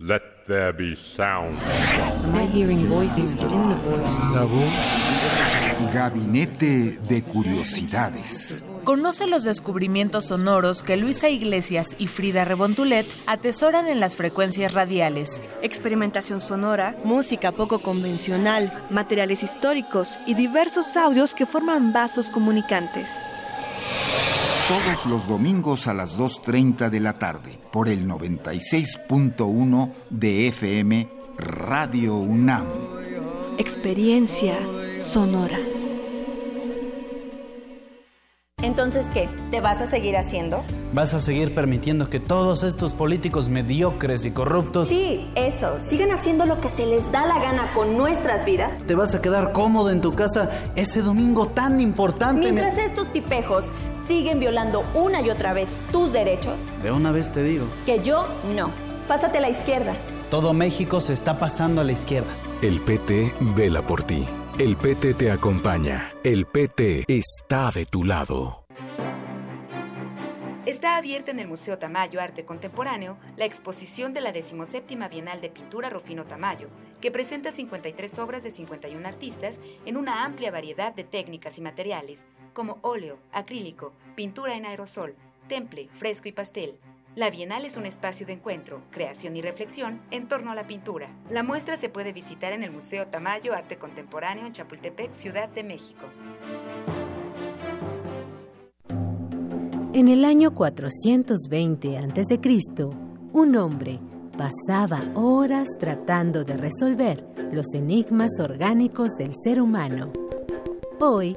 Let there be sound. Am I hearing voices within the voice? La voz. Gabinete de Curiosidades. Conoce los descubrimientos sonoros que Luisa Iglesias y Frida Rebontulet atesoran en las frecuencias radiales. Experimentación sonora, música poco convencional, materiales históricos y diversos audios que forman vasos comunicantes. Todos los domingos a las 2.30 de la tarde por el 96.1 de FM Radio UNAM. Experiencia sonora. Entonces, ¿qué? ¿Te vas a seguir haciendo? ¿Vas a seguir permitiendo que todos estos políticos mediocres y corruptos... Sí, eso. Sigan haciendo lo que se les da la gana con nuestras vidas. ¿Te vas a quedar cómodo en tu casa ese domingo tan importante? Mientras estos tipejos siguen violando una y otra vez tus derechos. De una vez te digo. Que yo no. Pásate a la izquierda. Todo México se está pasando a la izquierda. El PT vela por ti. El PT te acompaña. El PT está de tu lado. Está abierta en el Museo Tamayo Arte Contemporáneo la exposición de la 17 Bienal de Pintura Rufino Tamayo, que presenta 53 obras de 51 artistas en una amplia variedad de técnicas y materiales, como óleo, acrílico, pintura en aerosol, temple, fresco y pastel. La Bienal es un espacio de encuentro, creación y reflexión en torno a la pintura. La muestra se puede visitar en el Museo Tamayo Arte Contemporáneo en Chapultepec, Ciudad de México. En el año 420 a.C., un hombre pasaba horas tratando de resolver los enigmas orgánicos del ser humano. Hoy,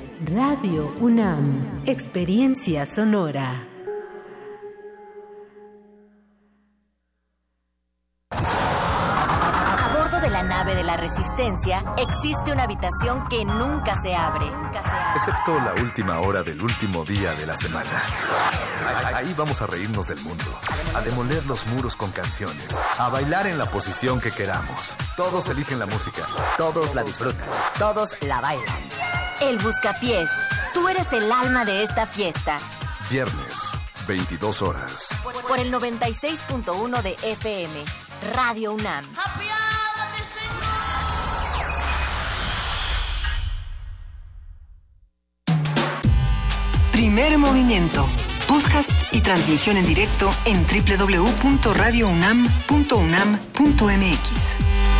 Radio UNAM, Experiencia Sonora. A bordo de la nave de la Resistencia existe una habitación que nunca se abre. Excepto la última hora del último día de la semana. Ahí vamos a reírnos del mundo, a demoler los muros con canciones, a bailar en la posición que queramos. Todos eligen la música. Todos la disfrutan. Todos la bailan. El Buscapiés. Tú eres el alma de esta fiesta. Viernes, 22 horas. Por el 96.1 de FM. Radio UNAM. Primer movimiento. Podcast y transmisión en directo en www.radiounam.unam.mx.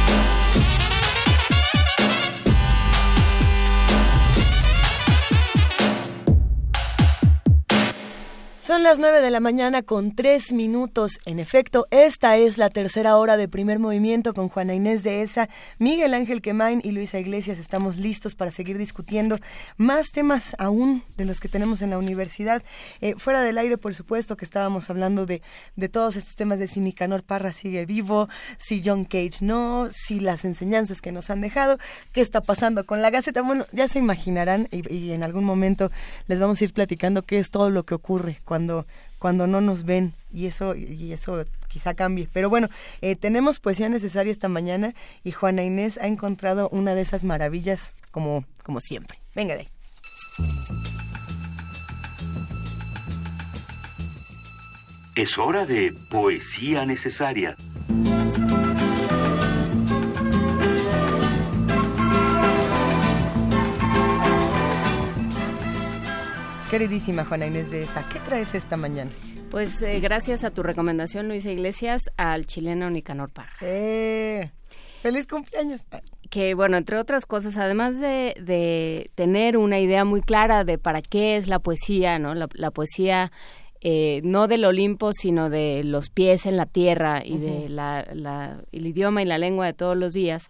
Son las 9 de la mañana con tres minutos. En efecto, esta es la tercera hora de primer movimiento con Juana Inés de Esa, Miguel Ángel Quemain y Luisa Iglesias. Estamos listos para seguir discutiendo más temas aún de los que tenemos en la universidad. Eh, fuera del aire, por supuesto, que estábamos hablando de, todos estos temas de si Nicanor Parra sigue vivo, si John Cage no, si las enseñanzas que nos han dejado, qué está pasando con la Gaceta. Bueno, ya se imaginarán y en algún momento les vamos a ir platicando qué es todo lo que ocurre cuando cuando no nos ven y eso y eso quizá cambie. Pero bueno, eh, tenemos poesía necesaria esta mañana y Juana Inés ha encontrado una de esas maravillas como como siempre. Venga de ahí. Es hora de poesía necesaria. Queridísima Juana Inés de esa, ¿qué traes esta mañana? Pues eh, gracias a tu recomendación, Luisa Iglesias, al chileno Nicanor Parra. ¡Eh! ¡Feliz cumpleaños! Que, bueno, entre otras cosas, además de, de tener una idea muy clara de para qué es la poesía, ¿no? La, la poesía eh, no del Olimpo, sino de los pies en la tierra y de la, la, el idioma y la lengua de todos los días,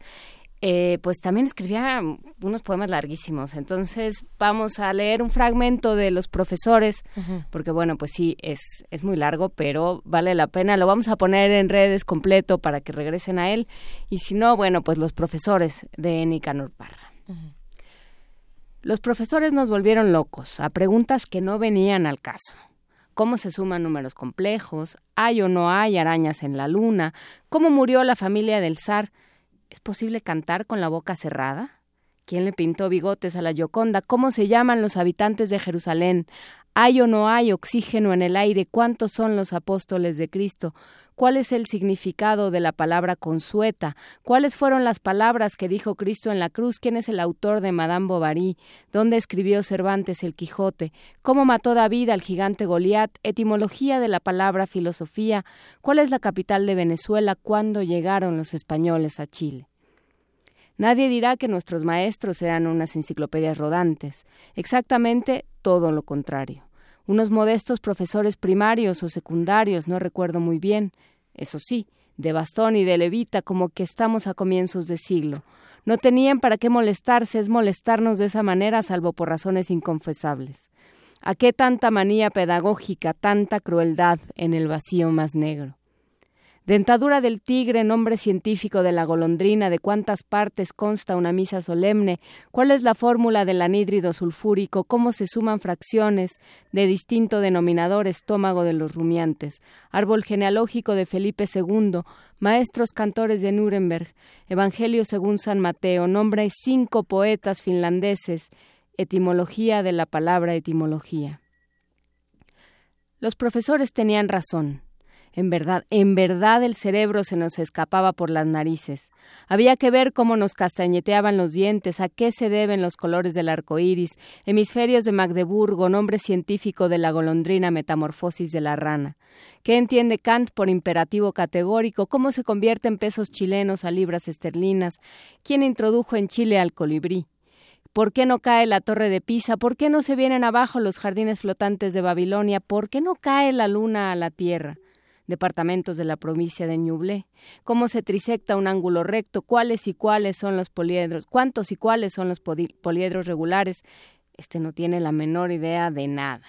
eh, pues también escribía unos poemas larguísimos. Entonces vamos a leer un fragmento de los profesores, porque bueno, pues sí, es, es muy largo, pero vale la pena. Lo vamos a poner en redes completo para que regresen a él. Y si no, bueno, pues los profesores de Nicanor Parra. Los profesores nos volvieron locos a preguntas que no venían al caso. ¿Cómo se suman números complejos? ¿Hay o no hay arañas en la luna? ¿Cómo murió la familia del zar? ¿Es posible cantar con la boca cerrada? ¿Quién le pintó bigotes a la Gioconda? ¿Cómo se llaman los habitantes de Jerusalén? ¿Hay o no hay oxígeno en el aire? ¿Cuántos son los apóstoles de Cristo? ¿Cuál es el significado de la palabra consueta? ¿Cuáles fueron las palabras que dijo Cristo en la cruz? ¿Quién es el autor de Madame Bovary? ¿Dónde escribió Cervantes el Quijote? ¿Cómo mató David al gigante Goliat? Etimología de la palabra filosofía. ¿Cuál es la capital de Venezuela? ¿Cuándo llegaron los españoles a Chile? Nadie dirá que nuestros maestros eran unas enciclopedias rodantes. Exactamente todo lo contrario. Unos modestos profesores primarios o secundarios, no recuerdo muy bien, eso sí, de bastón y de levita, como que estamos a comienzos de siglo. No tenían para qué molestarse, es molestarnos de esa manera, salvo por razones inconfesables. ¿A qué tanta manía pedagógica, tanta crueldad en el vacío más negro? Dentadura del tigre, nombre científico de la golondrina, de cuántas partes consta una misa solemne, cuál es la fórmula del anhídrido sulfúrico, cómo se suman fracciones de distinto denominador estómago de los rumiantes, árbol genealógico de Felipe II, maestros cantores de Nuremberg, Evangelio según San Mateo, nombre cinco poetas finlandeses, etimología de la palabra etimología. Los profesores tenían razón. En verdad, en verdad el cerebro se nos escapaba por las narices. Había que ver cómo nos castañeteaban los dientes, a qué se deben los colores del arco iris, hemisferios de Magdeburgo, nombre científico de la golondrina, metamorfosis de la rana. ¿Qué entiende Kant por imperativo categórico? ¿Cómo se convierte en pesos chilenos a libras esterlinas? ¿Quién introdujo en Chile al colibrí? ¿Por qué no cae la torre de Pisa? ¿Por qué no se vienen abajo los jardines flotantes de Babilonia? ¿Por qué no cae la luna a la tierra? Departamentos de la provincia de Ñuble, cómo se trisecta un ángulo recto, cuáles y cuáles son los poliedros, cuántos y cuáles son los poliedros regulares. Este no tiene la menor idea de nada.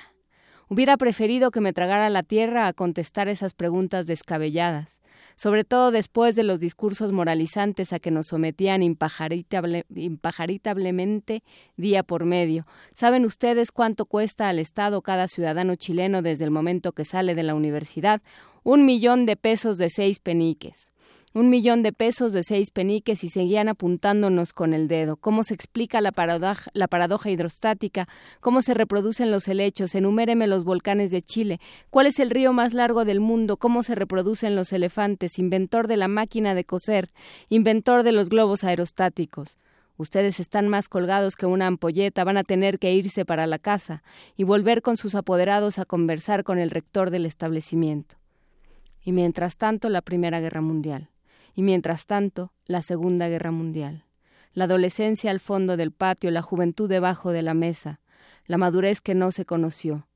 Hubiera preferido que me tragara la tierra a contestar esas preguntas descabelladas. sobre todo después de los discursos moralizantes a que nos sometían impajaritablemente día por medio. ¿Saben ustedes cuánto cuesta al Estado cada ciudadano chileno desde el momento que sale de la universidad? Un millón de pesos de seis peniques un millón de pesos de seis peniques y seguían apuntándonos con el dedo. ¿Cómo se explica la paradoja, la paradoja hidrostática? ¿Cómo se reproducen los helechos? Enuméreme los volcanes de Chile. ¿Cuál es el río más largo del mundo? ¿Cómo se reproducen los elefantes? Inventor de la máquina de coser, inventor de los globos aerostáticos. Ustedes están más colgados que una ampolleta, van a tener que irse para la casa y volver con sus apoderados a conversar con el rector del establecimiento. Y mientras tanto, la Primera Guerra Mundial y mientras tanto la Segunda Guerra Mundial. La adolescencia al fondo del patio, la juventud debajo de la mesa, la madurez que no se conoció,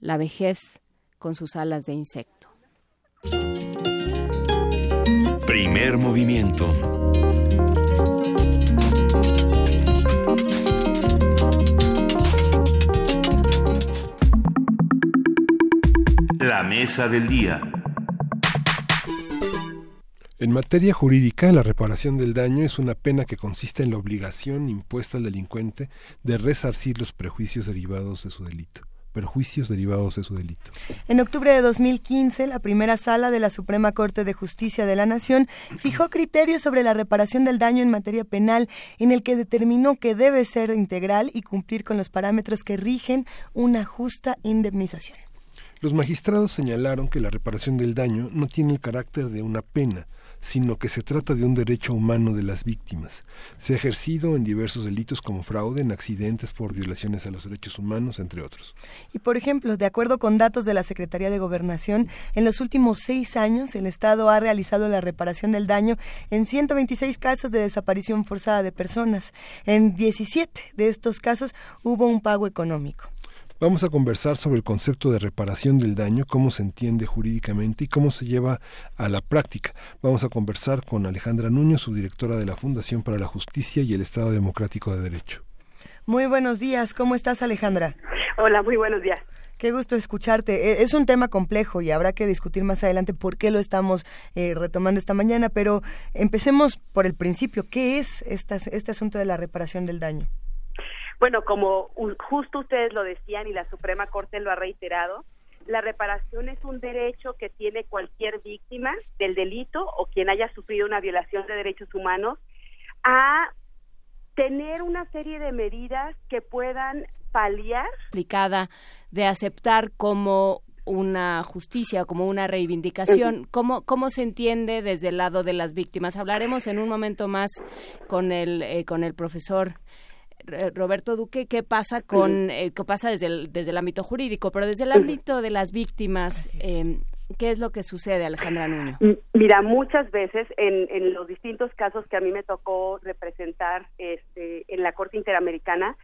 la vejez con sus alas de insecto. Primer movimiento. La mesa del día. En materia jurídica, la reparación del daño es una pena que consiste en la obligación impuesta al delincuente de resarcir los prejuicios derivados de su delito perjuicios derivados de su delito. En octubre de 2015, la primera sala de la Suprema Corte de Justicia de la Nación fijó criterios sobre la reparación del daño en materia penal, en el que determinó que debe ser integral y cumplir con los parámetros que rigen una justa indemnización. Los magistrados señalaron que la reparación del daño no tiene el carácter de una pena, sino que se trata de un derecho humano de las víctimas. Se ha ejercido en diversos delitos como fraude, en accidentes por violaciones a los derechos humanos, entre otros. Y, por ejemplo, de acuerdo con datos de la Secretaría de Gobernación, en los últimos seis años el Estado ha realizado la reparación del daño en 126 casos de desaparición forzada de personas. En 17 de estos casos hubo un pago económico. Vamos a conversar sobre el concepto de reparación del daño, cómo se entiende jurídicamente y cómo se lleva a la práctica. Vamos a conversar con Alejandra Nuño, subdirectora de la Fundación para la Justicia y el Estado Democrático de Derecho. Muy buenos días, ¿cómo estás Alejandra? Hola, muy buenos días. Qué gusto escucharte. E, es un tema complejo y habrá que discutir más adelante por qué lo estamos eh, retomando esta mañana, pero empecemos por el principio. ¿Qué es este asunto de la reparación del daño? Bueno, como justo ustedes lo decían y la Suprema Corte lo ha reiterado, la reparación es un derecho que tiene cualquier víctima del delito o quien haya sufrido una violación de derechos humanos a tener una serie de medidas que puedan paliar. Aplicada de aceptar como una justicia, como una reivindicación. ¿Cómo, ¿Cómo se entiende desde el lado de las víctimas? Hablaremos en un momento más con el, eh, con el profesor Roberto Duque, qué pasa con eh, qué pasa desde el, desde el ámbito jurídico, pero desde el ámbito de las víctimas, eh, ¿qué es lo que sucede, Alejandra Nuño? Mira, muchas veces en, en los distintos casos que a mí me tocó representar este, en la Corte Interamericana,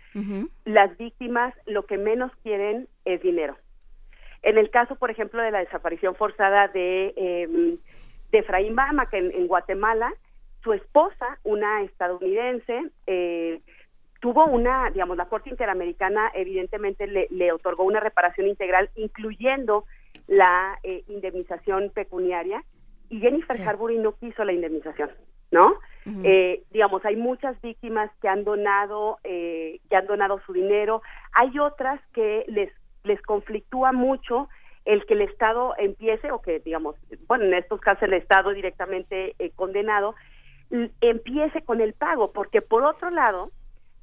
las víctimas lo que menos quieren es dinero. En el caso, por ejemplo, de la desaparición forzada de, eh, de Efraín Bama, que en, en Guatemala, su esposa, una estadounidense, eh, tuvo una, digamos, la Corte Interamericana evidentemente le, otorgó una reparación integral, incluyendo la eh, indemnización pecuniaria, y Jennifer Harbury no quiso la indemnización, ¿no? eh, digamos, hay muchas víctimas que han donado, eh, que han donado su dinero, hay otras que les, les conflictúa mucho el que el Estado empiece, o que, digamos, bueno, en estos casos el Estado directamente eh, condenado, empiece con el pago, porque por otro lado,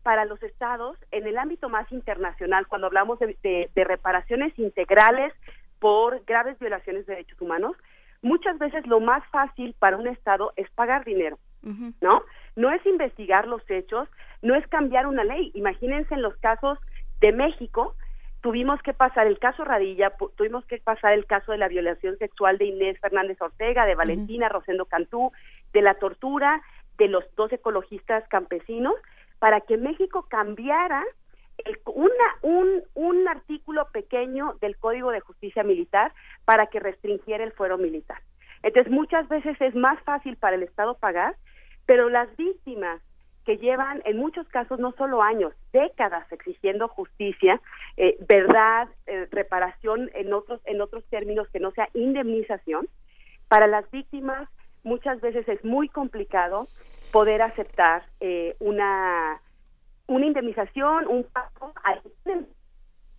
para los estados en el ámbito más internacional, cuando hablamos de, reparaciones integrales por graves violaciones de derechos humanos, muchas veces lo más fácil para un estado es pagar dinero, ¿no? No es investigar los hechos, no es cambiar una ley. Imagínense en los casos de México, tuvimos que pasar el caso Radilla, tuvimos que pasar el caso de la violación sexual de Inés Fernández Ortega, de Valentina Rosendo Cantú, de la tortura de los dos ecologistas campesinos, para que México cambiara una, un, un artículo pequeño del Código de Justicia Militar para que restringiera el fuero militar. Entonces, muchas veces es más fácil para el Estado pagar, pero las víctimas que llevan en muchos casos no solo años, décadas exigiendo justicia, eh, verdad, eh, reparación en otros en otros términos que no sea indemnización, Para las víctimas muchas veces es muy complicado poder aceptar eh, una una indemnización, un pago,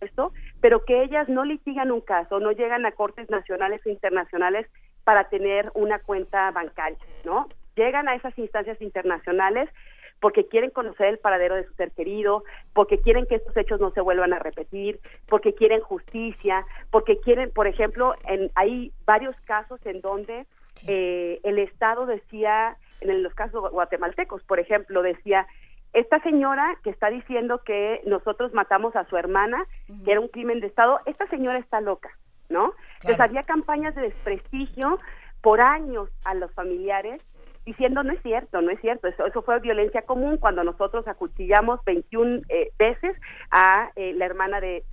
esto, pero que ellas no litigan un caso, no llegan a cortes nacionales e internacionales para tener una cuenta bancaria, ¿no? Llegan a esas instancias internacionales porque quieren conocer el paradero de su ser querido, porque quieren que estos hechos no se vuelvan a repetir, porque quieren justicia, porque quieren, por ejemplo, en, hay varios casos en donde eh, el Estado decía, en los casos guatemaltecos, por ejemplo, decía, esta señora que está diciendo que nosotros matamos a su hermana, que era un crimen de Estado, esta señora está loca, ¿no? Entonces había campañas de desprestigio por años a los familiares diciendo no es cierto, no es cierto, eso, eso fue violencia común cuando nosotros acuchillamos 21 eh, veces a eh, la hermana de,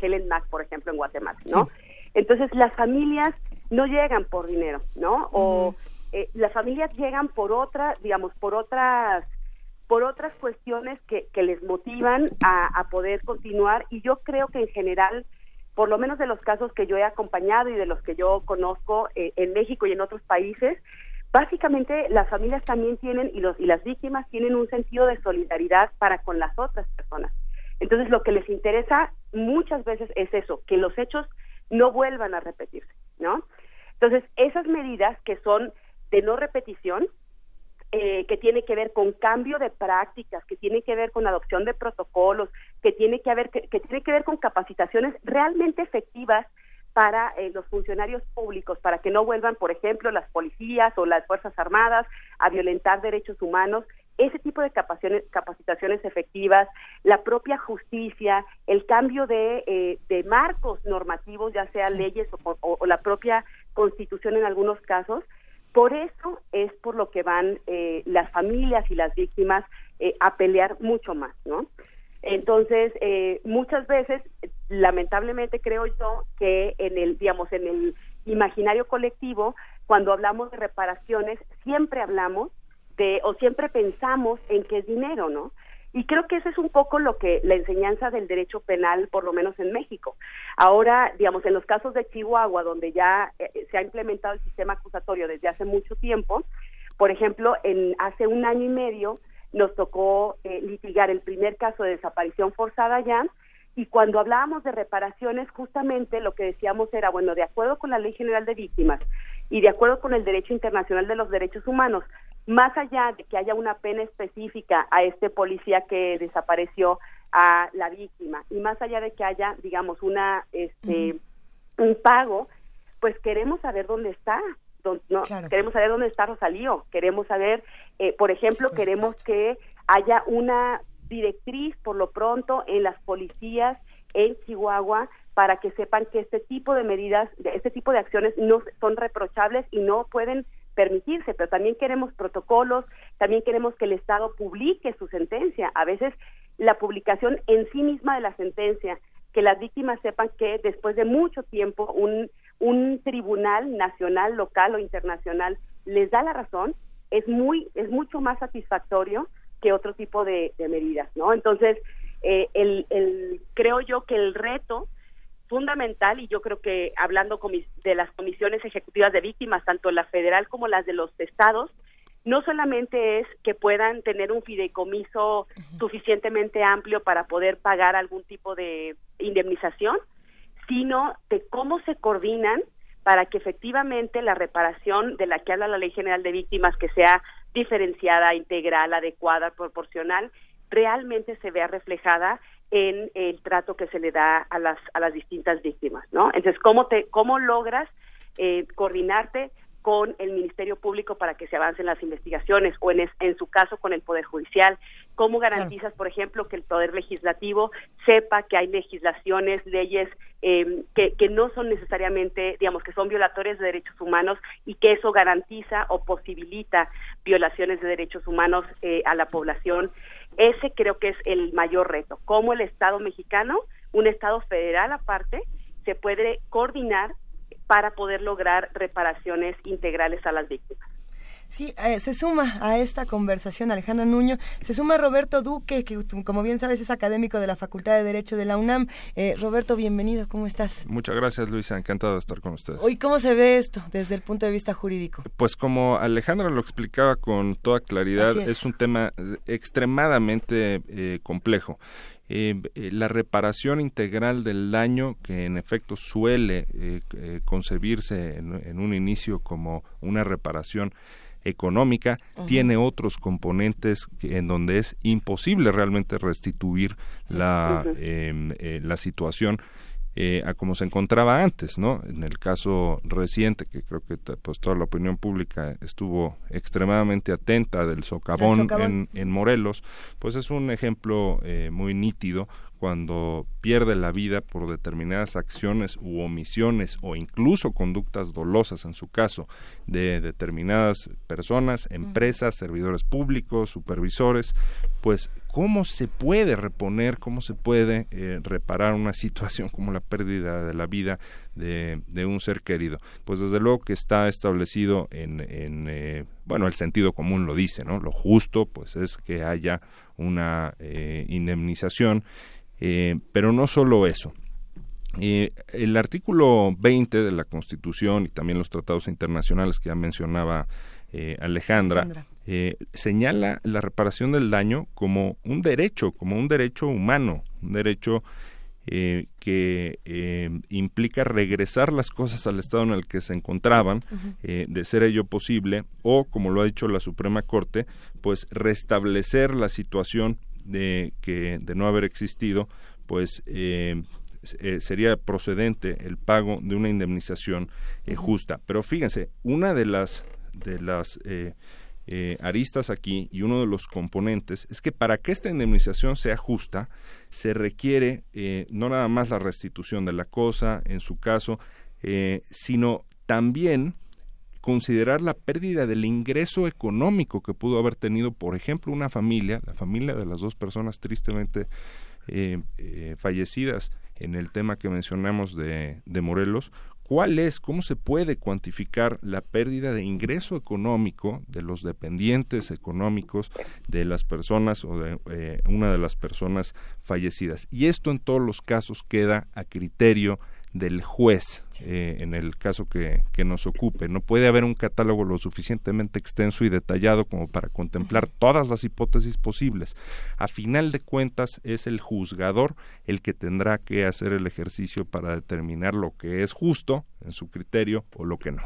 Helen Mack, por ejemplo, en Guatemala, ¿no? Entonces las familias no llegan por dinero, ¿no? O eh, las familias llegan por otra, digamos, por otras por otras cuestiones que, que les motivan a, poder continuar y yo creo que en general por lo menos de los casos que yo he acompañado y de los que yo conozco eh, en México y en otros países, básicamente las familias también tienen y los y las víctimas tienen un sentido de solidaridad para con las otras personas. Entonces lo que les interesa muchas veces es eso, que los hechos no vuelvan a repetirse, ¿no? Entonces esas medidas que son de no repetición, eh, que tiene que ver con cambio de prácticas, que tiene que ver con adopción de protocolos, que tiene que, ver, que, tiene que ver con capacitaciones realmente efectivas para eh, los funcionarios públicos, para que no vuelvan, por ejemplo, las policías o las Fuerzas Armadas a violentar derechos humanos. Ese tipo de capacitaciones, efectivas, la propia justicia, el cambio de, eh, de marcos normativos, ya sea leyes o la propia constitución en algunos casos, por eso es por lo que van eh, las familias y las víctimas eh, a pelear mucho más, ¿no? Entonces, eh, muchas veces, lamentablemente creo yo que en el, digamos, en el imaginario colectivo, cuando hablamos de reparaciones, siempre hablamos de, o siempre pensamos en que es dinero, ¿no? Y creo que eso es un poco lo que la enseñanza del derecho penal, por lo menos en México. Ahora, digamos, en los casos de Chihuahua, donde ya eh, se ha implementado el sistema acusatorio desde hace mucho tiempo, por ejemplo, en hace un año y medio nos tocó eh, litigar el primer caso de desaparición forzada ya, y cuando hablábamos de reparaciones, justamente lo que decíamos era, bueno, de acuerdo con la Ley General de Víctimas y de acuerdo con el derecho internacional de los derechos humanos, más allá de que haya una pena específica a este policía que desapareció a la víctima y más allá de que haya, digamos, una este un pago, pues queremos saber dónde está, no, queremos saber dónde está Rosalío, queremos saber, eh, por ejemplo, queremos que haya una directriz por lo pronto en las policías en Chihuahua para que sepan que este tipo de medidas, este tipo de acciones no son reprochables y no pueden permitirse, pero también queremos protocolos, también queremos que el Estado publique su sentencia. A veces la publicación en sí misma de la sentencia, que las víctimas sepan que después de mucho tiempo un, un tribunal nacional, local o internacional les da la razón, es muy es mucho más satisfactorio que otro tipo de, medidas, ¿no? Entonces, eh, el, el, creo yo que el reto fundamental y yo creo que hablando de las comisiones ejecutivas de víctimas, tanto la federal como las de los estados, no solamente es que puedan tener un fideicomiso suficientemente amplio para poder pagar algún tipo de indemnización, sino de cómo se coordinan para que efectivamente la reparación de la que habla la Ley General de Víctimas, que sea diferenciada, integral, adecuada, proporcional, realmente se vea reflejada en el trato que se le da a las a las distintas víctimas, ¿no? Entonces, ¿cómo te cómo logras eh, coordinarte con el Ministerio Público para que se avancen las investigaciones o en, en su caso con el Poder Judicial? ¿Cómo garantizas, por ejemplo, que el Poder Legislativo sepa que hay legislaciones, leyes em, que, que no son necesariamente, digamos, que son violatorias de derechos humanos y que eso garantiza o posibilita violaciones de derechos humanos eh, a la población? Ese creo que es el mayor reto. Cómo el Estado mexicano, un Estado federal aparte, se puede coordinar para poder lograr reparaciones integrales a las víctimas. Sí, eh, se suma a esta conversación Alejandra Nuño, se suma Roberto Duque, que como bien sabes es académico de la Facultad de Derecho de la UNAM. Eh, Roberto, bienvenido, ¿cómo estás? Muchas gracias, Luisa, encantado de estar con ustedes. Hoy, ¿cómo se ve esto desde el punto de vista jurídico? Pues como Alejandra lo explicaba con toda claridad, es. un tema eh, extremadamente complejo. la reparación integral del daño que en efecto suele concebirse en, un inicio como una reparación económica, tiene otros componentes en donde es imposible realmente restituir la, em, eh, la situación eh, a como se encontraba antes, ¿no? En el caso reciente, que creo que pues toda la opinión pública estuvo extremadamente atenta del socavón, En, en, Morelos, pues es un ejemplo eh, muy nítido cuando pierde la vida por determinadas acciones u omisiones o incluso conductas dolosas en su caso de determinadas personas, empresas, servidores públicos, supervisores, pues cómo se puede reponer, cómo se puede eh, reparar una situación como la pérdida de la vida de, un ser querido. Pues desde luego que está establecido en, en eh, bueno, el sentido común lo dice, ¿no? Lo justo pues es que haya una eh, indemnización eh, pero no solo eso. Eh, el artículo 20 de la Constitución y también los tratados internacionales que ya mencionaba eh, Alejandra, señala la reparación del daño como un derecho, como un derecho humano, un derecho que implica regresar las cosas al estado en el que se encontraban, de ser ello posible, o, como lo ha dicho la Suprema Corte, pues restablecer la situación de que de no haber existido, pues eh, eh, sería procedente el pago de una indemnización eh, justa. Pero fíjense, una de las de las aristas aquí y uno de los componentes es que para que esta indemnización sea justa se requiere no nada más la restitución de la cosa en su caso, sino también considerar la pérdida del ingreso económico que pudo haber tenido, por ejemplo, una familia, la familia de las dos personas tristemente eh, eh, fallecidas en el tema que mencionamos de, de Morelos, ¿Cuál es, cómo se puede cuantificar la pérdida de ingreso económico de los dependientes económicos de las personas o de eh, una de las personas fallecidas? Y esto en todos los casos queda a criterio del juez eh, en el caso que, que, nos ocupe. No puede haber un catálogo lo suficientemente extenso y detallado como para contemplar todas las hipótesis posibles. A final de cuentas es el juzgador el que tendrá que hacer el ejercicio para determinar lo que es justo en su criterio o lo que no.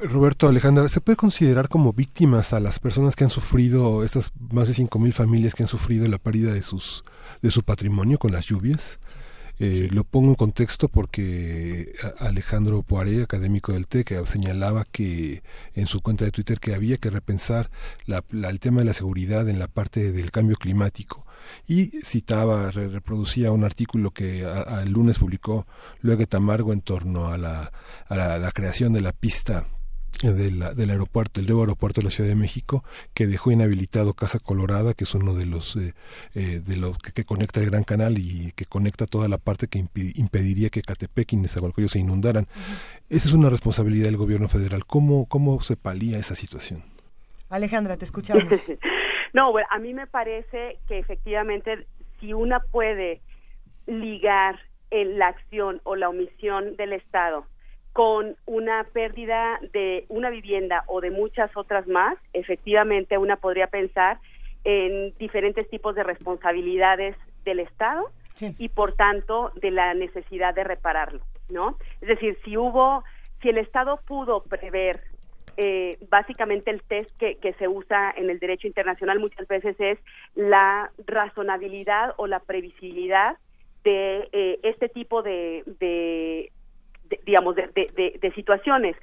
Roberto Alejandra, ¿se puede considerar como víctimas a las personas que han sufrido, estas más de 5.000 familias que han sufrido la pérdida de, sus, de su patrimonio con las lluvias? Eh, lo pongo en contexto porque Alejandro Poiré, académico del TEC, señalaba que en su cuenta de Twitter que había que repensar el tema de la seguridad en la parte del cambio climático. Y citaba, reproducía un artículo que el lunes publicó Luego Tamargo en torno a la, a la creación de la pista del aeropuerto, el nuevo aeropuerto de la Ciudad de México, que dejó inhabilitado Casa Colorada, que es uno de los eh, eh, de los que, conecta el Gran Canal y que conecta toda la parte que impediría que Catepec y Nezahualcóyotl se inundaran. Esa es una responsabilidad del gobierno federal. ¿Cómo, cómo se palía esa situación? Alejandra, te escuchamos. no, bueno, a mí me parece que efectivamente si una puede ligar la acción o la omisión del Estado con una pérdida de una vivienda o de muchas otras más, efectivamente una podría pensar en diferentes tipos de responsabilidades del Estado y por tanto de la necesidad de repararlo, ¿no? Es decir, si hubo, si el Estado pudo prever eh, básicamente el test que, que, se usa en el derecho internacional muchas veces es la razonabilidad o la previsibilidad de eh, este tipo de, digamos, de, situaciones.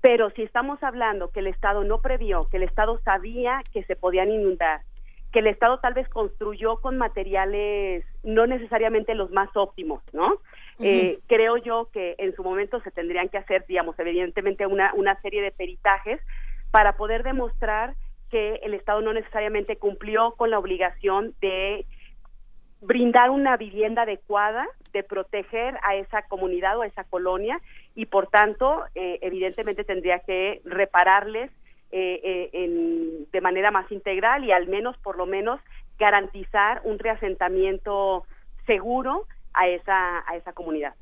Pero si estamos hablando que el Estado no previó, que el Estado sabía que se podían inundar, que el Estado tal vez construyó con materiales no necesariamente los más óptimos, ¿no? Eh, creo yo que en su momento se tendrían que hacer, digamos, evidentemente una, una serie de peritajes para poder demostrar que el Estado no necesariamente cumplió con la obligación de brindar una vivienda adecuada, de proteger a esa comunidad o a esa colonia y por tanto, eh, evidentemente tendría que repararles eh, de manera más integral y al menos, por lo menos, garantizar un reasentamiento seguro a esa, a esa comunidad.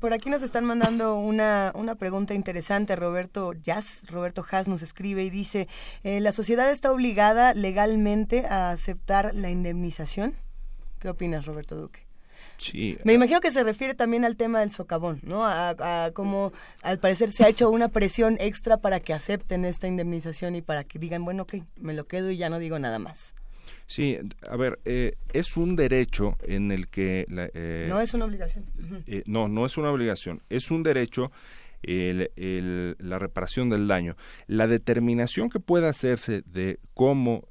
Por aquí nos están mandando una, una pregunta interesante. Roberto Jazz, Roberto Haas nos escribe y dice, eh, ¿la sociedad está obligada legalmente a aceptar la indemnización? ¿Qué opinas, Roberto Duque? Sí. Me imagino que se refiere también al tema del socavón, ¿no? A, a cómo al parecer se ha hecho una presión extra para que acepten esta indemnización y para que digan, bueno, ok, me lo quedo y ya no digo nada más. Sí, a ver, eh, es un derecho en el que... Eh, no es una obligación. Eh, no, no es una obligación, es un derecho el, la reparación del daño. La determinación que pueda hacerse de cómo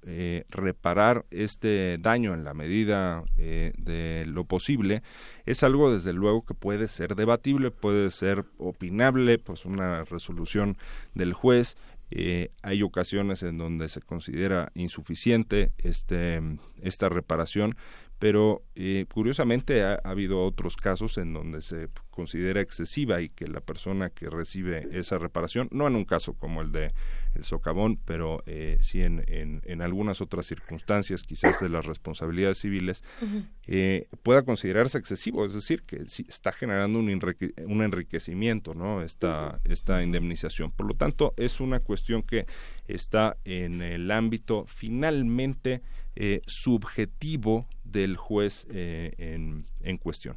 reparar este daño en la medida de lo posible es algo desde luego que puede ser debatible, puede ser opinable, pues una resolución del juez eh, hay ocasiones en donde se considera insuficiente este, esta reparación, pero eh, curiosamente ha, habido otros casos en donde se considera excesiva y que la persona que recibe esa reparación, no en un caso como el de el socavón, pero eh, sí en, en, algunas otras circunstancias, quizás de las responsabilidades civiles, eh, pueda considerarse excesivo, es decir, que está generando un, un enriquecimiento, ¿no? Esta, esta indemnización. Por lo tanto, es una cuestión que está en el ámbito finalmente eh, subjetivo del juez eh, en, en, cuestión.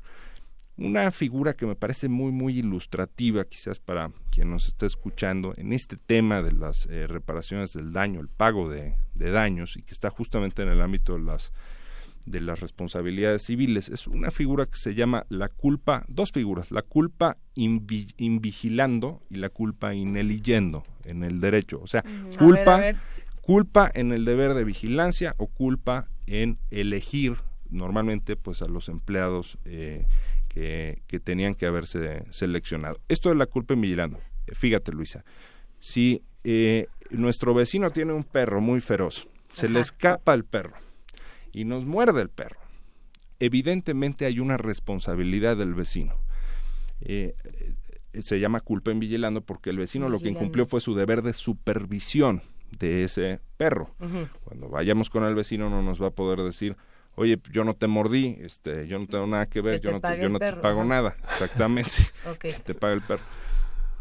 Una figura que me parece muy, muy ilustrativa, quizás para quien nos está escuchando, en este tema de las eh, reparaciones del daño, el pago de, daños, y que está justamente en el ámbito de las, de las responsabilidades civiles, es una figura que se llama la culpa, dos figuras, la culpa invigilando y la culpa ineliyendo en el derecho. O sea, culpa culpa en el deber de vigilancia o culpa en elegir normalmente pues a los empleados eh, que, que, tenían que haberse seleccionado. Esto de la culpa en vigilando. Fíjate, Luisa, si eh, nuestro vecino tiene un perro muy feroz, se le escapa el perro y nos muerde el perro, evidentemente hay una responsabilidad del vecino. Eh, se llama culpa en vigilando porque el vecino lo que incumplió fue su deber de supervisión de ese perro. Cuando vayamos con el vecino no nos va a poder decir, oye, yo no te mordí, este, yo no tengo nada que ver, yo no, te, yo no te pago nada, exactamente, te paga el perro.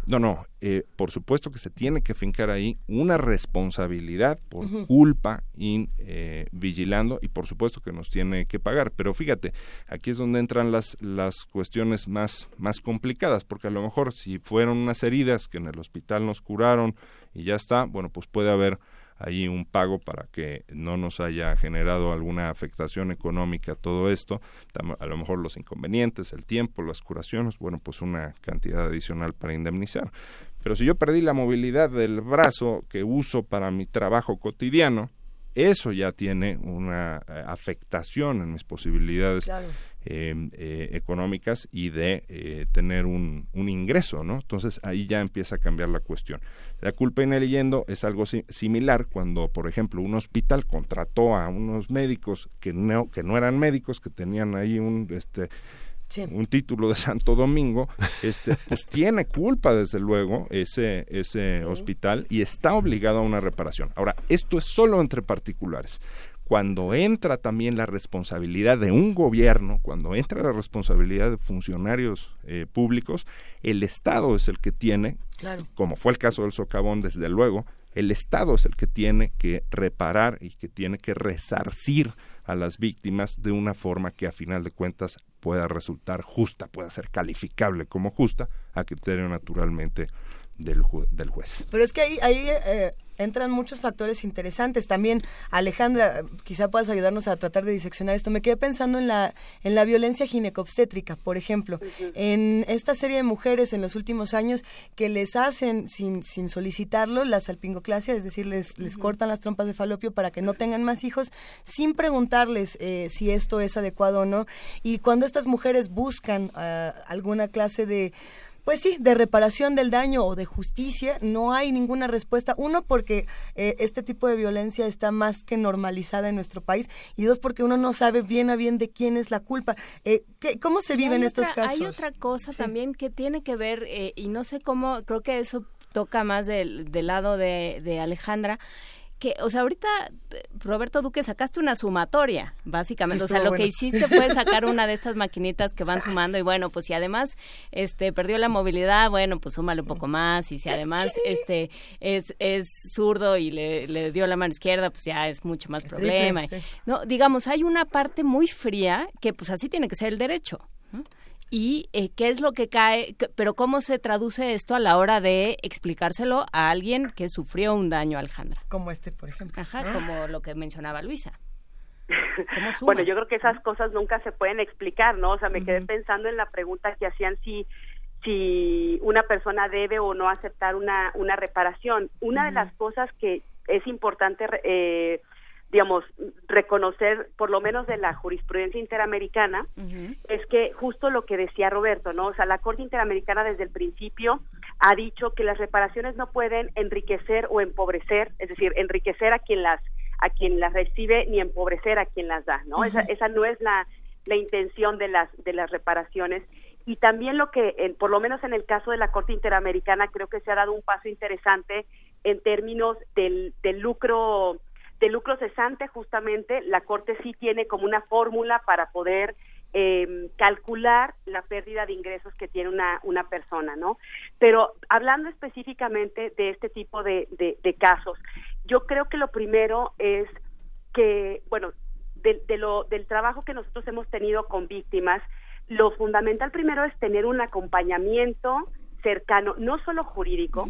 No, no, eh, por supuesto que se tiene que fincar ahí una responsabilidad por culpa in, eh, vigilando y por supuesto que nos tiene que pagar. Pero fíjate, aquí es donde entran las, las cuestiones más, más complicadas, porque a lo mejor si fueron unas heridas que en el hospital nos curaron y ya está, bueno, pues puede haber ahí un pago para que no nos haya generado alguna afectación económica todo esto, a lo mejor los inconvenientes, el tiempo, las curaciones, bueno, pues una cantidad adicional para indemnizar. Pero si yo perdí la movilidad del brazo que uso para mi trabajo cotidiano, eso ya tiene una eh, afectación en mis posibilidades eh, económicas y de eh, tener un, un, ingreso, ¿no? Entonces ahí ya empieza a cambiar la cuestión. La culpa ineleyendo es algo similar cuando, por ejemplo, un hospital contrató a unos médicos que no, que no eran médicos, que tenían ahí un, este, un título de Santo Domingo, este, pues tiene culpa desde luego ese, ese hospital y está obligado a una reparación. Ahora, esto es solo entre particulares cuando entra también la responsabilidad de un gobierno, cuando entra la responsabilidad de funcionarios eh, públicos, el Estado es el que tiene, como fue el caso del socavón, desde luego, el Estado es el que tiene que reparar y que tiene que resarcir a las víctimas de una forma que a final de cuentas pueda resultar justa, pueda ser calificable como justa, a criterio naturalmente del, del juez. Pero es que ahí, ahí eh, entran muchos factores interesantes. También, Alejandra, quizá puedas ayudarnos a tratar de diseccionar esto. Me quedé pensando en la, en la violencia ginecobstétrica, por ejemplo. En esta serie de mujeres en los últimos años que les hacen, sin, sin solicitarlo, la salpingoclasia, es decir, les, les cortan las trompas de falopio para que no tengan más hijos, sin preguntarles eh, si esto es adecuado o no. Y cuando estas mujeres buscan ah, alguna clase de pues sí, de reparación del daño o de justicia, no hay ninguna respuesta. Uno, porque eh, este tipo de violencia está más que normalizada en nuestro país. Y dos, porque uno no sabe bien a bien de quién es la culpa. Eh, ¿Cómo se vive en estos casos? Hay otra cosa también que tiene que ver, eh, y no sé cómo, creo que eso toca más del, del lado de, de Alejandra que, o sea, ahorita, Roberto Duque, sacaste una sumatoria, básicamente. o sea, lo que hiciste fue sacar una de estas maquinitas que van sumando y bueno, pues si además este perdió la movilidad, bueno, pues súmale un poco más y si además este es, es zurdo y le, le dio la mano izquierda, pues ya es mucho más problema. No, digamos, hay una parte muy fría que pues así tiene que ser el derecho y eh, qué es lo que cae, pero cómo se traduce esto a la hora de explicárselo a alguien que sufrió un daño, Alejandra. Como este, por ejemplo. Ajá, como lo que mencionaba Luisa. bueno, yo creo que esas cosas nunca se pueden explicar, ¿no? O sea, me quedé pensando en la pregunta que hacían si si una persona debe o no aceptar una una reparación. Una de las cosas que es importante eh, digamos, reconocer, por lo menos de la jurisprudencia interamericana, es que justo lo que decía Roberto, ¿no? O sea, la Corte Interamericana desde el principio ha dicho que las reparaciones no pueden enriquecer o empobrecer, es decir, enriquecer a quien las a quien las recibe ni empobrecer a quien las da, ¿no? esa, esa no es la, la intención de las de las reparaciones y también lo que, por lo menos en el caso de la Corte Interamericana, creo que se ha dado un paso interesante en términos del, del lucro de lucro cesante, justamente la Corte sí tiene como una fórmula para poder eh, calcular la pérdida de ingresos que tiene una, una persona, ¿no? Pero hablando específicamente de este tipo de, de, casos, yo creo que lo primero es que, bueno, de, lo, del trabajo que nosotros hemos tenido con víctimas, lo fundamental primero es tener un acompañamiento cercano, no solo jurídico,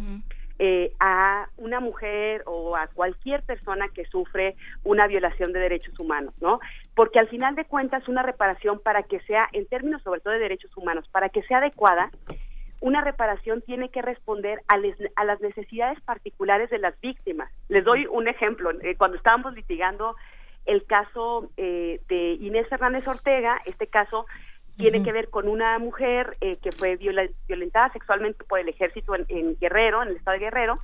eh, a una mujer o a cualquier persona que sufre una violación de derechos humanos, ¿no? Porque al final de cuentas una reparación para que sea, en términos sobre todo de derechos humanos, para que sea adecuada, una reparación tiene que responder a, a las necesidades particulares de las víctimas. Les doy un ejemplo. Eh, cuando estábamos litigando el caso eh, de Inés Fernández Ortega, este caso tiene que ver con una mujer eh, que fue violentada sexualmente por el ejército en, Guerrero, en el estado de Guerrero,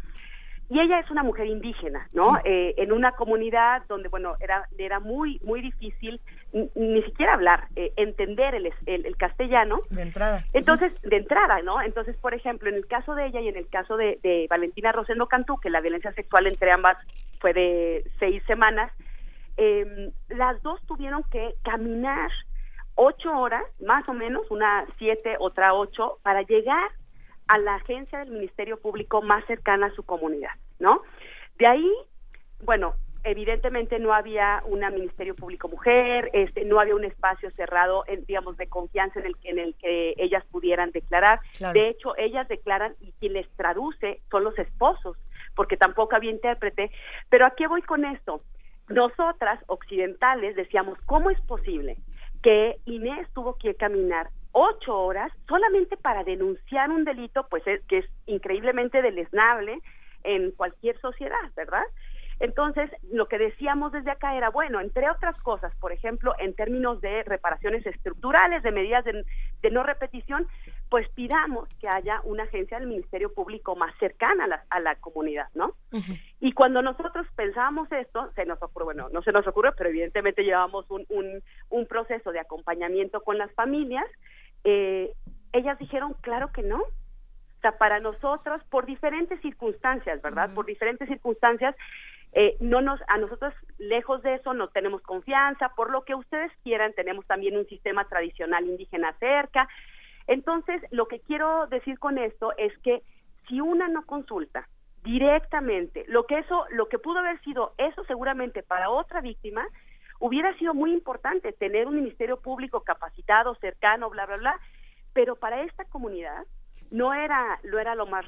y ella es una mujer indígena, ¿no? Eh, en una comunidad donde, bueno, era, era muy, muy difícil ni siquiera hablar, eh, entender el, el, castellano. De entrada. Entonces, de entrada, ¿no? Entonces, por ejemplo, en el caso de ella y en el caso de, de Valentina Rosendo Cantú, que la violencia sexual entre ambas fue de seis semanas, em, las dos tuvieron que caminar ocho horas, más o menos, una siete, otra ocho, para llegar a la agencia del Ministerio Público más cercana a su comunidad, ¿no? De ahí, bueno, evidentemente no había una Ministerio Público mujer, este, no había un espacio cerrado, en, digamos, de confianza en el, en el que ellas pudieran declarar. De hecho, ellas declaran y quien les traduce son los esposos, porque tampoco había intérprete. Pero ¿a qué voy con esto? Nosotras, occidentales, decíamos, ¿cómo es posible que Inés tuvo que caminar ocho horas solamente para denunciar un delito, pues que es increíblemente deleznable en cualquier sociedad, ¿verdad? Entonces, lo que decíamos desde acá era, bueno, entre otras cosas, por ejemplo, en términos de reparaciones estructurales, de medidas de, no repetición, pues pidamos que haya una agencia del Ministerio Público más cercana a la, a la comunidad, ¿no? Y cuando nosotros pensábamos esto, se nos ocurrió, bueno, no se nos ocurrió, pero evidentemente llevamos un, un, un proceso de acompañamiento con las familias, eh, ellas dijeron, claro que no, o sea, para nosotros, por diferentes circunstancias, ¿verdad? Por diferentes circunstancias, eh, no nos, a nosotros, lejos de eso, no tenemos confianza, por lo que ustedes quieran, tenemos también un sistema tradicional indígena cerca. Entonces, lo que quiero decir con esto es que si una no consulta directamente, lo que eso, lo que pudo haber sido eso seguramente para otra víctima, hubiera sido muy importante tener un ministerio público capacitado, cercano, bla, bla, bla, pero para esta comunidad no era, lo era lo más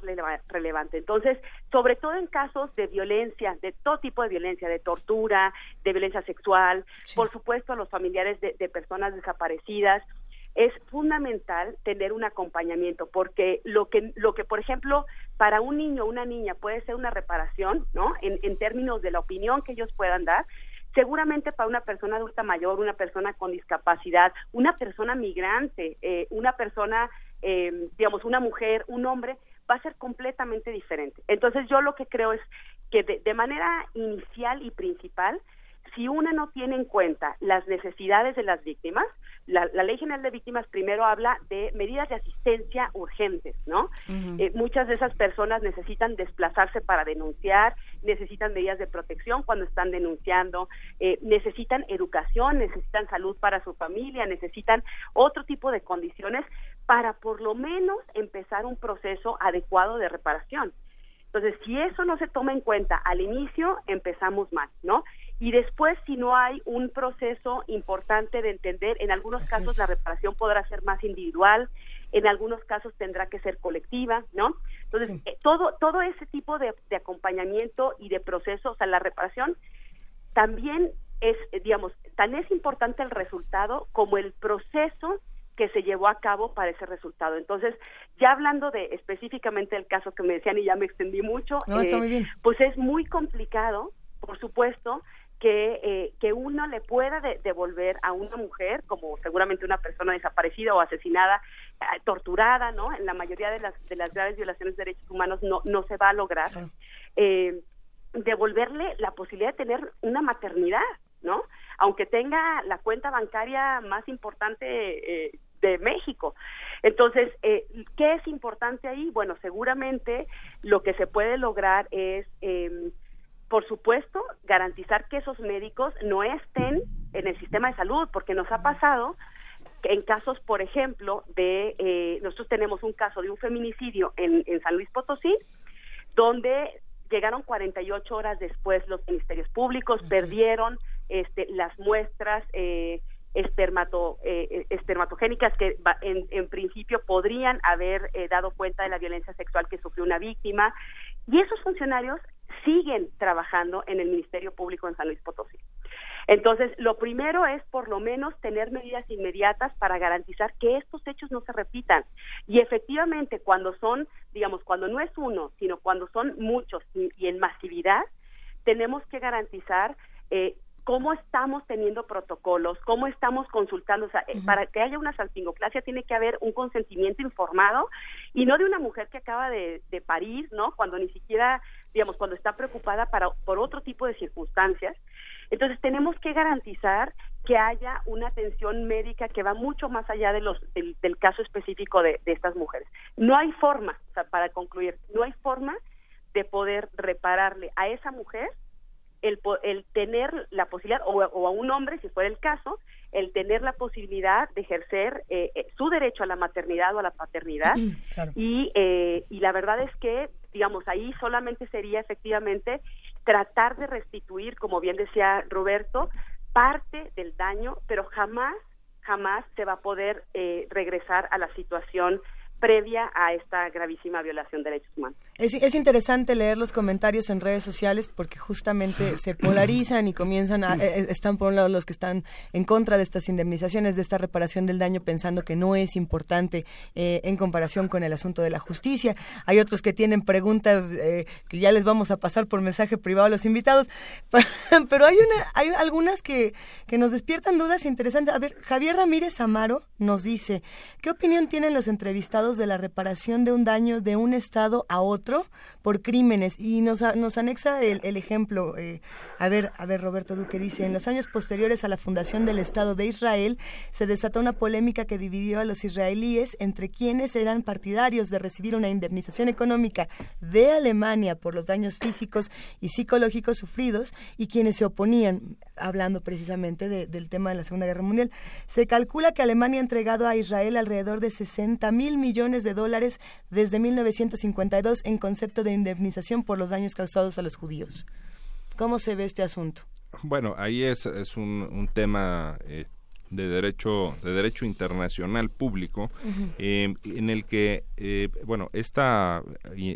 relevante. Entonces, sobre todo en casos de violencia, de todo tipo de violencia, de tortura, de violencia sexual, por supuesto a los familiares de, personas desaparecidas, es fundamental tener un acompañamiento porque lo que lo que por ejemplo para un niño o una niña puede ser una reparación no en, en términos de la opinión que ellos puedan dar seguramente para una persona adulta mayor una persona con discapacidad una persona migrante eh, una persona eh, digamos, una mujer, un hombre, va a ser completamente diferente. Entonces yo lo que creo es que de, manera inicial y principal si una no tiene en cuenta las necesidades de las víctimas, la, Ley General de Víctimas primero habla de medidas de asistencia urgentes, ¿no? Eh, muchas de esas personas necesitan desplazarse para denunciar, necesitan medidas de protección cuando están denunciando, eh, necesitan educación, necesitan salud para su familia, necesitan otro tipo de condiciones para por lo menos empezar un proceso adecuado de reparación. Entonces, si eso no se toma en cuenta al inicio, empezamos mal, ¿no? Y después, si no hay un proceso importante de entender, en algunos casos la reparación podrá ser más individual, en algunos casos tendrá que ser colectiva, ¿no? Entonces, eh, todo, todo ese tipo de, de, acompañamiento y de proceso, o sea, la reparación también es, eh, digamos, tan es importante el resultado como el proceso que se llevó a cabo para ese resultado. Entonces, ya hablando de específicamente el caso que me decían y ya me extendí mucho, eh, pues es muy complicado, por supuesto, que, eh, que uno le pueda devolver a una mujer, como seguramente una persona desaparecida o asesinada, eh, torturada, ¿no? En la mayoría de las, de las graves violaciones de derechos humanos no, no se va a lograr, devolverle la posibilidad de tener una maternidad, ¿no? Aunque tenga la cuenta bancaria más importante eh, de México. Entonces, eh, ¿qué es importante ahí? Bueno, seguramente lo que se puede lograr es, eh, por supuesto, garantizar que esos médicos no estén en el sistema de salud, porque nos ha pasado en casos, por ejemplo, de, eh, nosotros tenemos un caso de un feminicidio en, en San Luis Potosí, donde llegaron 48 horas después los ministerios públicos, perdieron este, las muestras eh, espermato, eh, espermatogénicas que en, en, principio podrían haber eh, dado cuenta de la violencia sexual que sufrió una víctima. Y esos funcionarios siguen trabajando en el Ministerio Público en San Luis Potosí. Entonces, lo primero es por lo menos tener medidas inmediatas para garantizar que estos hechos no se repitan. Y efectivamente, cuando son, digamos, cuando no es uno, sino cuando son muchos y, en masividad, tenemos que garantizar eh, cómo estamos teniendo protocolos, cómo estamos consultando, o sea, eh, para que haya una salpingoclasia tiene que haber un consentimiento informado y no de una mujer que acaba de, de parir, ¿no? Cuando ni siquiera, digamos, cuando está preocupada para, por otro tipo de circunstancias. Entonces tenemos que garantizar que haya una atención médica que va mucho más allá de los, del, del caso específico de, de estas mujeres. No hay forma, o sea, para concluir, no hay forma de poder repararle a esa mujer el, el tener la posibilidad, o, a un hombre, si fuera el caso, el tener la posibilidad de ejercer eh, eh, su derecho a la maternidad o a la paternidad. Y, eh, y la verdad es que, digamos, ahí solamente sería efectivamente tratar de restituir, como bien decía Roberto, parte del daño, pero jamás, jamás se va a poder regresar a la situación previa a esta gravísima violación de derechos humanos. Es, es, interesante leer los comentarios en redes sociales porque justamente se polarizan y comienzan a... Eh, están por un lado los que están en contra de estas indemnizaciones, de esta reparación del daño, pensando que no es importante eh, en comparación con el asunto de la justicia. Hay otros que tienen preguntas eh, que ya les vamos a pasar por mensaje privado a los invitados, pero hay, una, hay algunas que, que nos despiertan dudas interesantes. A ver, Javier Ramírez Amaro nos dice, ¿qué opinión tienen los entrevistados de la reparación de un daño de un Estado a otro por crímenes. Y nos, nos anexa el, el ejemplo. Eh, a ver, a ver, Roberto Duque dice, en los años posteriores a la fundación del Estado de Israel, se desató una polémica que dividió a los israelíes entre quienes eran partidarios de recibir una indemnización económica de Alemania por los daños físicos y psicológicos sufridos y quienes se oponían, hablando precisamente del tema de la Segunda Guerra Mundial. Se calcula que Alemania ha entregado a Israel alrededor de 60 mil millones de dólares desde 1952 en concepto de indemnización por los daños causados a los judíos. ¿Cómo se ve este asunto? Bueno, ahí es, es un, tema eh, de derecho de derecho internacional público eh, en el que eh, bueno esta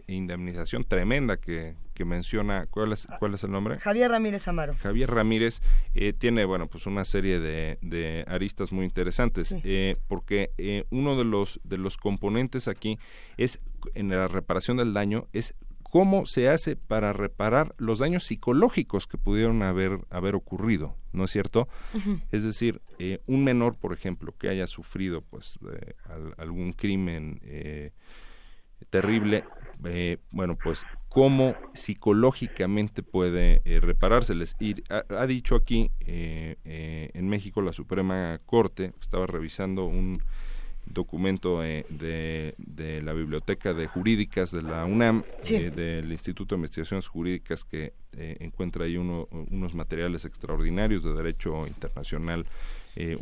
indemnización tremenda que, que menciona, ¿cuál es, cuál es el nombre? Javier Ramírez Amaro. Javier Ramírez eh, tiene, bueno, pues una serie de, de aristas muy interesantes, eh, porque eh, uno de los, de los componentes aquí es, en la reparación del daño, es cómo se hace para reparar los daños psicológicos que pudieron haber, haber ocurrido, ¿no es cierto? Es decir, un menor, por ejemplo, que haya sufrido pues algún crimen terrible, eh, bueno, pues cómo psicológicamente puede eh, reparárseles. Y ha, dicho aquí, eh, eh, en México, la Suprema Corte, estaba revisando un documento de, de, la Biblioteca de Jurídicas de la UNAM, del Instituto de Investigaciones Jurídicas, que encuentra ahí uno, unos materiales extraordinarios de derecho internacional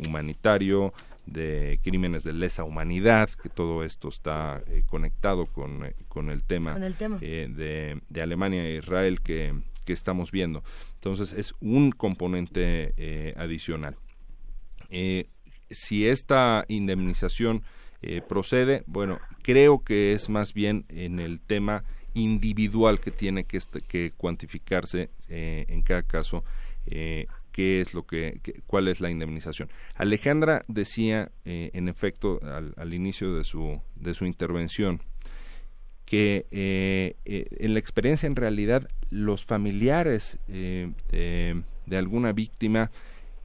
humanitario, de crímenes de lesa humanidad, que todo esto está eh, conectado con, eh, con, el tema, eh, de, de, Alemania e Israel que, que, estamos viendo. Entonces es un componente adicional. si esta indemnización procede, bueno, creo que es más bien en el tema individual que tiene que, que cuantificarse en cada caso qué es lo que, cuál es la indemnización. Alejandra decía, eh, en efecto, al, inicio de su, de su intervención, que eh, eh, en la experiencia en realidad los familiares de alguna víctima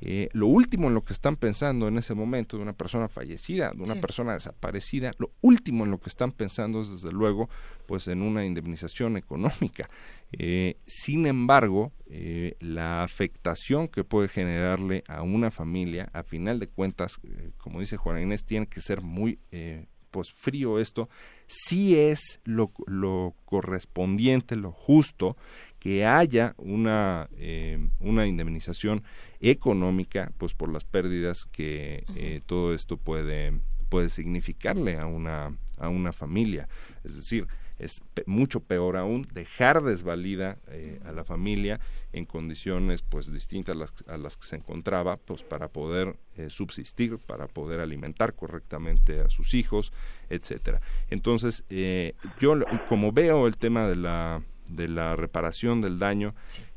eh, lo último en lo que están pensando en ese momento de una persona fallecida, de una persona desaparecida, lo último en lo que están pensando es desde luego pues en una indemnización económica. Eh, sin embargo, eh, la afectación que puede generarle a una familia, a final de cuentas, como dice Juan Inés, tiene que ser muy pues frío esto, sí es lo, lo correspondiente, lo justo que haya una, una indemnización económica, pues por las pérdidas que eh, todo esto puede, puede significarle a una, a una familia. Es decir, es mucho peor aún dejar desvalida eh, a la familia en condiciones pues distintas a las, a las que se encontraba pues para poder eh, subsistir para poder alimentar correctamente a sus hijos etcétera. Entonces yo como veo el tema de la de la reparación del daño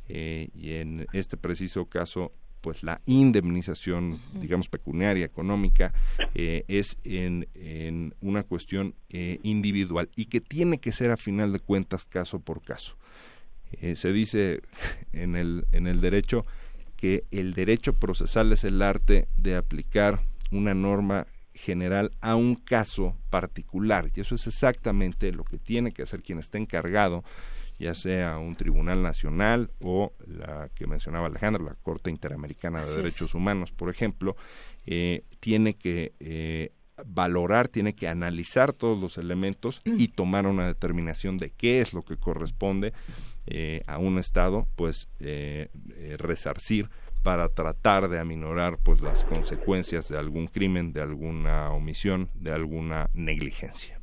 y en este preciso caso pues la indemnización, digamos, pecuniaria, económica, eh, es en, en, una cuestión eh, individual y que tiene que ser a final de cuentas caso por caso. Eh, se dice en el, en el derecho que el derecho procesal es el arte de aplicar una norma general a un caso particular y eso es exactamente lo que tiene que hacer quien esté encargado ya sea un tribunal nacional o la que mencionaba Alejandro, la Corte Interamericana de Derechos Humanos, por ejemplo, eh, tiene que eh, valorar, tiene que analizar todos los elementos mm. y tomar una determinación de qué es lo que corresponde eh, a un Estado, pues resarcir para tratar de aminorar pues las consecuencias de algún crimen, de alguna omisión, de alguna negligencia.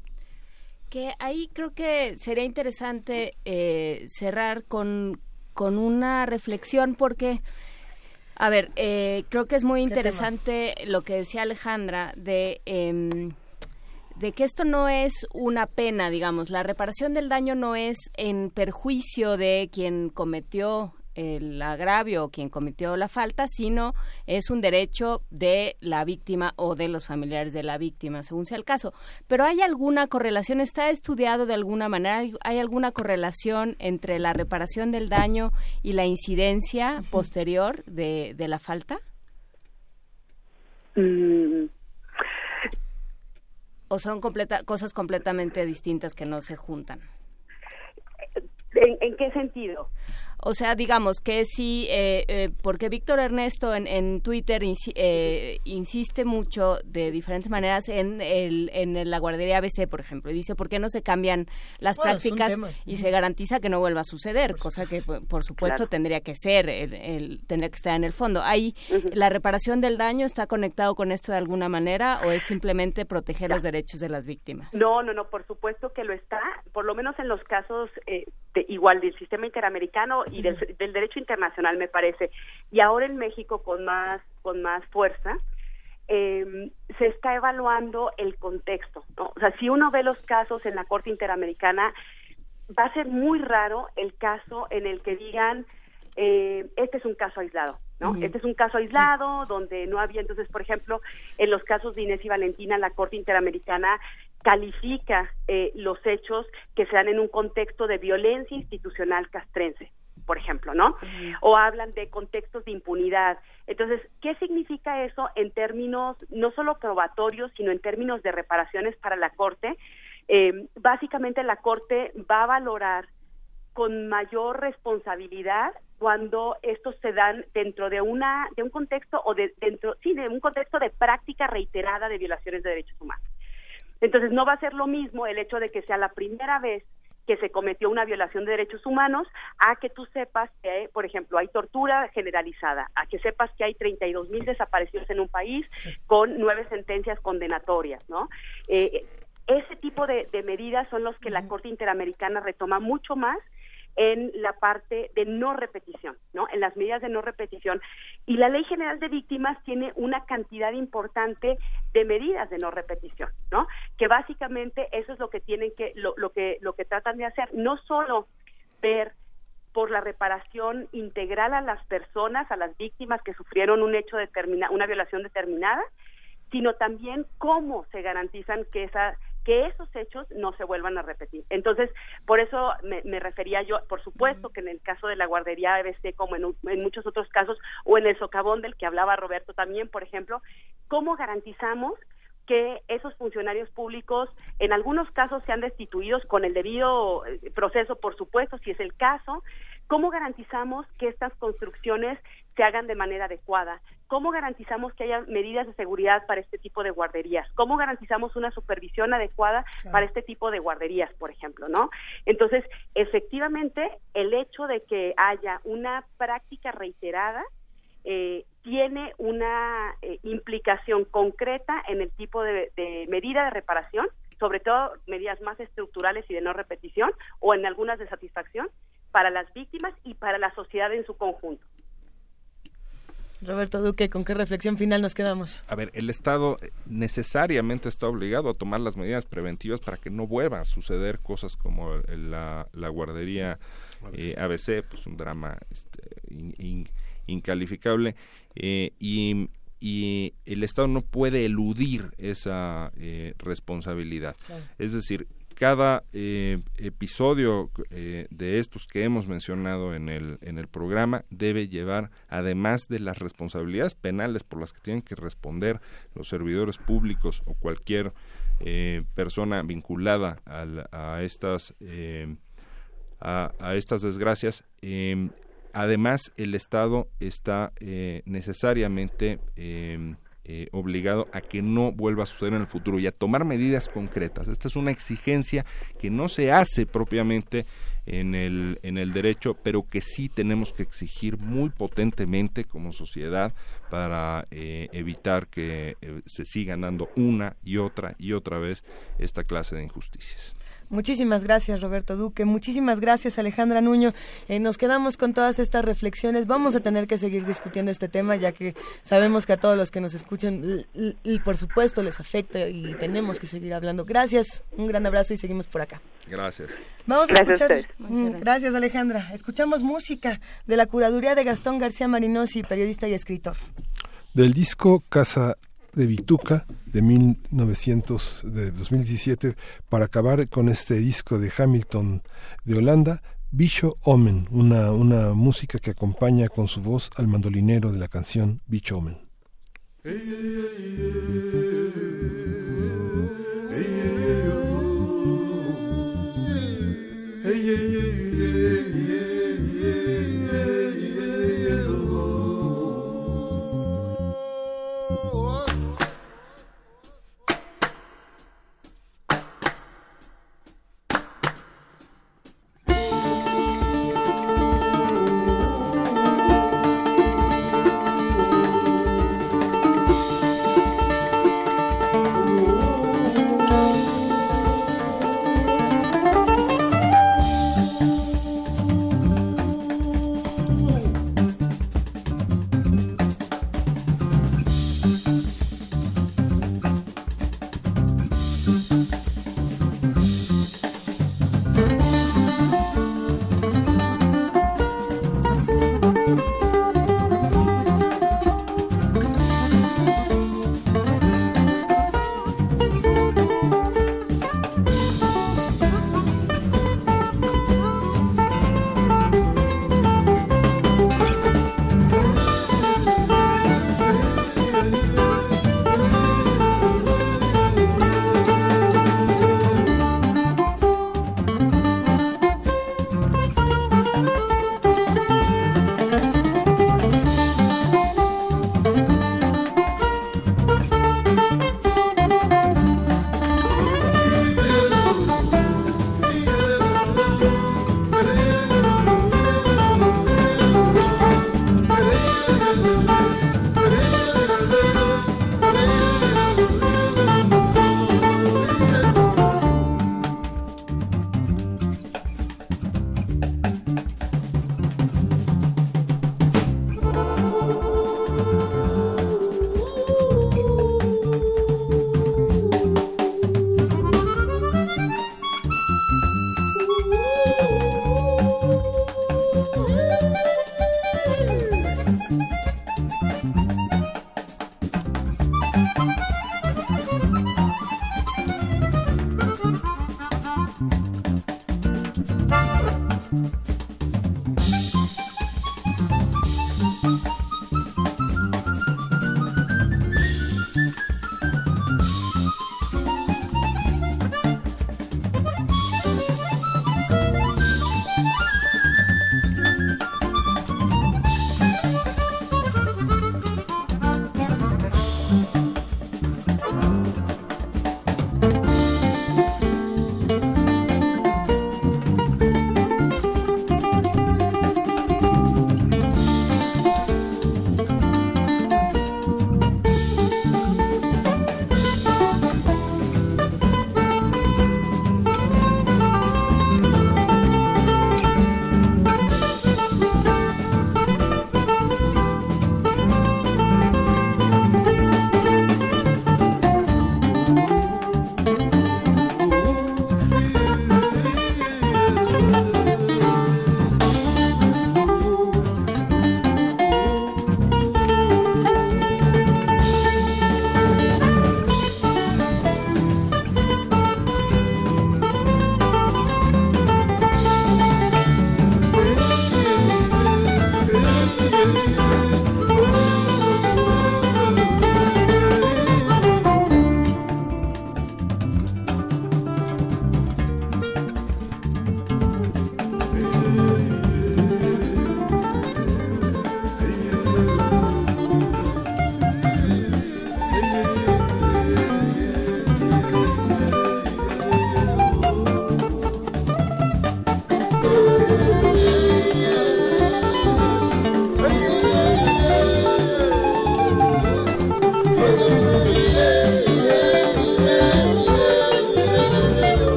Que ahí creo que sería interesante eh, cerrar con, con una reflexión porque... A ver, eh, creo que es muy interesante lo que decía Alejandra de, em, de que esto no es una pena, digamos, la reparación del daño no es en perjuicio de quien cometió el agravio o quien cometió la falta, sino es un derecho de la víctima o de los familiares de la víctima, según sea el caso. Pero ¿hay alguna correlación? ¿Está estudiado de alguna manera? ¿Hay alguna correlación entre la reparación del daño y la incidencia posterior de, la falta? Mm. ¿O son cosas completamente distintas que no se juntan? ¿En, qué sentido? O sea, digamos que sí, eh, eh, porque Víctor Ernesto en, en Twitter eh, insiste mucho de diferentes maneras en, el, en la guardería ABC, por ejemplo, y dice, ¿por qué no se cambian las prácticas y se garantiza que no vuelva a suceder? Cosa que, por supuesto, tendría que ser, el, tendría que estar en el fondo. ¿Hay la reparación del daño está conectado con esto de alguna manera o es simplemente proteger los derechos de las víctimas? No, no, no, por supuesto que lo está, por lo menos en los casos igual del sistema interamericano y del, derecho internacional, me parece. Y ahora en México con más, con más fuerza, em, se está evaluando el contexto. ¿no? O sea, si uno ve los casos en la Corte Interamericana, va a ser muy raro el caso en el que digan, eh, este es un caso aislado. ¿no? Este es un caso aislado donde no había, entonces, por ejemplo, en los casos de Inés y Valentina, la Corte Interamericana califica eh, los hechos que se dan en un contexto de violencia institucional castrense por ejemplo, ¿no? O hablan de contextos de impunidad. Entonces, ¿qué significa eso en términos no solo probatorios, sino en términos de reparaciones para la Corte? Eh, básicamente la Corte va a valorar con mayor responsabilidad cuando estos se dan dentro de una de un contexto o de dentro sí de un contexto de práctica reiterada de violaciones de derechos humanos. Entonces no va a ser lo mismo el hecho de que sea la primera vez que se cometió una violación de derechos humanos, a que tú sepas que, por ejemplo, hay tortura generalizada, a que sepas que hay 32 mil desaparecidos en un país con nueve sentencias condenatorias, ¿no? Eh, ese tipo de, de medidas son los que la Corte Interamericana retoma mucho más en la parte de no repetición, ¿no? En las medidas de no repetición. Y la Ley General de Víctimas tiene una cantidad importante de medidas de no repetición, ¿no? Que básicamente eso es lo que tienen que, lo, lo que, lo que tratan de hacer, no solo ver por la reparación integral a las personas, a las víctimas que sufrieron un hecho determinado, una violación determinada, sino también cómo se garantizan que esa que esos hechos no se vuelvan a repetir. Entonces, por eso me, refería yo, por supuesto que en el caso de la guardería ABC, como en, en, muchos otros casos, o en el socavón del que hablaba Roberto también, por ejemplo, ¿cómo garantizamos que esos funcionarios públicos en algunos casos sean destituidos con el debido eh, proceso, por supuesto, si es el caso, ¿Cómo garantizamos que estas construcciones se hagan de manera adecuada? ¿Cómo garantizamos que haya medidas de seguridad para este tipo de guarderías? ¿Cómo garantizamos una supervisión adecuada para este tipo de guarderías, por ejemplo, no? Entonces, efectivamente, el hecho de que haya una práctica reiterada eh, tiene una eh, implicación concreta en el tipo de, de medida de reparación, sobre todo medidas más estructurales y de no repetición, o en algunas de satisfacción, para las víctimas y para la sociedad en su conjunto. Roberto Duque, ¿con qué reflexión final nos quedamos? A ver, el Estado necesariamente está obligado a tomar las medidas preventivas para que no vuelvan a suceder cosas como la, guardería eh, ABC, pues un drama este, incalificable, eh, y, el Estado no puede eludir esa eh, responsabilidad. Es decir, cada eh, episodio eh, de estos que hemos mencionado en el, en el programa debe llevar, además de las responsabilidades penales por las que tienen que responder los servidores públicos o cualquier eh, persona vinculada a estas a, a, estas desgracias, además el Estado está necesariamente eh, obligado a que no vuelva a suceder en el futuro y a tomar medidas concretas. Esta es una exigencia que no se hace propiamente en el, en el derecho, pero que sí tenemos que exigir muy potentemente como sociedad para eh, evitar que eh, se sigan dando una y otra y otra vez esta clase de injusticias. Muchísimas gracias, Roberto Duque. Muchísimas gracias, Alejandra Nuño. Eh, nos quedamos con todas estas reflexiones. Vamos a tener que seguir discutiendo este tema, ya que sabemos que a todos los que nos escuchan, y por supuesto, les afecta y tenemos que seguir hablando. Gracias, un gran abrazo y seguimos por acá. Gracias. Vamos a escuchar. Mm, gracias, Alejandra. Escuchamos música de la curaduría de Gastón García Marinosi, periodista y escritor. Del disco Casa de Bituca de 1900 de 2017 para acabar con este disco de Hamilton de Holanda Bicho Omen una, una música que acompaña con su voz al mandolinero de la canción Bicho Omen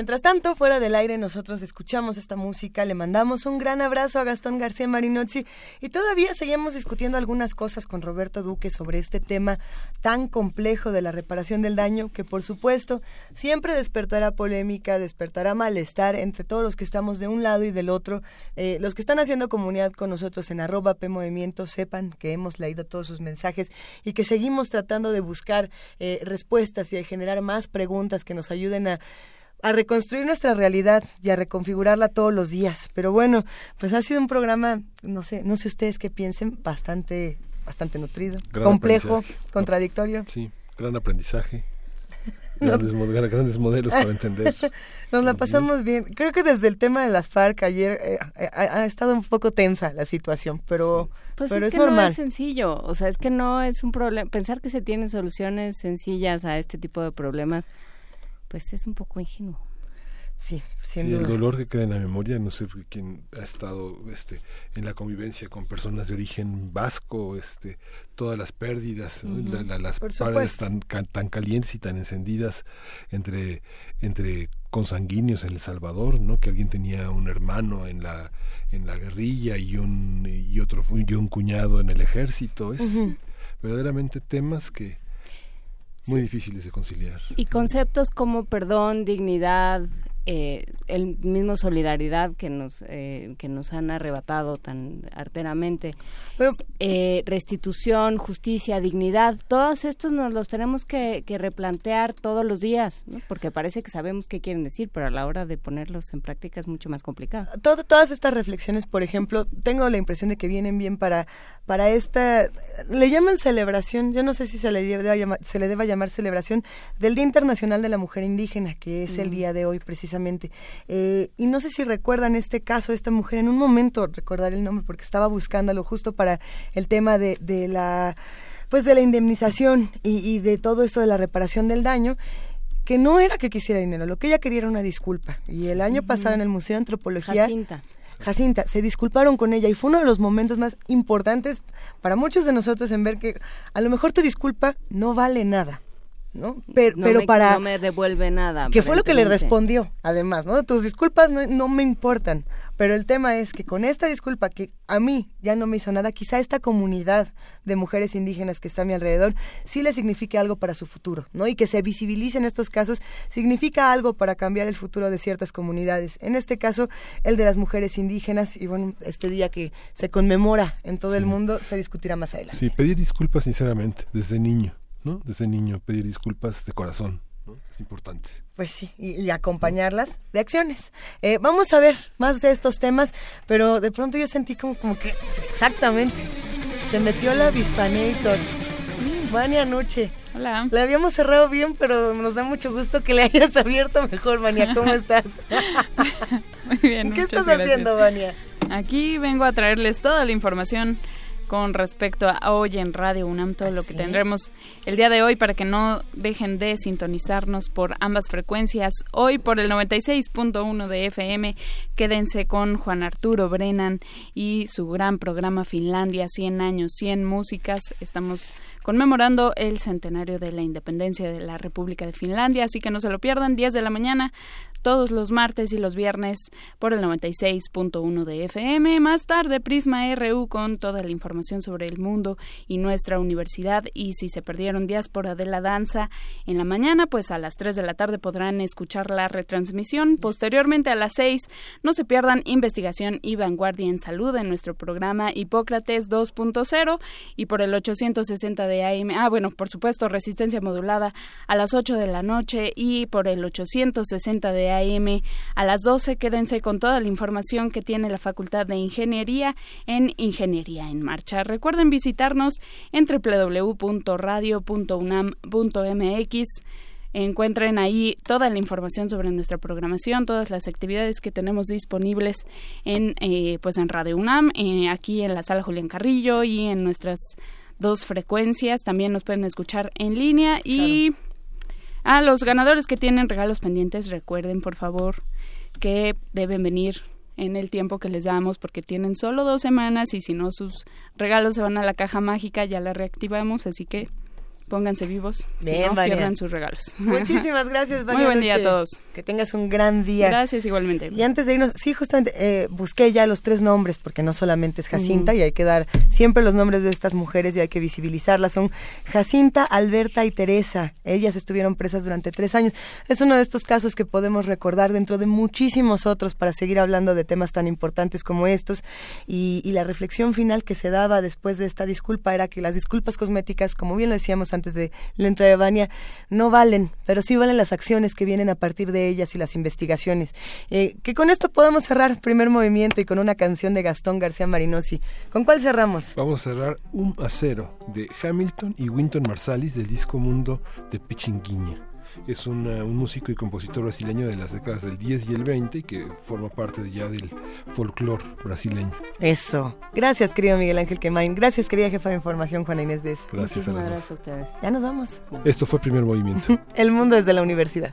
Mientras tanto, fuera del aire, nosotros escuchamos esta música, le mandamos un gran abrazo a Gastón García Marinozzi y todavía seguimos discutiendo algunas cosas con Roberto Duque sobre este tema tan complejo de la reparación del daño que, por supuesto, siempre despertará polémica, despertará malestar entre todos los que estamos de un lado y del otro. Eh, los que están haciendo comunidad con nosotros en arroba P Movimiento sepan que hemos leído todos sus mensajes y que seguimos tratando de buscar eh, respuestas y de generar más preguntas que nos ayuden a a reconstruir nuestra realidad y a reconfigurarla todos los días. Pero bueno, pues ha sido un programa, no sé, no sé ustedes qué piensen, bastante, bastante nutrido, complejo, contradictorio. Sí, gran aprendizaje. Grandes, grandes, modelos para entender. Nos la pasamos bien. Creo que desde el tema de las FARC ayer eh, eh, ha, estado un poco tensa la situación, pero, pues es, que normal. no es sencillo. O sea, es que no es un problema. Pensar que se tienen soluciones sencillas a este tipo de problemas pues es un poco ingenuo. Sí, el dolor que queda en la memoria, no sé quién ha estado este, en la convivencia con personas de origen vasco, este, todas las pérdidas, las paredes tan, tan calientes y tan encendidas entre, entre consanguíneos en El Salvador, ¿no? que alguien tenía un hermano en la, en la guerrilla y un, y otro y un cuñado en el ejército. Es verdaderamente temas que muy difíciles de conciliar. Y conceptos como perdón, dignidad, eh, el mismo solidaridad que nos eh, que nos han arrebatado tan arteramente. Eh, restitución justicia dignidad todos estos nos los tenemos que, replantear todos los días porque parece que sabemos qué quieren decir pero a la hora de ponerlos en práctica es mucho más complicado. Todas estas reflexiones por ejemplo tengo la impresión de que vienen bien para para esta le llaman celebración yo no sé si se le deba llamar, se le deba llamar celebración del Día Internacional de la Mujer Indígena que es el día de hoy precisamente precisamente. Eh, y no sé si recuerdan este caso, esta mujer, en un momento recordar el nombre porque estaba buscándolo justo para el tema de, de la pues de la indemnización y, de todo esto de la reparación del daño que no era que quisiera dinero, lo que ella quería era una disculpa. Y el año pasado en el Museo de Antropología... Jacinta. Jacinta, se disculparon con ella y fue uno de los momentos más importantes para muchos de nosotros en ver que a lo mejor tu disculpa no vale nada. ¿No? Pero, pero para... No me devuelve nada. Que fue lo que le respondió, además, ¿no? Tus disculpas no, no, me importan, pero el tema es que con esta disculpa que a mí ya no me hizo nada, quizá esta comunidad de mujeres indígenas que está a mi alrededor sí le signifique algo para su futuro, ¿no? Y que se visibilicen estos casos significa algo para cambiar el futuro de ciertas comunidades. En este caso, el de las mujeres indígenas, y bueno, este día que se conmemora en todo el mundo, se discutirá más adelante. Sí, pedir disculpas sinceramente, desde niño ¿no? Desde niño, pedir disculpas de corazón. Es importante. Pues sí, y, acompañarlas de acciones. Eh, vamos a ver más de estos temas, pero de pronto yo sentí como, como que exactamente se metió la Vispanator. Vania Noche. Hola. La habíamos cerrado bien, pero nos da mucho gusto que le hayas abierto mejor, Vania. ¿Cómo estás? Muy bien. ¿Qué estás haciendo, Vania? Aquí vengo a traerles toda la información con respecto a hoy en Radio UNAM, todo lo que tendremos el día de hoy para que no dejen de sintonizarnos por ambas frecuencias. Hoy por el 96.1 de FM, quédense con Juan Arturo Brennan y su gran programa Finlandia, 100 años, 100 músicas. Estamos conmemorando el centenario de la independencia de la República de Finlandia, así que no se lo pierdan, 10 de la mañana, todos los martes y los viernes por el 96.1 de FM. Más tarde, Prisma RU con toda la información sobre el mundo y nuestra universidad. Y si se perdieron Diáspora de la Danza en la mañana, pues a las 3 de la tarde podrán escuchar la retransmisión. Posteriormente, a las 6, no se pierdan Investigación y Vanguardia en Salud en nuestro programa Hipócrates 2.0 y por el 860 de AM. Ah, bueno, por supuesto, Resistencia Modulada a las 8 de la noche y por el 860 de AM a las 12. Quédense con toda la información que tiene la Facultad de Ingeniería en Ingeniería en Marcha. Recuerden visitarnos en www.radio.unam.mx. Encuentren ahí toda la información sobre nuestra programación, todas las actividades que tenemos disponibles en eh, pues en Radio UNAM, eh, aquí en la sala Julián Carrillo y en nuestras dos frecuencias. También nos pueden escuchar en línea y ah, los ganadores que tienen regalos pendientes, recuerden por favor que deben venir en el tiempo que les damos porque tienen solo dos semanas y si no sus regalos se van a la caja mágica ya la reactivamos, así que pónganse vivos, si no pierdan sus regalos. Muchísimas gracias, Muy buen día a todos. Que tengas un gran día. Gracias igualmente. Y antes de irnos, sí, justamente eh, busqué ya los tres nombres porque no solamente es Jacinta y hay que dar siempre los nombres de estas mujeres y hay que visibilizarlas. Son Jacinta, Alberta y Teresa. Ellas estuvieron presas durante tres años. Es uno de estos casos que podemos recordar dentro de muchísimos otros para seguir hablando de temas tan importantes como estos. Y, y la reflexión final que se daba después de esta disculpa era que las disculpas cosméticas, como bien lo decíamos antes, antes de la entrada de Bania, no valen, pero sí valen las acciones que vienen a partir de ellas y las investigaciones. Eh, que con esto podemos cerrar primer movimiento y con una canción de Gastón García Marinosi. ¿Con cuál cerramos? Vamos a cerrar Un Acero de Hamilton y Winton Marsalis del disco Mundo de Pichinguinha es un músico y compositor brasileño de las décadas del 10 y el 20 y que forma parte ya del folclore brasileño. Eso. Gracias, querido Miguel Ángel Quemain. Gracias, querida jefa de información, Juana Inés Dez. Gracias a, gracias a ustedes. Ya nos vamos. Esto fue Primer Movimiento. el mundo desde la universidad.